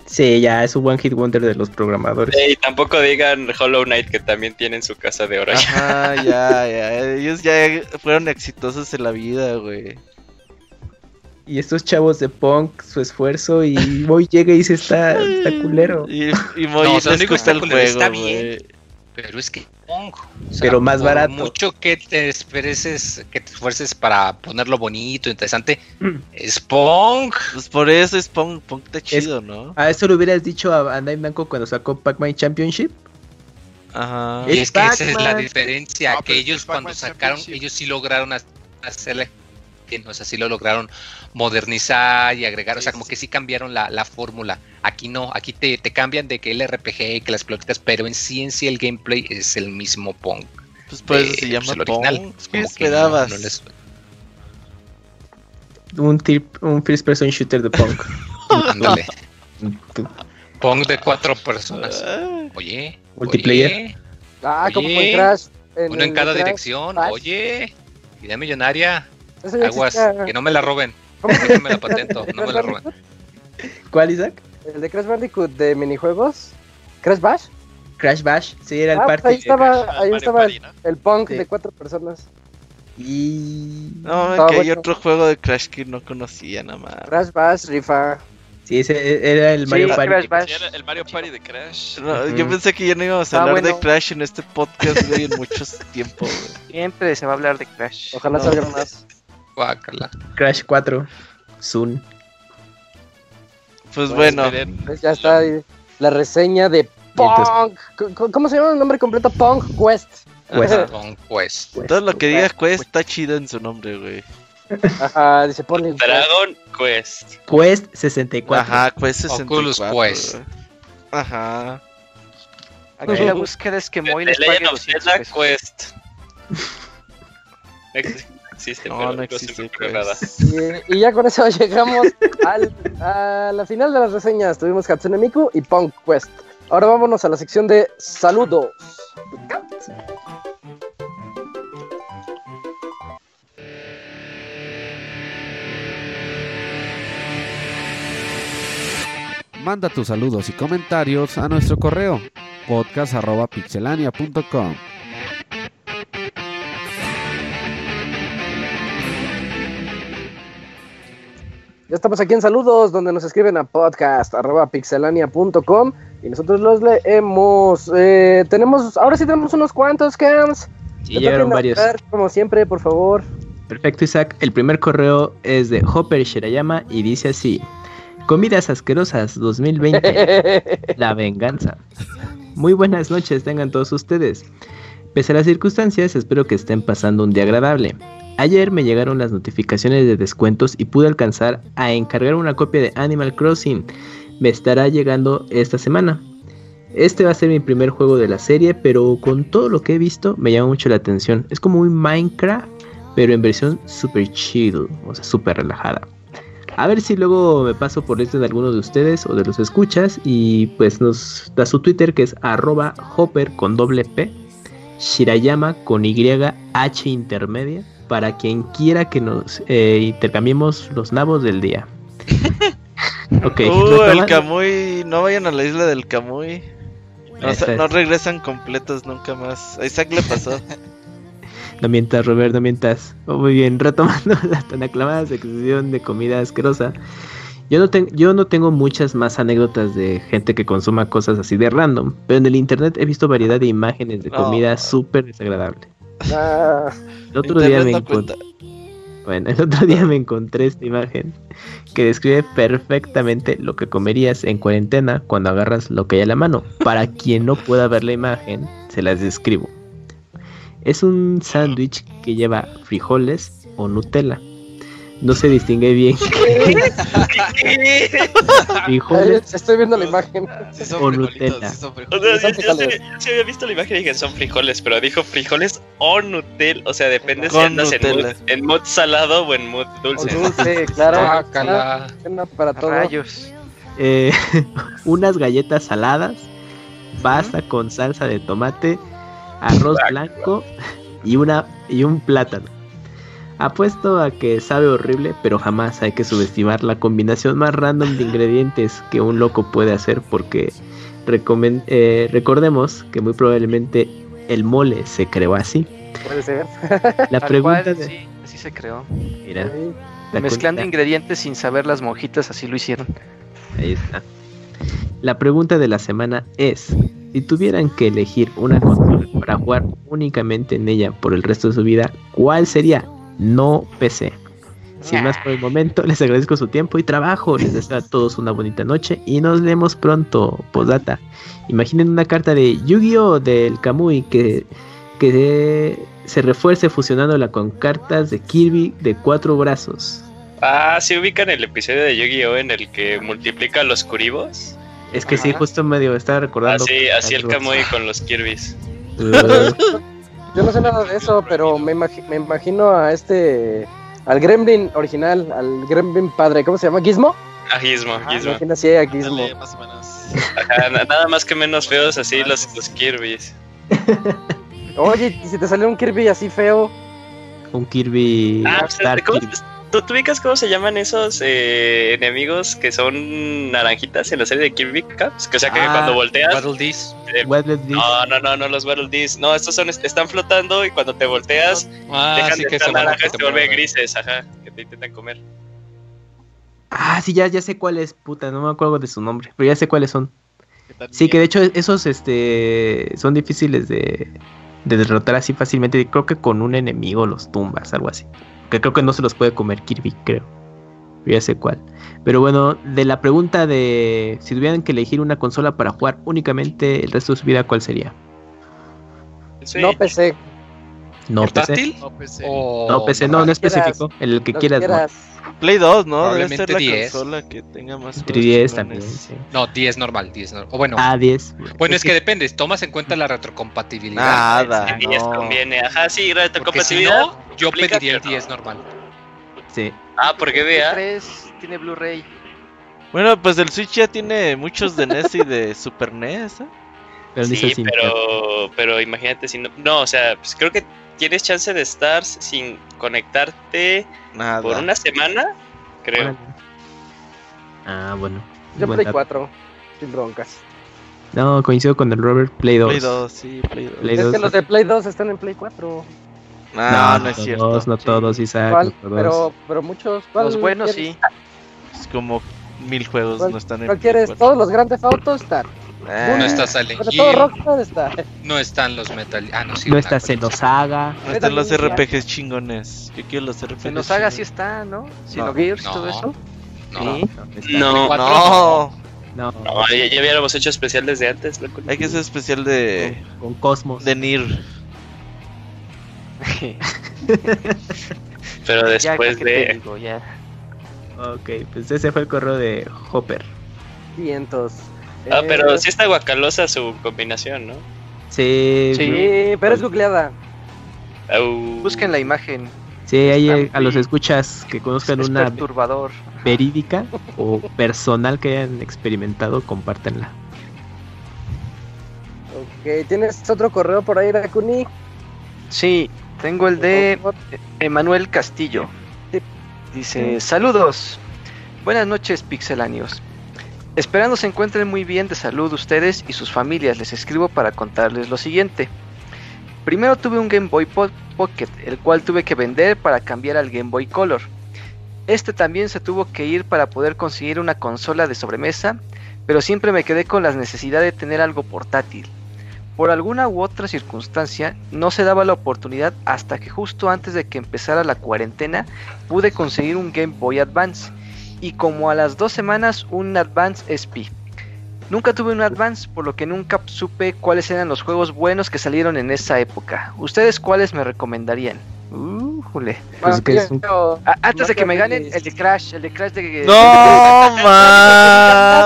Sí, ya es un one hit wonder de los programadores. Y tampoco digan Hollow Knight que también tienen su casa de oro. Ajá, ya, ya. Ellos ya fueron exitosos en la vida, güey. Y estos chavos de punk, su esfuerzo, y Moy llega y dice está, está culero. Y, y Moy No, no digo gusta el está culero, está juego, bien. güey. Pero es que o sea, Pero más por barato. Mucho que te esfuerces, que te esfuerces para ponerlo bonito, interesante. Mm. Es Pong. Pues por eso es Pong, Pong está chido, ¿no? A eso le hubieras dicho a Bandai Namco cuando sacó Pac-Man Championship. Ajá. Y Es es que esa es la diferencia, No, que ellos cuando sacaron, ellos sí lograron ha- hacerle bien, o sea, sí lo lograron modernizar y agregar, o sea, como sí. que sí cambiaron la, la fórmula. Aquí no, aquí te, te cambian de que el RPG, que las pelotitas, pero en sí en sí el gameplay es el mismo Pong. Pues por eso de, se pues, llama el original. Pong. ¿Qué como que no- esperabas? no les- Un, tip, un first person shooter de punk. ándale. Pong de cuatro personas. Ah, Oye, Multiplayer. oye, Ah, como Oye, en Crash. uno en cada Crash dirección. Oye, idea millonaria. Aguas, existía. que no me la roben. ¿Cómo se Déjenme la patento, no me la roben. ¿Cuál, Isaac? El de Crash Bandicoot de minijuegos. ¿Crash Bash? Crash Bash. Sí, era el Ah, pues party. ahí estaba, ahí estaba Party, el, ¿no? el punk Sí. de cuatro personas. Y... No, que hay otro juego de Crash que no conocía nada más. Crash Bash, rifa. Sí, ese era el Sí, Mario Crash Party. Bash. Sí, era el Mario Party de Crash. No, Yo pensé que ya no íbamos a Ah, hablar de. Crash en este podcast, güey, en muchos tiempo, güey. Siempre se va a hablar de Crash. Ojalá No. salga más. Guácala. Crash 4. Zoom. Pues bueno. Pues ya está la reseña de Punk. C- ¿Cómo se llama el nombre completo? Punk Quest. Pues, Pong Quest. todo lo que diga Quest está chido en su nombre, güey. Ajá, dice ponle. Dragon Quest. Quest 64. Ajá, Quest 64. Oculus Quest. Ajá. Aquí la búsqueda es que Moy les pague of 200 Zelda pesos. Quest. Existe, No, pero no existe. Y, y ya con eso llegamos al- a la final de las reseñas. Tuvimos Hatsune Miku y Punk Quest. Ahora vámonos a la sección de saludos. Manda tus saludos y comentarios a nuestro correo podcast.pixelania.com. Ya estamos aquí en saludos, donde nos escriben a podcast.pixelania.com y nosotros los leemos. Eh, tenemos, ahora sí tenemos unos cuantos cams. Y llegaron varios. Como siempre, por favor. Perfecto, Isaac. El primer correo es de Hopper Shirayama y dice así: Comidas asquerosas 2020. La venganza. Muy buenas noches, tengan todos ustedes. Pese a las circunstancias, espero que estén pasando un día agradable. Ayer me llegaron las notificaciones de descuentos y pude alcanzar a encargar una copia de Animal Crossing. Me estará llegando esta semana. Este va a ser mi primer juego de la serie, pero con todo lo que he visto me llama mucho la atención. Es como un Minecraft, pero en versión super chill, o sea, super relajada. A ver si luego me paso por este de alguno de ustedes o de los escuchas y pues nos da su Twitter que es arroba hopper con doble P, Shirayama con Y H intermedia, para quien quiera que nos eh, intercambiemos los nabos del día. ok, Uh, el no vayan a la isla del Kamui. No, es- no regresan completos nunca más. A Isaac le pasó. No mientas, Robert, no mientas. Oh, muy bien, retomando la tan aclamada sección de comida asquerosa. Yo no, ten- yo no tengo muchas más anécdotas de gente que consuma cosas así de random, pero en el internet he visto variedad de imágenes de comida Oh. súper desagradable. Ah, El otro día me encontré. Bueno, el otro día me encontré esta imagen que describe perfectamente lo que comerías en cuarentena cuando agarras lo que hay a la mano. Para quien no pueda ver la imagen, se las describo. Es un sándwich que lleva frijoles o Nutella. No se distingue bien frijoles estoy viendo la imagen. Sí son O frijolitos, Nutella. sí son O sea, yo, yo había visto la imagen y dije son frijoles, pero dijo frijoles o Nutella. O sea, depende si andas en mood, en mood salado o en mood O dulce. dulce, claro. Guácala. Una para todo. Rayos. eh, unas galletas saladas, pasta con salsa de tomate, arroz blanco y una y un plátano. Apuesto a que sabe horrible, pero jamás hay que subestimar la combinación más random de ingredientes que un loco puede hacer porque eh, recordemos que muy probablemente el mole se creó así. Puede ser. La pregunta cual, de- sí, así se creó. mira, Sí. la Mezclando cuenta- ingredientes sin saber las monjitas, así lo hicieron. Ahí está. La pregunta de la semana es, si tuvieran que elegir una consola para jugar únicamente en ella por el resto de su vida, ¿cuál sería? No PC. Sin más por el momento, les agradezco su tiempo y trabajo. Les deseo a todos una bonita noche y nos vemos pronto. Postdata. Imaginen una carta de Yu-Gi-Oh! del Kamui que, que se refuerce fusionándola con cartas de Kirby de cuatro brazos. Ah, sí ubican el episodio de Yu-Gi-Oh! en el que multiplica los Kuribos. Es que sí, justo medio estaba recordando. Así, así el. Kamui con los Kirby's. Uh, Yo no sé nada de eso, pero me, imagi- me imagino a este. Al Gremlin original, al Gremlin padre, ¿cómo se llama? ¿Gizmo? Ah, Gizmo, Ah, Gizmo. imagino así a Gizmo. Dale, más o menos. Ajá, na- nada más que menos feos así los, los Kirby's. Oye, ¿y si te salió un Kirby así feo? un Kirby. Ah, ¿cómo- Kirby. ¿Tú, tú ubicas cómo se llaman esos eh, enemigos que son naranjitas en la serie de Kirby Caps? Que, o sea, que Ah, cuando volteas... Battle Dis. eh, no, no, no, no, los Battle Dis. No, estos son, están flotando y cuando te volteas Ah, dejan sí de que estar naranjas que y te se vuelven grises, ajá, que te intentan comer. Ah, sí, ya, ya sé cuál es, puta, no me acuerdo de su nombre, pero ya sé cuáles son. Que Sí, que de hecho esos este son difíciles de, de derrotar así fácilmente. Creo que con un enemigo los tumbas, algo así. Que creo que no se los puede comer Kirby, creo. Ya sé cuál. Pero bueno, de la pregunta de si tuvieran que elegir una consola para jugar únicamente el resto de su vida, ¿cuál sería? No PC. No PC. No, PC. O No PC, no, no Quieras, especificó. El que quieras. ¿no? Play 2, ¿no? Debe ser Probablemente la 10. consola que tenga más juegos 3DS chingones. también, sí. No, 10 normal, 10 normal. O bueno, Ah, 10. bueno, es que depende, tomas en cuenta la retrocompatibilidad. Nada, Sí, 10 no. conviene. Ajá, sí, Porque si retrocompatibilidad. no, yo pediría el pero 10 normal. Sí. Ah, porque vea. 3 tiene Blu-ray. Bueno, pues el Switch ya tiene muchos de NES y de Super NES. ¿eh? Pero Sí, pero, pero imagínate si no. No, o sea, pues creo que tienes chance de estar sin conectarte Nada. por una semana, creo. Órale. Ah, bueno. Yo Play dato. 4, sin broncas. No, coincido con el Robert Play 2. Play 2, sí, Play 2. Play es 2. que los de Play 2 están en Play 4. No, no, es todos, cierto. No todos, Isaac. ¿Cuál? no todos. Pero, pero muchos. ¿cuál Los buenos quieres? sí. Es como mil juegos ¿Cuál- no están en ¿Cuál Play quieres? 4. Todos los Grand Theft Auto están. Ah, No está Silent Pero todo Hill, Rockstar está. no están los Metal. Ah, no, sí. no están, está Xenosaga. no están los. RPGs chingones. Yo quiero los RPGs. Se nos haga sí está, ¿no? No. Xenogears y No. todo eso. No, Sí. No, No, No, no, ya, ya hubiéramos hecho especial desde antes, loco. hay que hacer especial de, con Cosmos. de Nir. Pero ya, después ¿qué te de. digo? Ya. Ok, pues ese fue el correo de Hopper. Vientos. Ah, Eh, pero sí está guacalosa su combinación, ¿no? Sí, Sí. Pero es googleada. Busquen la imagen. sí, ahí Está a los escuchas que conozcan Es una perturbador. verídica o personal que hayan experimentado, compártenla. Ok, ¿tienes otro correo por ahí, Rakuni? Sí, tengo el de. Emanuel Castillo. Dice, saludos. Buenas noches, pixelanios. Esperando se encuentren muy bien de salud ustedes y sus familias, les escribo para contarles lo siguiente. Primero tuve un Game Boy Po- Pocket, el cual tuve que vender para cambiar al Game Boy Color. Este también se tuvo que ir para poder conseguir una consola de sobremesa, pero siempre me quedé con la necesidad de tener algo portátil. Por alguna u otra circunstancia, no se daba la oportunidad hasta que justo antes de que empezara la cuarentena pude conseguir un Game Boy Advance y como a las dos semanas un Advance SP. Nunca tuve un Advance, por lo que nunca supe cuáles eran los juegos buenos que salieron en esa época. ¿Ustedes cuáles me recomendarían? Uh, jule. Pues que es un- yo- Ah, antes de que me ganen el de Crash, el de Crash de... No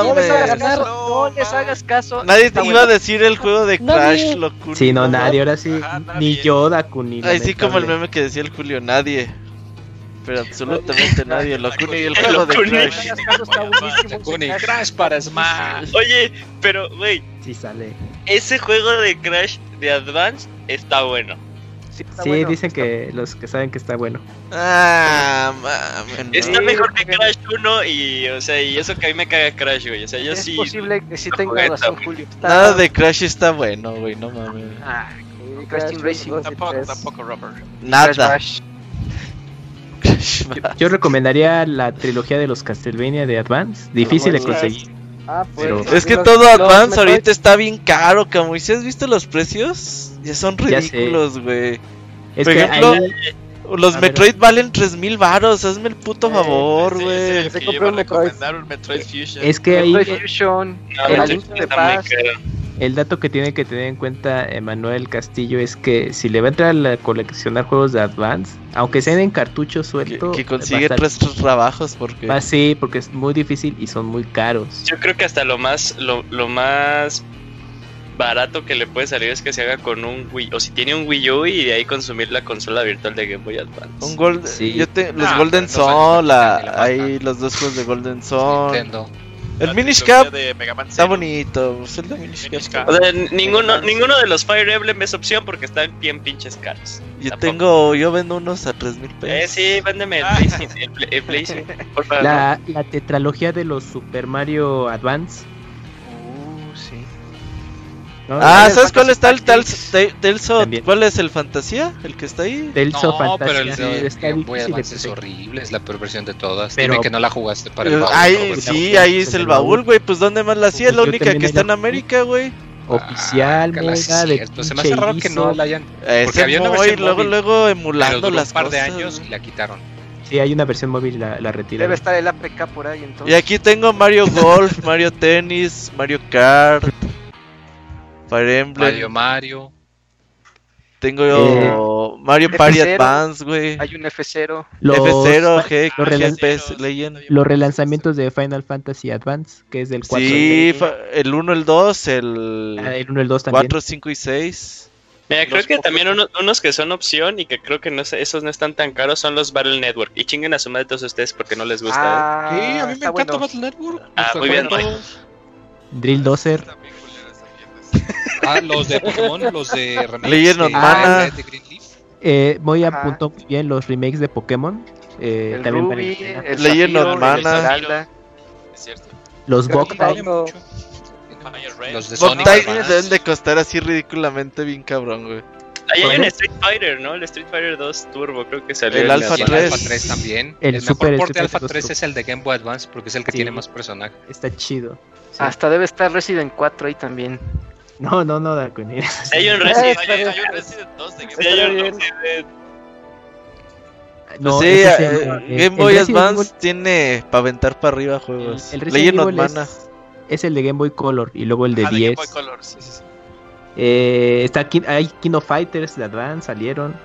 No les hagas mames. caso, No, no les hagas caso. Nadie te iba a decir el juego de Crash, locura. Sí, no, nadie, ahora sí. Ajá, nadie. Ni yo, Dakuni. Ay, sí, como el meme que decía el Julio, nadie. Pero absolutamente nadie. Locura y el juego de Crash. Crash. Crash para Smash. Oye, pero, güey, Sí sale. ese juego de Crash de Advance está bueno. Sí, está Sí, bueno. dicen que los que saben que está bueno. Ah. Está mejor que Crash 1 y, o sea, y eso que a mí me caga Crash, güey. O sea, yo es sí. posible que sí lo tenga razón. Julio. Está- Nada de Crash está bueno, güey, no mames. Ah, Crash Team Racing. Tampoco, tampoco Rubber. Crash Nada. Crash Yo recomendaría la trilogía de los Castlevania de Advance. Difícil de bueno. conseguir. Ah, pues, Pero- Es que todo Advance Metroid- ahorita está bien caro, Camuy. ¿Sí has visto los precios? Ya son ridículos, güey. Es Por que ejemplo, ahí- Los A ver. Metroid valen 3000 varos. Hazme el puto Eh, favor, güey. sí, un Metroid. Metroid Fusion. es que ahí Metroid Fusion. No, el Link to el dato que tiene que tener en cuenta Emanuel Castillo es que si le va a entrar a coleccionar juegos de Advance, aunque sean en cartucho suelto, que consigue estar- tres trabajos porque. va sí, porque es muy difícil y son muy caros. Yo creo que hasta lo más, lo, lo más barato que le puede salir es que se haga con un Wii, o si tiene un Wii U y de ahí consumir la consola virtual de Game Boy Advance. Un Gold, Sí. yo te- los Ah, Golden no la hay los dos juegos de Golden Sun. Nintendo. El La Minish trilogía Cap de Mega Man está bonito. pues, el de Minish Minish Cap. Cap. O sea, n- ninguno, ninguno de los Fire Emblem es opción porque están bien pinches caros. Yo Tampoco. tengo, yo vendo unos a 3000 Eh, pesos. sí, véndeme el Ah. Play, el, Play- el Play, sí, por favor. La, la tetralogía de los Super Mario Advance. Sí. ¿no? Ah, ¿sabes cuál está el tal, Tactics. Te- Tales of-. ¿Cuál es el Fantasía? ¿El que está ahí? Tales No, pero el de está Game Boy Advance es horrible, es la peor versión de todas. Pero- Dime que no la jugaste para el Eh, baúl, ahí, Robert. sí, ahí es el baúl, güey. Pues ¿dónde más la hacía? Es la Yo única que está la en. América, güey. Oficial, Ah, cala, sí mega, es de. Se me hace raro que no la hayan. Ese Porque había una versión luego, móvil, luego emulando las un par de años y la quitaron. Sí, hay una versión móvil, la, la retiraron. Debe estar el APK por ahí entonces. Y aquí tengo Mario Golf, Mario Tennis, Mario Kart, Fire Emblem. Mario Mario. Tengo yo Mario Party F0. Advance, güey. Hay un F0. Los, F0, G, los relan- GP Legend. los relanzamientos de Final Fantasy Advance, que es del 4 Sí, el 1, el 2, el Ah, el 1 el 2 también. 4, 5 y 6. Mira, creo Los que también uno- unos que son opción y que creo que no esos no están tan caros son los Battle Network. Y chinguen a su madre todos ustedes porque no les gusta. ¿eh? Ah, Sí, a mí me encanta bueno. Battle Network. Ah, muy bien. Drill Dozer. Ah, los de Pokémon, los de remakes Legend of de- Mana. Eh, muy Ajá. apuntó muy bien los remakes de Pokémon. Eh, El también Ruby, pena. el Legend of Mana. el. Es cierto. Los Red. Los de Sonic deben de costar así ridículamente bien cabrón, güey. Ahí hay un. Street Fighter, ¿no? El Street Fighter 2 Turbo creo que salió. El en Alpha Y la- el 3. Alpha 3 también. El El, Super mejor port de Street Alpha Fighter 3 2 es el de Game Boy Advance porque es el que Sí. tiene más personajes. Está chido. Sí. Hasta debe estar Resident 4 ahí también. No, no, no, Darkonir. Hay un Eh, Resident. Hay, hay un Resident 2 de Game hay un. Resident. No, sí, ese es eh, el- el- Game el Boy Advance Evil- tiene para aventar para arriba juegos. El Resident Legend of Mana. es, es el de Game Boy Color y luego el de Ah, de 10. Game Boy Color. Sí, sí, sí. Eh, está Kin- hay Kino Fighters de Advance, salieron.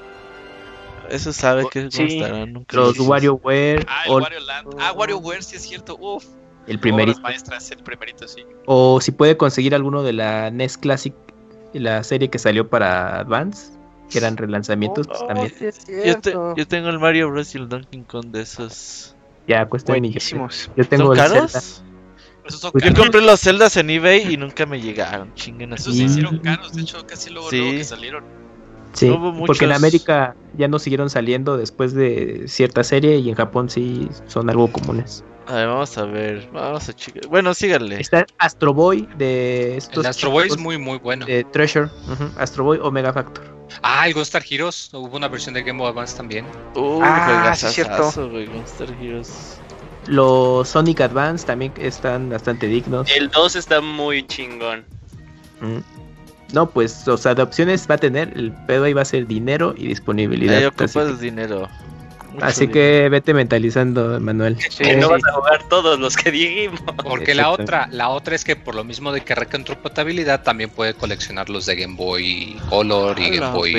Eso sabe Oh, que sí. estarán. Los. WarioWare, Ah, el Wario Land. Ah, WarioWare, sí es cierto. Uf. El primerito. Obras maestras, el primerito, sí. O si puede conseguir alguno de la NES Classic, la serie que salió para Advance, que eran relanzamientos, pues también sí es Yo, te- cierto. yo tengo el Mario Bros. y el Donkey Kong de esos. ya cuesta millones. Buenísimos. Yo tengo ¿Son caros? Esos son Pues Yo compré los Zeldas en eBay y nunca me llegaron. Chinguen Esos así. se Mm. hicieron caros, de hecho, casi luego, Sí. luego que salieron. Sí, No porque en. América ya no siguieron saliendo después de cierta serie y en Japón sí son algo comunes. A ver, vamos a ver. Vamos a checar. Bueno, síganle. Está Astro Boy de estos El Astro Boy es muy, muy bueno. de Treasure, Astro Boy Omega Factor. Ah, el Gunstar Heroes. Hubo una versión de Game Boy Advance también. Uy, Ah, sí, güey, Monster Heroes. Los Sonic Advance también están bastante dignos. El 2 está muy chingón. Mm. No, pues, o sea, de opciones va a tener, el pedo ahí va a ser dinero y disponibilidad. Ahí ocupas dinero. Mucho así dinero. que vete mentalizando, Manuel. Que no vas a jugar todos los que dijimos. Porque la otra, la otra es que por lo mismo de que retrocompatibilidad también puede coleccionar los de Game Boy Color y Game Boy.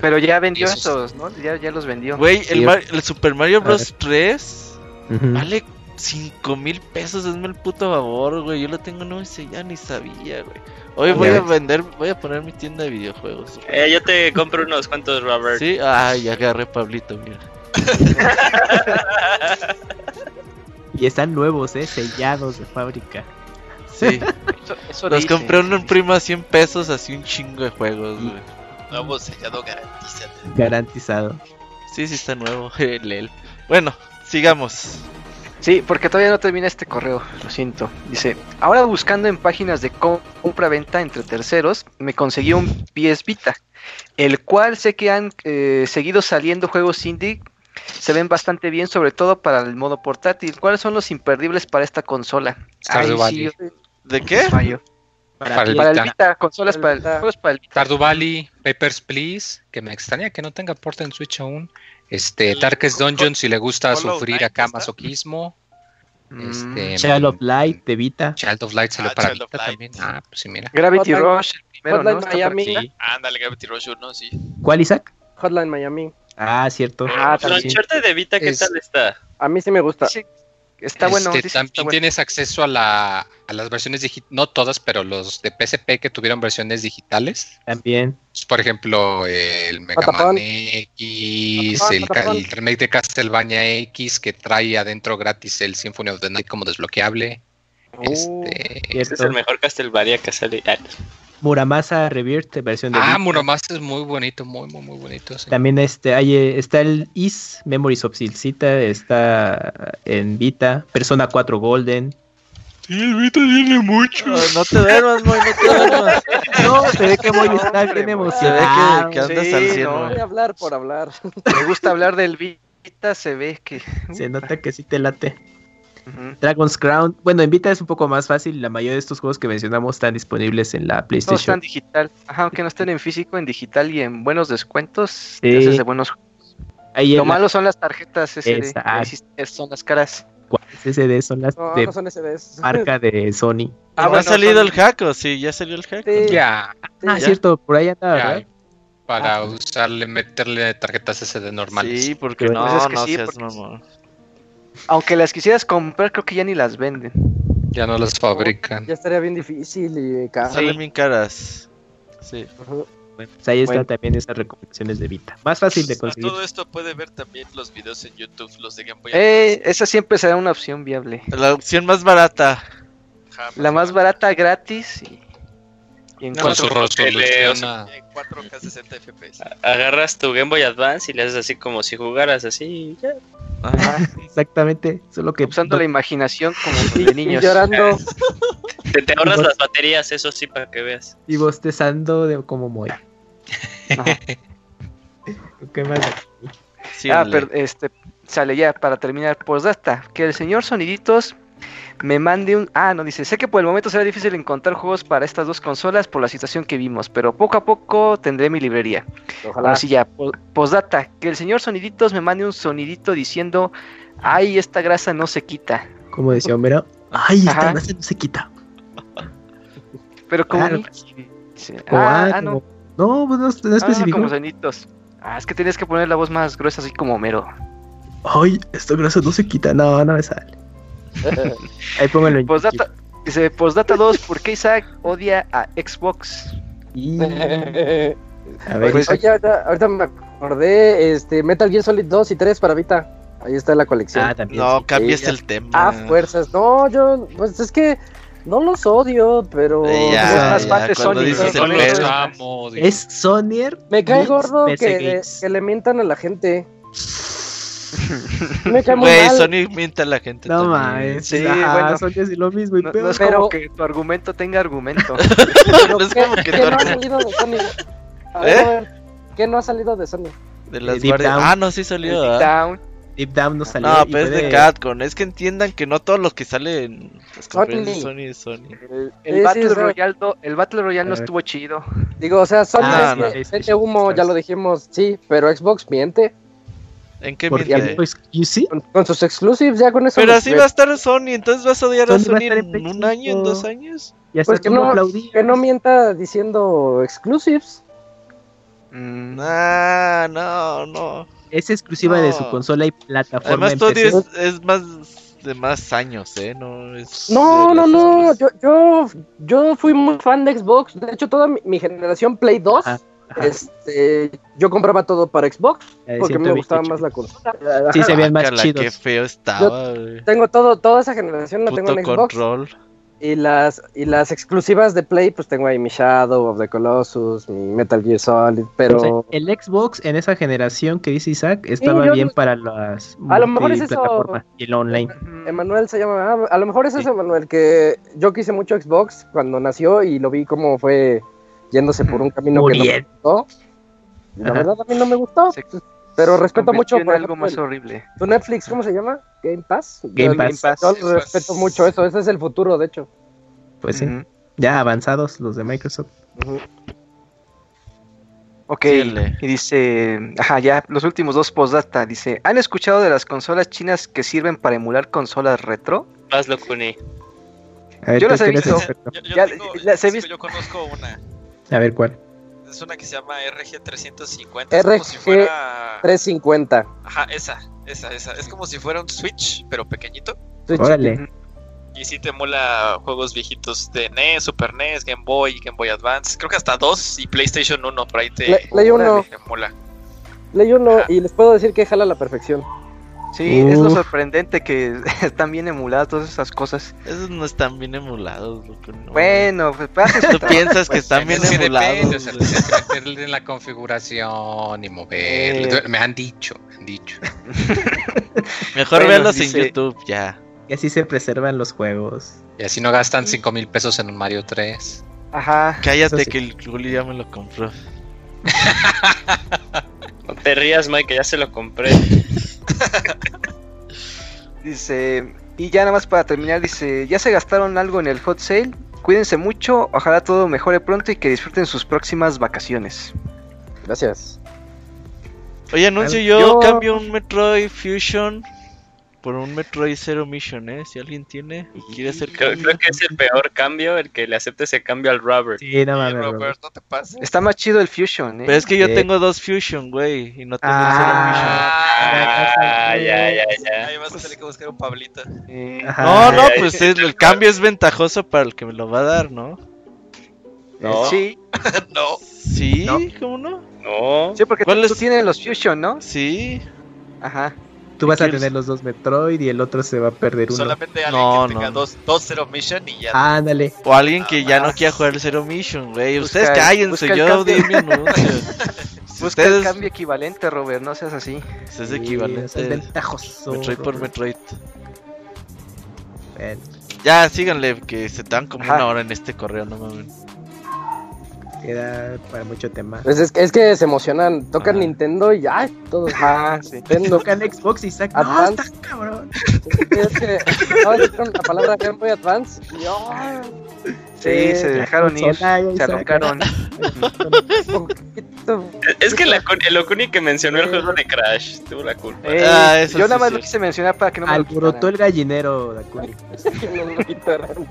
Pero ya vendió Esos- esos, ¿no? Ya, ya los vendió. Güey, el, Sí. Mar- el Super Mario Bros. 3 Ujú. vale 5 mil pesos. Hazme el puto favor, güey. Yo lo tengo, no sé, ya ni sabía, güey. Hoy Ya voy a ves. vender, voy a poner mi tienda de videojuegos. Eh, yo te compro unos cuantos, Robert. Sí, ay, agarré Pablito, mira. Y están nuevos, eh, sellados de fábrica. Sí, Eso, eso los dicen. compré en un primo a 100 pesos, así un chingo de juegos, güey. Nuevo sellado garantiza. Garantizado. Sí, sí está nuevo. Bueno, sigamos. Sí, porque todavía no termina este correo, lo siento. Dice, ahora buscando en páginas de com- compra-venta entre terceros, me conseguí un PS Vita, el cual sé que han eh, seguido saliendo juegos indie, se ven bastante bien, sobre todo para el modo portátil. ¿Cuáles son los imperdibles para esta consola? Stardew Ay, Valley. sí, yo- ¿De qué? fallo. Para el Para el Vita. Consolas para el, juegos para el Vita. Stardew Valley, Papers, Please, que me extraña que no tenga porta en Switch aún. Este, Darkest Dungeon, si le gusta Hollow sufrir acá está. masoquismo. Mm, Este, Child of Light de Vita. Child of Light salió Ah, para Child Vita también. Ah, pues sí, mira. Gravity Hotline- Rush, el primero, Hotline ¿no? Miami. Ándale, Gravity Rush 1, sí. ¿Cuál, Isaac? Hotline Miami. Ah, cierto. Ah, también. Uncharted de Vita, ¿qué Es- tal está? A mí sí me gusta. Sí, está bueno. Este, está también bueno. tienes acceso a, la, a las versiones digitales, no todas, pero los de PSP que tuvieron versiones digitales. También. Por ejemplo, el Mega. Man X, Patapón, el, patapón. el remake de Castlevania X que trae adentro gratis el Symphony of the Night como desbloqueable. Uh, Este, Ese es el mejor Castlevania que sale. Muramasa Rebirth, versión de ah, Vita. Muramasa es muy bonito, muy, muy, muy bonito. sí. También este, hay, eh, está el Is Memories of Silcita, está en Vita, Persona 4 Golden. Ah, no te duermas, Moy, no te duermas. No, se ve que Moy está Hombre, bien emocionado. que andas Sí, al cien, no. Voy a hablar por hablar. Me gusta hablar del Vita, se ve que... Se nota que sí te late. Dragon's Crown. Bueno, en Vita es un poco más fácil. La mayoría de estos juegos que mencionamos están disponibles en la No están PlayStation. digital. Ajá, aunque no estén en físico, en digital y en buenos descuentos. Sí. haces de buenos Ahí Lo malo son las tarjetas SD. Son las caras. las SD son las No, de no son SDs. marca de Sony. Ah, ¿No bueno, ha salido son- el hack o sí? ¿Ya salió el hack? Sí. Ya, Ah, Sí. cierto, por ahí anda, ya, ¿verdad? para usarle, meterle tarjetas SD normales. Sí, porque no, pues es que no sí, seas porque-. Aunque las quisieras comprar, creo que ya ni las venden. Ya no las fabrican. Ya estaría bien difícil y caro. Salen bien caras. Sí. Bueno, pues ahí están también esas recomendaciones de Vita. Más fácil de A conseguir. todo esto puede ver también los videos en YouTube, los de Game Boy. Eh, esa siempre será una opción viable. La opción más barata. La más barata gratis y, y en No, Con cuanto- resolución. En 4K 60 FPS. Agarras tu Game Boy Advance y le haces así como si jugaras así. y ya. Ajá. Exactamente, solo que usando la imaginación como de y niños. llorando. Te, te ahorras las baterías, eso sí, para que veas. y bostezando de como Moy. Ajá. ¿Qué más? Sí, Ah, pero este sale ya para terminar. Pues hasta que el señor Soniditos me mande un. Ah, no dice. Sé que por el momento será difícil encontrar juegos para estas dos consolas por la situación que vimos, pero poco a poco tendré mi librería. Ojalá. Ahora sí ya. po- Postdata. Que el señor Soniditos me mande un sonidito diciendo. Ay, esta grasa no se quita. Como decía Homero. Ay, esta Ajá. grasa no se quita. Pero como. Claro. Dice. Ah, ah, ah, no. como- No, pues no, no Ah, especificó. como soniditos. Ah, es que tenías que poner la voz más gruesa, así como Homero. Ay, esta grasa no se quita. No, no me sale. Ahí póngalo en Postdata. Dice, postdata 2, ¿por qué Isaac odia a Xbox? Y- A ver, Pues, oye, ahorita, ahorita me acordé, este, Metal Gear Solid 2 y 3 para Vita. Ahí está la colección. Ah, también. No, sí. cambiaste el tema. Ah, fuerzas. No, yo, pues es que no los odio, pero Es ya, más ya, fan de cuando Sony, dices ¿no? el Con Los eso peso. es- amo, Dios. Es Sonier. me cae gordo que, que le mientan a la gente. me cae muy Güey, mal. Sony miente a la gente. No mames. Sí, Ajá, bueno. Sony hace lo mismo y No, peor. no es Pero- como que tu argumento tenga argumento. Pero No es ¿qué, como que qué tu no ha salido de Sony? A ¿Eh? ver, a ver, ¿Qué no ha salido de Sony? De las Deep guardias- Down. Ah, no, sí salió. ¿ah? Down. Deep Down no salió. No, y pero es fue de Capcom. Es que entiendan que no todo lo que sale en las conferencias de Sony. Es Sony. El, El sí, Battle sí, o sea, Royale, no- el Battle Royale no A ver. estuvo chido. Digo, o sea, Sony Ah, es- es de humo, ya lo dijimos, sí, pero Xbox miente ¿En qué miente? exclusive. con, con sus exclusives, ya con eso. Pero así va a estar Sony, entonces vas a odiar a Sony a en un año, en dos años. Ya Pues que como no, aplaudí. que no mienta diciendo exclusives. Mm, Ah, no, no. Es exclusiva de su consola y plataforma Además, todo es, es más de más años, ¿eh? No, es No, no, no, yo, yo, yo fui muy fan de Xbox. De hecho, toda mi, mi generación Play 2, Ajá, Ajá, este, yo compraba todo para Xbox de porque me 128. gustaba más la consola. Sí, Ajá. se veían más Guácala, chidos. Qué feo estaba. Tengo todo, toda esa generación la tengo Puto en Xbox. control. Y las, y las exclusivas de Play, pues tengo ahí mi Shadow of the Colossus, mi Metal Gear Solid, pero... O sea, el Xbox en esa generación que dice Isaac estaba yo- bien para las A lo mejor es eso. multiplataforma y el online. Emanuel se llama. ah, a lo mejor es eso, Emanuel, que yo quise mucho Xbox cuando nació y lo vi como fue yéndose por un camino que no me gustó. La verdad a mí no me gustó. Se Pero respeto mucho por algo más horrible. tu Netflix, ¿cómo se llama? Game Pass. Game Yo- Pass. Yo Game Pass. respeto mucho eso, ese es el futuro, de hecho. Pues sí, ya avanzados los de Microsoft. Ok, Síguele. y dice, ajá, ya, los últimos dos postdata, dice, ¿han escuchado de las consolas chinas que sirven para emular consolas retro? Hazlo, Kuni. Yo las he visto. Yo, yo Ya, tengo- las he visto. yo conozco una. A ver cuál. Es una que se llama RG350. Es como si RG fuera. 350. Ajá, esa, esa, esa. Es como si fuera un Switch, pero pequeñito. Switch. Órale. Y sí te emula juegos viejitos de NES, Super NES, Game Boy, Game Boy Advance. Creo que hasta dos y PlayStation 1 por ahí te Play- Play uno. te emula. Leí uno Ajá. y les puedo decir que jala a la perfección. Sí, es lo sorprendente que están bien emuladas todas esas cosas. Esos no están bien emulados, loco, no. Bueno, pues su Tú piensas que pues. están bien depende, o emulados. sea, güey. tienes que meterle en la configuración y moverle. Eh. Me han dicho, me han dicho. Mejor Bueno, véanlos en YouTube, ya. Y así se preservan los juegos. Y así no gastan 5 mil pesos en un Mario 3. Ajá. Cállate sí. que el Juli ya me lo compró. No te rías, Mike, que ya se lo compré. Dice, y ya nada más para terminar, dice, ¿ya se gastaron algo en el hot sale? Cuídense mucho, ojalá todo mejore pronto y que disfruten sus próximas vacaciones. Gracias. Oye, anuncio yo, yo- cambio un Metroid Fusion por un Metroid Zero Mission, ¿eh? Si alguien tiene y quiere hacer Creo, cambio. creo que es el peor cambio, el que le acepte ese cambio al Robert. Sí, no mames. Robert, Robert. no te pases. Está más chido el Fusion, ¿eh? Pero es que yo Eh. tengo dos Fusion, güey, y no tengo Ah, ya, ya, ya. Ahí vas a tener que buscar un Pablito. Eh, Zero Mission. No, no, pues es- el cambio es ventajoso para el que me lo va a dar, ¿no? No, Sí, no. Sí, No. ¿cómo no? no. sí, porque tú, ¿Cuál tú es? tienes los Fusion, ¿no? Sí. Ajá. Tú vas a quieres? tener los dos Metroid y el otro se va a perder uno. Solamente alguien No, que tenga no. dos, dos Zero Mission y ya. Ándale. O alguien que ya no quiera jugar el Zero Mission, güey. Ustedes cállense, yo di mi Busca el ustedes, cambio equivalente, Robert, no seas así. es Sí, equivalente. Es ventajoso. Metroid por Robert. Metroid. Bueno, Ya, síganle, que se dan como Ajá. una hora en este correo, no mames. Queda para mucho tema. Pues es, que- es que se emocionan. Tocan. Nintendo y ¡ay! Todos. Sí. Nintendo. Tocan Xbox y saca. No, Advance. está cabrón. Es que decir la palabra Game Boy Advance. y, ¡ay! Sí, se dejaron ir, ya se poquito. Es que la, el Okuni que mencionó el juego de Crash tuvo la culpa. Eh, Ah, eso yo sí nada más es lo quise mencionar para que no me lo Alborotó el gallinero, Dakuni. No lo quitaron.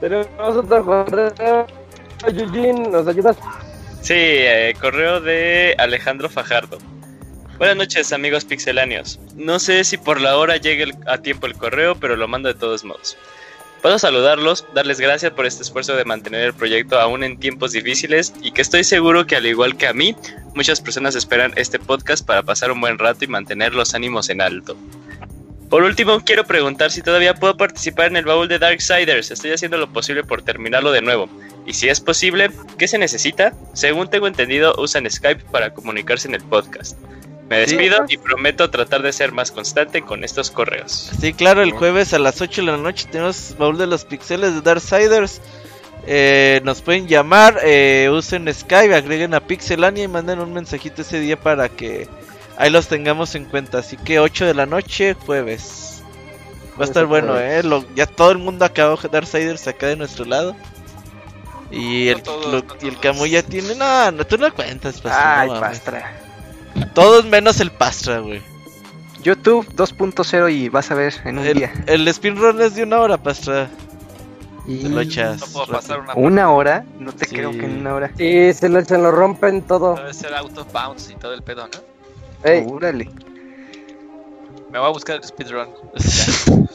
Tenemos otra correo. ¿nos ayudas? Sí, eh, correo de Alejandro Fajardo. Buenas noches, amigos pixeláneos. No sé si por la hora llegue a tiempo el correo, pero lo mando de todos modos. Puedo saludarlos, darles gracias por este esfuerzo de mantener el proyecto aún en tiempos difíciles y que estoy seguro que al igual que a mí, muchas personas esperan este podcast para pasar un buen rato y mantener los ánimos en alto. Por último, quiero preguntar si todavía puedo participar en el baúl de Darksiders. Estoy haciendo lo posible por terminarlo de nuevo. Y si es posible, ¿qué se necesita? Según tengo entendido, usan Skype para comunicarse en el podcast. Me Sí. despido y prometo tratar de ser más constante con estos correos. Sí, claro, el jueves a las 8 de la noche tenemos Baúl de los Pixeles de Darksiders. Eh, nos pueden llamar, eh, usen Skype, agreguen a Pixelania y manden un mensajito ese día para que ahí los tengamos en cuenta. Así que 8 de la noche, jueves. Va a estar bueno, eh. Lo- ya todo el mundo acabó Darksiders acá de nuestro lado. Y el, No todos, lo- no y el. Camu ya tiene. No, no, tú no cuentas, Pastra, Ay, no pastra. Todos menos el Pastra, güey. YouTube 2.0 y vas a ver en un El, día. el speedrun es de una hora, Pastra. Y Te lo echas. No puedo pasar una. ¿Una hora? No te Sí. creo que en una hora. Sí, se lo, se lo rompen todo. Debe ser out of bounds y todo el pedo, ¿no? Ey, Órale. Me voy a buscar el speedrun.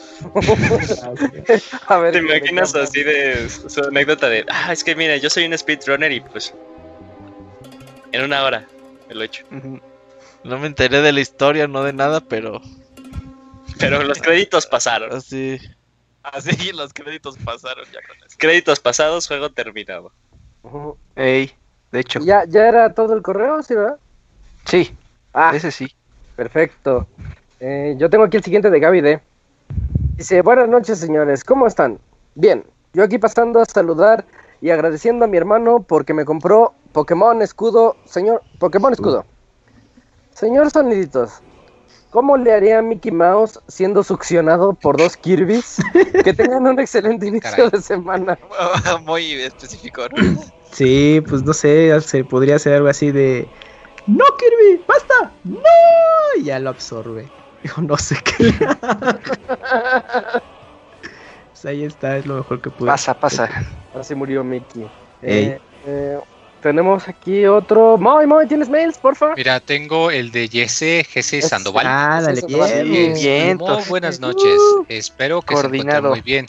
a ver. ¿Te imaginas así de su anécdota de, ah, es que mira, yo soy un speedrunner y pues en una hora me lo he hecho. No me enteré de la historia, no de nada, pero Pero los créditos pasaron. así. Así los créditos pasaron ya con eso. Créditos pasados, juego terminado. Ey, de hecho. ¿Ya, ¿Ya era todo el correo, sí, verdad? Sí, Ah, ese sí. perfecto. Eh, yo tengo aquí el siguiente de Gaby D. Dice, buenas noches, señores. ¿Cómo están? Bien. Yo aquí pasando a saludar y agradeciendo a mi hermano porque me compró Pokémon Escudo. Señor, Pokémon Escudo. Señor Soniditos, ¿cómo le haría a Mickey Mouse siendo succionado por dos Kirby's? Que tengan un excelente inicio Caray. de semana. Muy específico. ¿no? Sí, pues no sé, se podría hacer algo así de ¡No, Kirby! ¡Basta! ¡No! Y ya lo absorbe. Yo no sé qué. pues ahí está, es lo mejor que pude. Pasa, pasa. Así murió Mickey. Ey. Eh, eh, tenemos aquí otro. Moy, Moy, ¿tienes mails, porfa? Mira, tengo el de Jesse Jesse Sandoval. Ah, dale, bien. bien. Bien, Muy entonces. buenas noches. Espero que se encuentren muy bien.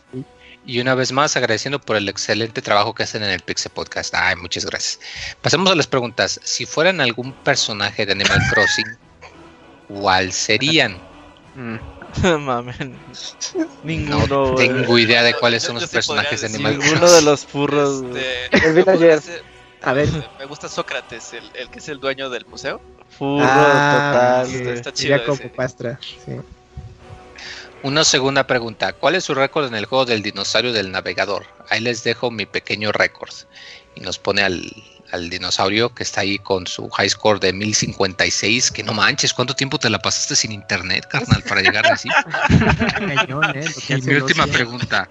Y una vez más agradeciendo por el excelente trabajo que hacen en el Pixel Podcast. Ay, muchas gracias. Pasemos a las preguntas. Si fueran algún personaje de Animal Crossing, ¿cuál serían? Mm. Mamen. No Ninguno. güey. tengo idea de cuáles son Yo- los personajes de Animal Ninguno Crossing. de los furros. Este, El vi ayer. A ver. Me gusta Sócrates, el, el que es el dueño del museo. Furro Ah, total. está sería chido como ese. pastra. Sí. Una segunda pregunta. ¿Cuál es su récord en el juego del dinosaurio del navegador? Ahí les dejo mi pequeño récord. Y nos pone al, al dinosaurio que está ahí con su high score de 1056. Que no manches, ¿cuánto tiempo te la pasaste sin internet, carnal, para llegar así? Cañón, ¿eh? Y hace mi última pregunta.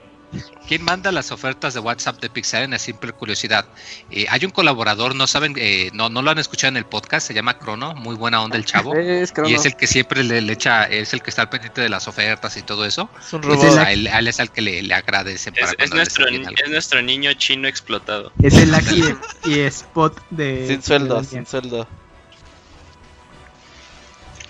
¿Quién manda las ofertas de WhatsApp de Pixar en simple curiosidad? Eh, hay un colaborador, no saben, eh, no, no lo han escuchado en el podcast, se llama Crono, muy buena onda el chavo. Es Crono. Y es el que siempre le, le echa, es el que está al pendiente de las ofertas y todo eso. Es un robot. es A él, a él es al que le, le agradecen para nuestro, es nuestro niño chino explotado. Es el Lucky y Spot de. Sin sueldo, de- sin sueldo.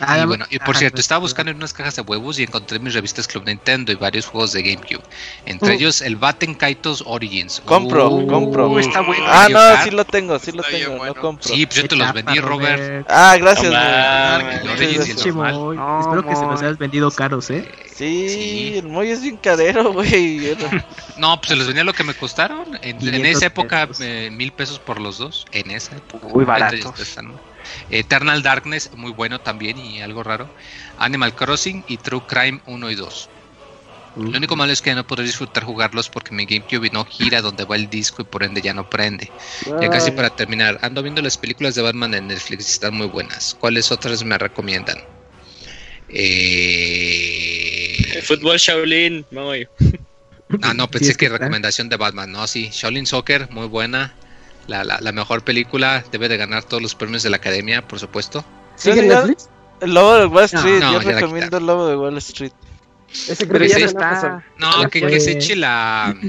Ah, y bueno, y por ah, cierto, pues, estaba buscando en unas cajas de huevos y encontré mis revistas Club Nintendo y varios juegos de GameCube. Entre Uh. ellos el Batten Kaitos Origins. Compro, Uh, compro. está bueno. Ah, no, sí lo tengo, sí lo tengo, bueno. no compro. Sí, pues yo te los vendí, Robert. Ah, gracias, No Origins. No, Espero que se los hayas vendido caros, ¿eh? Sí, Sí. el Moy es bien carero, güey. No, pues se los vendía lo que me costaron. En, en 500 esa época, pesos. eh, mil pesos por los dos. En esa época. Muy están. Eternal Darkness, muy bueno también y algo raro. Animal Crossing y True Crime 1 y 2. Lo único malo es que no podré disfrutar jugarlos porque mi GameCube no gira donde va el disco y por ende ya no prende. Ya casi Ay, para terminar, ando viendo las películas de Batman en Netflix y están muy buenas. ¿Cuáles otras me recomiendan? Eh... Fútbol Shaolin, muy. Ah, no, Sí, pensé es que recomendación de Batman. No, sí, Shaolin Soccer, muy buena. La, la, la mejor película, debe de ganar todos los premios de la academia, por supuesto. ¿Sigue en ¿Ya- Netflix? El lobo de Wall Street, No, yo recomiendo el lobo de Wall Street. Ese creo que ya está. No, Ya que, que se eche la...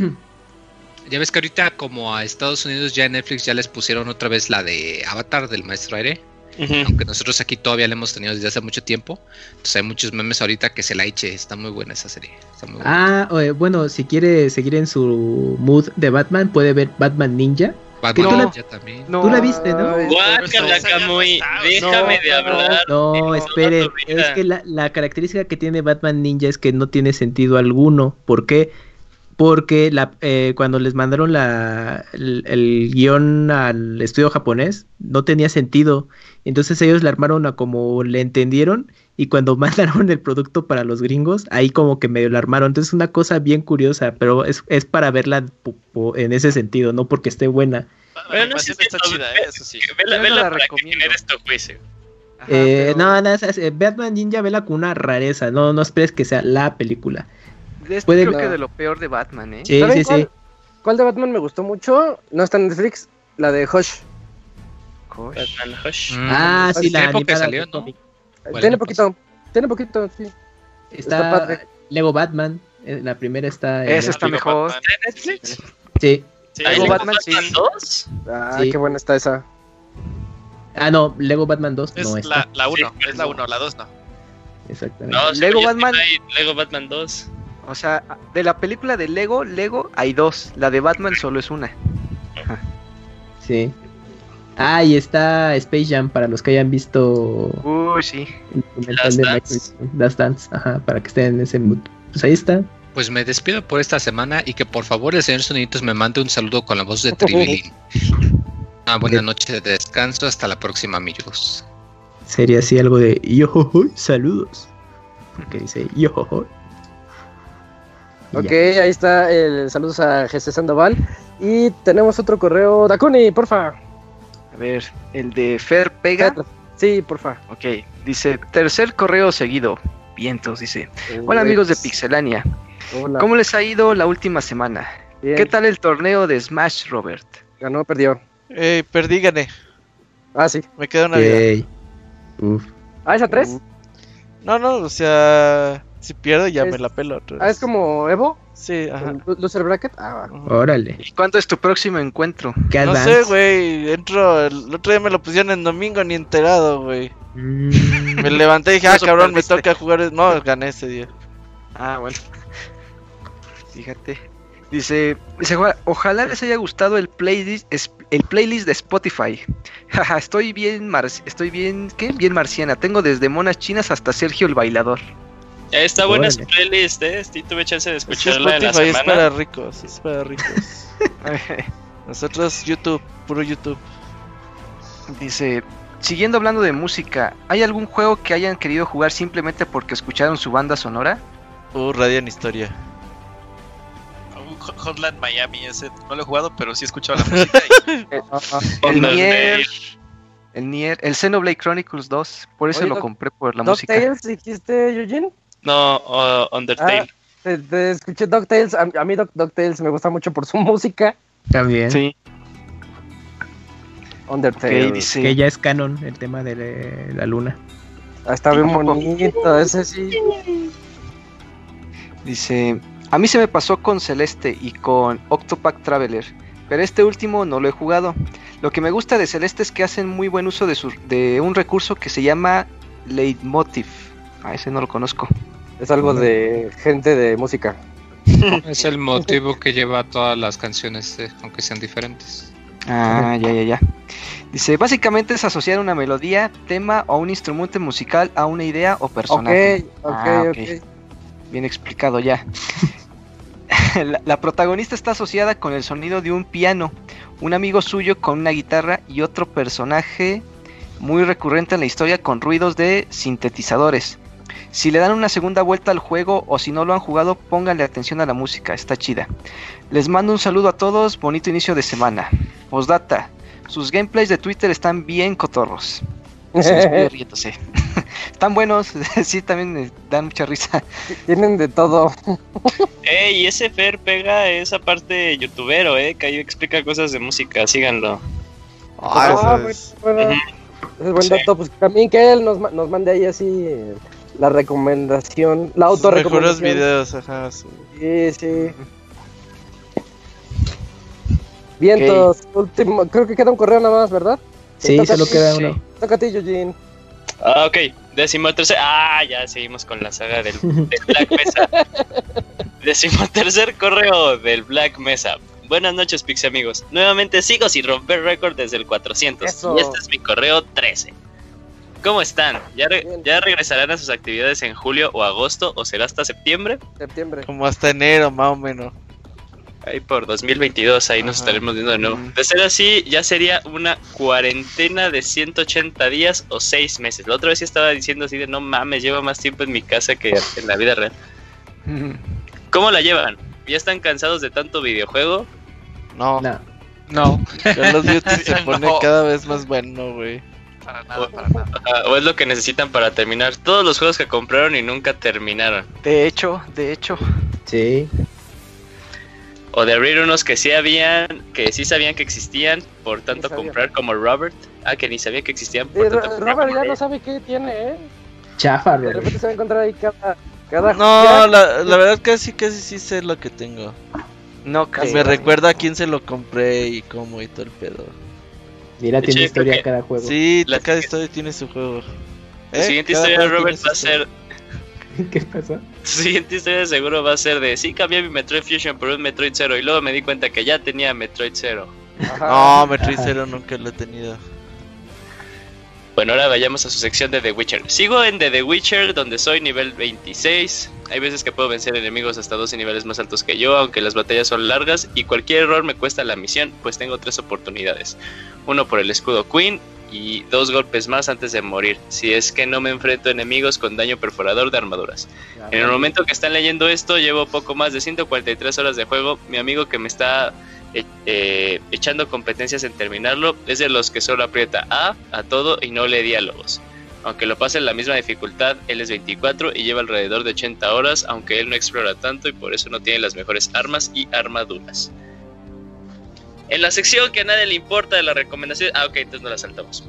Ya ves que ahorita como a Estados Unidos ya en Netflix ya les pusieron otra vez la de Avatar del Maestro Aire. Aunque nosotros aquí todavía la hemos tenido desde hace mucho tiempo. Entonces hay muchos memes ahorita que se la eche. Está muy buena esa serie. Está muy buena. Ah, bueno, si quiere seguir en su mood de Batman, puede ver Batman Ninja. Batman tú la- Ninja también. No. Tú la viste, ¿no? Guácala, Camuy, déjame no, de hablar. No, en esperen, es que la, la característica que tiene Batman Ninja es que no tiene sentido alguno. ¿Por qué? Porque la, eh, cuando les mandaron la, el, el guion al estudio japonés, no tenía sentido. Entonces ellos la armaron a como le entendieron y cuando mandaron el producto para los gringos, ahí como que medio la armaron. Entonces es una cosa bien curiosa, pero es, es para verla po- po- en ese sentido, no porque esté buena. Bueno, La no sé si está chida, eh, eso sí. Vela, no vela la recomiendo. juicio. Ajá, Eh, pero no, no, es- es- Batman Ninja vela con una rareza, no, no esperes que sea la película. Es puede- creo que No. de lo peor de Batman, ¿eh? Sí, ¿Saben sí, cuál, sí. cuál de Batman me gustó mucho? No está en Netflix. La de Hush. Gosh. Batman Hush. Mm, Ah, sí, ¿hace la que animada salió, de ¿no? Tiene poquito. Tiene poquito, sí. Está, Está padre. Lego Batman, eh, la primera está Esa está mejor. Batman. ¿Está en Netflix? Sí. Sí, ¿Hay Lego Batman, Batman, sí. 2? Ah, Sí. qué buena está esa. Ah, no, Lego Batman 2 Es no está. la 1, Sí, es la 1, la 2 no. Exactamente. No, Lego Batman. Lego Batman 2. O sea, de la película de Lego, Lego hay dos. La de Batman solo es una. Sí. Ah, y está Space Jam para los que hayan visto Uy, sí. el de Dance. Dance, ajá, para que estén en ese mood. Pues ahí está. Pues me despido por esta semana y que por favor el señor Soniditos me mande un saludo con la voz de Tribilín. Una buena noche de descanso. Hasta la próxima, amigos. Sería así algo de yo, saludos. Que dice yo. Ok, ahí está el saludos a Jesse Sandoval. Y tenemos otro correo. Dakuni, porfa. A ver, el de Fer Pega. Sí, porfa. Ok, dice, tercer correo seguido. Vientos, dice. Hola amigos de Pixelania. Hola. ¿Cómo les ha ido la última semana? Bien. ¿Qué tal el torneo de Smash, Robert? Ganó, perdió. Eh, perdí, gané. Ah, sí. Me queda una vida. Yay. Uf. Ah, ¿es a tres? No, no, o sea, si pierdo ya Es- me la pelo otra Ah, vez. es como Evo. Sí, ajá. Loser Bracket. Ah. Órale. ¿Y cuándo es tu próximo encuentro? ¿Qué No sé, güey, entro, el otro día me lo pusieron en domingo ni enterado, güey. Mm, Me levanté y dije, ah, cabrón, me toca jugar. No, gané ese día. Ah, bueno. Fíjate. Dice, dice ojalá les haya gustado el playlist, es- el playlist de Spotify. Jaja, estoy bien, mar- estoy bien, ¿qué? Bien marciana. Tengo desde monas chinas hasta Sergio el bailador. Ya está buena su playlist, ¿eh? Sí, tuve chance de Es que escucharla en la Spotify es semana. para ricos, es para ricos. Nosotros YouTube, puro YouTube. Dice, siguiendo hablando de música, ¿hay algún juego que hayan querido jugar simplemente porque escucharon su banda sonora? Uh, Radiant Historia. Un Hot- Hotline Miami, ese no lo he jugado, pero sí he escuchado la música. y- El Undertale. Nier, el Nier, el Xenoblade Chronicles 2, por eso Oye, lo compré por la música. DuckTales, dijiste, Eugene. No, uh, Undertale. Te, te escuché DuckTales. A, a mí DuckTales me gusta mucho por su música. También. Sí, Undertale. Que ya es canon el tema de la- la luna. Ah, está bien bonito. Ese sí. Dice, a mí se me pasó con Celeste y con Octopack Traveler, pero este último no lo he jugado. Lo que me gusta de Celeste es que hacen muy buen uso de, su- de un recurso que se llama Leitmotiv. Ah, ese no lo conozco. Es algo de gente de música. Es el motivo que lleva a todas las canciones, eh, aunque sean diferentes. Ah, ya, ya, ya. Dice, básicamente es asociar una melodía, tema o un instrumento musical a una idea o Ok, personaje. ok, Ah, ok. ok. Bien explicado ya. la, la protagonista está asociada con el sonido de un piano, un amigo suyo con una guitarra y otro personaje muy recurrente en la historia con ruidos de sintetizadores. Si le dan una segunda vuelta al juego o si no lo han jugado, pónganle atención a la música, está chida. Les mando un saludo a todos, bonito inicio de semana. Postdata, sus gameplays de Twitter están bien cotorros. Se riéndose. Están buenos, sí, también me dan mucha risa. Tienen de todo. Ey, y ese Fer pega esa parte youtubero, ¿eh? Que ahí explica cosas de música, síganlo. Ah, bueno, es buen Sí. dato. Pues también que él nos, nos mande ahí así eh, la recomendación, la sus mejores autorrecomendación. videos, ajá. sí. Sí, sí. Vientos, último, creo que queda un correo nada más, ¿verdad? Sí, a solo queda Sí. uno. Toca a ti, Eugene. Ah, ok. Décimo tercer. Ah, ya seguimos con la saga del, del Black Mesa. Décimo tercer correo del Black Mesa. Buenas noches, Pixie amigos. Nuevamente sigo sin romper récord desde el 400. Eso. Y este es mi correo 13. ¿Cómo están? ¿Ya, re- Bien. ¿Ya regresarán a sus actividades en julio o agosto o será hasta septiembre? Septiembre. Como hasta enero, más o menos. Ahí por 2022, ahí nos estaremos viendo de nuevo. Mm. De ser así, ya sería una cuarentena de 180 días o 6 meses. La otra vez sí estaba diciendo así de no mames, llevo más tiempo en mi casa que en la vida real. ¿Cómo la llevan? ¿Ya están cansados de tanto videojuego? No, No. No, YouTube se No. pone cada vez más bueno, güey. Para nada, para nada. ¿O es lo que necesitan para terminar todos los juegos que compraron y nunca terminaron? De hecho, de hecho. Sí. O de abrir unos que sí habían, que sí sabían que existían, por tanto comprar como Robert. Ah, que ni sabía que existían, por Ro- tanto comprar Robert como ya no sabe qué tiene, ¿eh? Chafa, De repente se va a encontrar ahí cada. cada No, la, la verdad casi casi sí sé lo que tengo. No creo. Me recuerda a quién se lo compré y cómo y todo el pedo. Mira, De tiene hecho, historia cada juego. Sí, La- cada historia tiene su juego. La ¿Eh? siguiente Cada historia Robert va a ser ¿Qué pasó? Su siguiente historia seguro va a ser de sí cambié mi Metroid Fusion por un Metroid Zero y luego me di cuenta que ya tenía Metroid Zero. Ajá. No, Metroid Zero nunca lo he tenido. Bueno, ahora vayamos a su sección de The Witcher. Sigo en The, The Witcher, donde soy nivel 26. Hay veces que puedo vencer enemigos hasta 12 niveles más altos que yo, aunque las batallas son largas y cualquier error me cuesta la misión, pues tengo tres oportunidades. Uno por el escudo Queen y dos golpes más antes de morir, si es que no me enfrento a enemigos con daño perforador de armaduras. En el momento que están leyendo esto, llevo poco más de 143 horas de juego. Mi amigo que me está eh, eh, echando competencias en terminarlo es de los que solo aprieta A a todo y no lee diálogos. Aunque lo pase en la misma dificultad, él es 24 y lleva alrededor de 80 horas, aunque él no explora tanto y por eso no tiene las mejores armas y armaduras. En la sección que a nadie le importa de la recomendación. Ah, ok, entonces no la saltamos.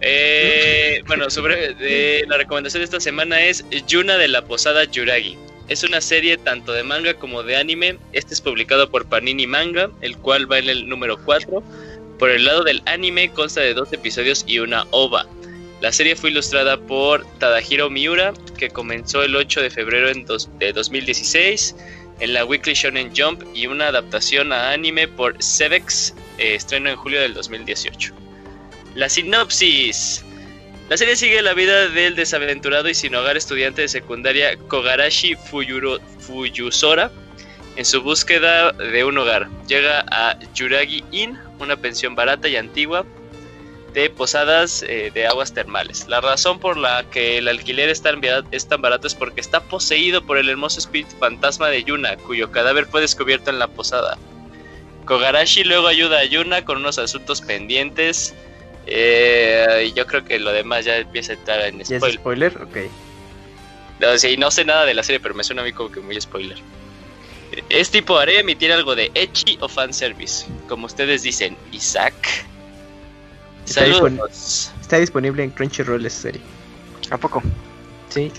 Eh, bueno, sobre de, la recomendación de esta semana es Yuna de la Posada Yuragi. Es una serie tanto de manga como de anime. Este es publicado por Panini Manga, el cual va en el número 4. Por el lado del anime consta de dos episodios y una ova. La serie fue ilustrada por Tadahiro Miura, que comenzó el 8 de febrero de 2016 en la Weekly Shonen Jump y una adaptación a anime por Sevex, eh, estreno en julio del 2018. La sinopsis. La serie sigue la vida del desaventurado y sin hogar estudiante de secundaria Kogarashi Fuyuro- Fuyusora en su búsqueda de un hogar. Llega a Yuragi Inn, una pensión barata y antigua de posadas eh, de aguas termales. La razón por la que el alquiler es es tan barato es porque está poseído por el hermoso espíritu fantasma de Yuna, cuyo cadáver fue descubierto en la posada. Kogarashi luego ayuda a Yuna con unos asuntos pendientes. Eh, y yo creo que lo demás ya empieza a entrar en ¿Ya es spoiler. spoiler? Ok. No, sí, no sé nada de la serie, pero me suena a mí como que muy spoiler. Es tipo haré emitir algo de Echi o fanservice, como ustedes dicen, Isaac. Está Saludos. Está disponible en Crunchyroll esa serie. ¿A poco? Sí.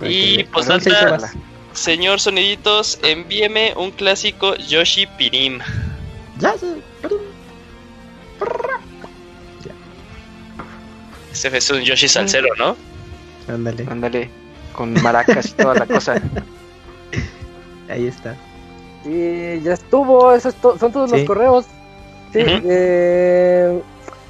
Y pues horas. señor Soniditos, envíeme un clásico Yoshi Pirim. Ya, sí. Ese es un Yoshi salsero, ¿no? Ándale. Ándale, con maracas y toda la cosa. Ahí está. Y ya estuvo, eso es to- son todos Sí. los correos. Sí, eh,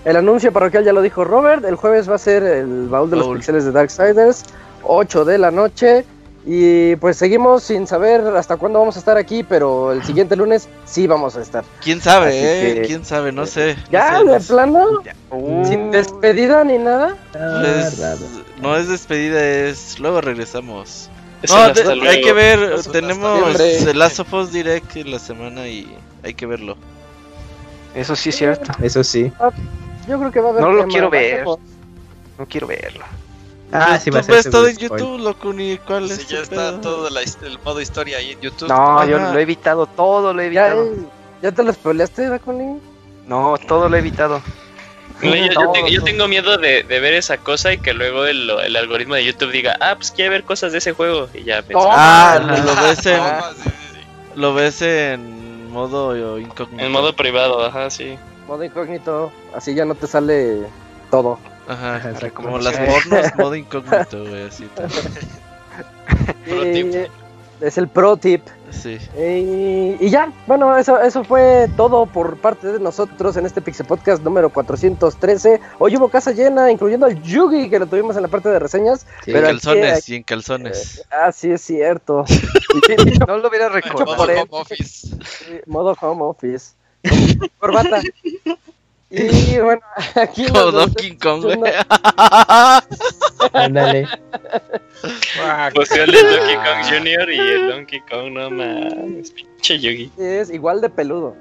el anuncio parroquial ya lo dijo Robert. El jueves va a ser el baúl de los pixeles de Darksiders, 8 de la noche. Y pues seguimos sin saber hasta cuándo vamos a estar aquí, pero el siguiente lunes sí vamos a estar. ¿Quién sabe, Así eh? que- ¿Quién sabe? No sé. no ¿Ya? sé, no ¿De sé. plano? Uh, ¿Sin despedida ni nada? Pues, Ah, no es despedida, es luego regresamos. No, de- luego. hay que ver, tenemos el Last of Us Direct en la semana y hay que verlo. eso sí es cierto. Eso sí. Yo creo que va a haber. No lo quiero ver. No quiero verlo. Ah, sí va a Tú ser ves todo en YouTube, loco, ni cuál es Sí, ya está pedo? todo la el modo historia ahí en YouTube. No, yo lo he evitado, todo lo he ¿Ya, evitado. ¿Ya te lo spoileaste, Daconi? No, todo lo he evitado. No, yo, tengo, yo todo. tengo miedo de, de ver esa cosa y que luego el, el algoritmo de YouTube diga, ah, pues quiere ver cosas de ese juego. Y ya pensé, Ah, Toma. lo, lo ves en Ah, sí, sí, sí. lo ves en modo incógnito. en modo privado, ajá, sí. Modo incógnito, así ya no te sale todo. Ajá, Ajá, como las pornos modo incógnito, güey, así. tal. Pro tip. es el pro tip. Sí. Y, y ya, bueno, eso, eso fue todo por parte de nosotros en este Pixel Podcast número 413. Hoy hubo casa llena, incluyendo al Yugi, que lo tuvimos en la parte de reseñas. Y en calzones, aquí- y en calzones. Ah, sí, es cierto. No lo hubiera Modo recordado. por él. home office. Sí, modo home office. Corbata. Y bueno, aquí. Como Donkey Kong, güey. Ándale. Fusión de Donkey Kong Jr. y el Donkey Kong, no mames, pinche Yugi. Es igual de peludo.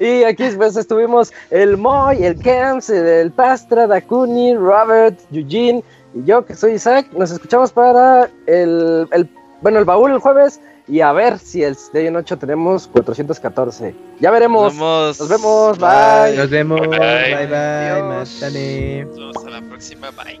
Y aquí pues estuvimos el Moy, el Camps, el Pastra, Dakuni, Robert, Eugene y yo que soy Isaac. Nos escuchamos para el, el bueno el baúl el jueves y a ver si el de noche tenemos 414. Ya veremos. Nos vemos. Nos vemos. Bye. Nos vemos. Bye bye. bye, bye. Nos vemos a la próxima. Bye.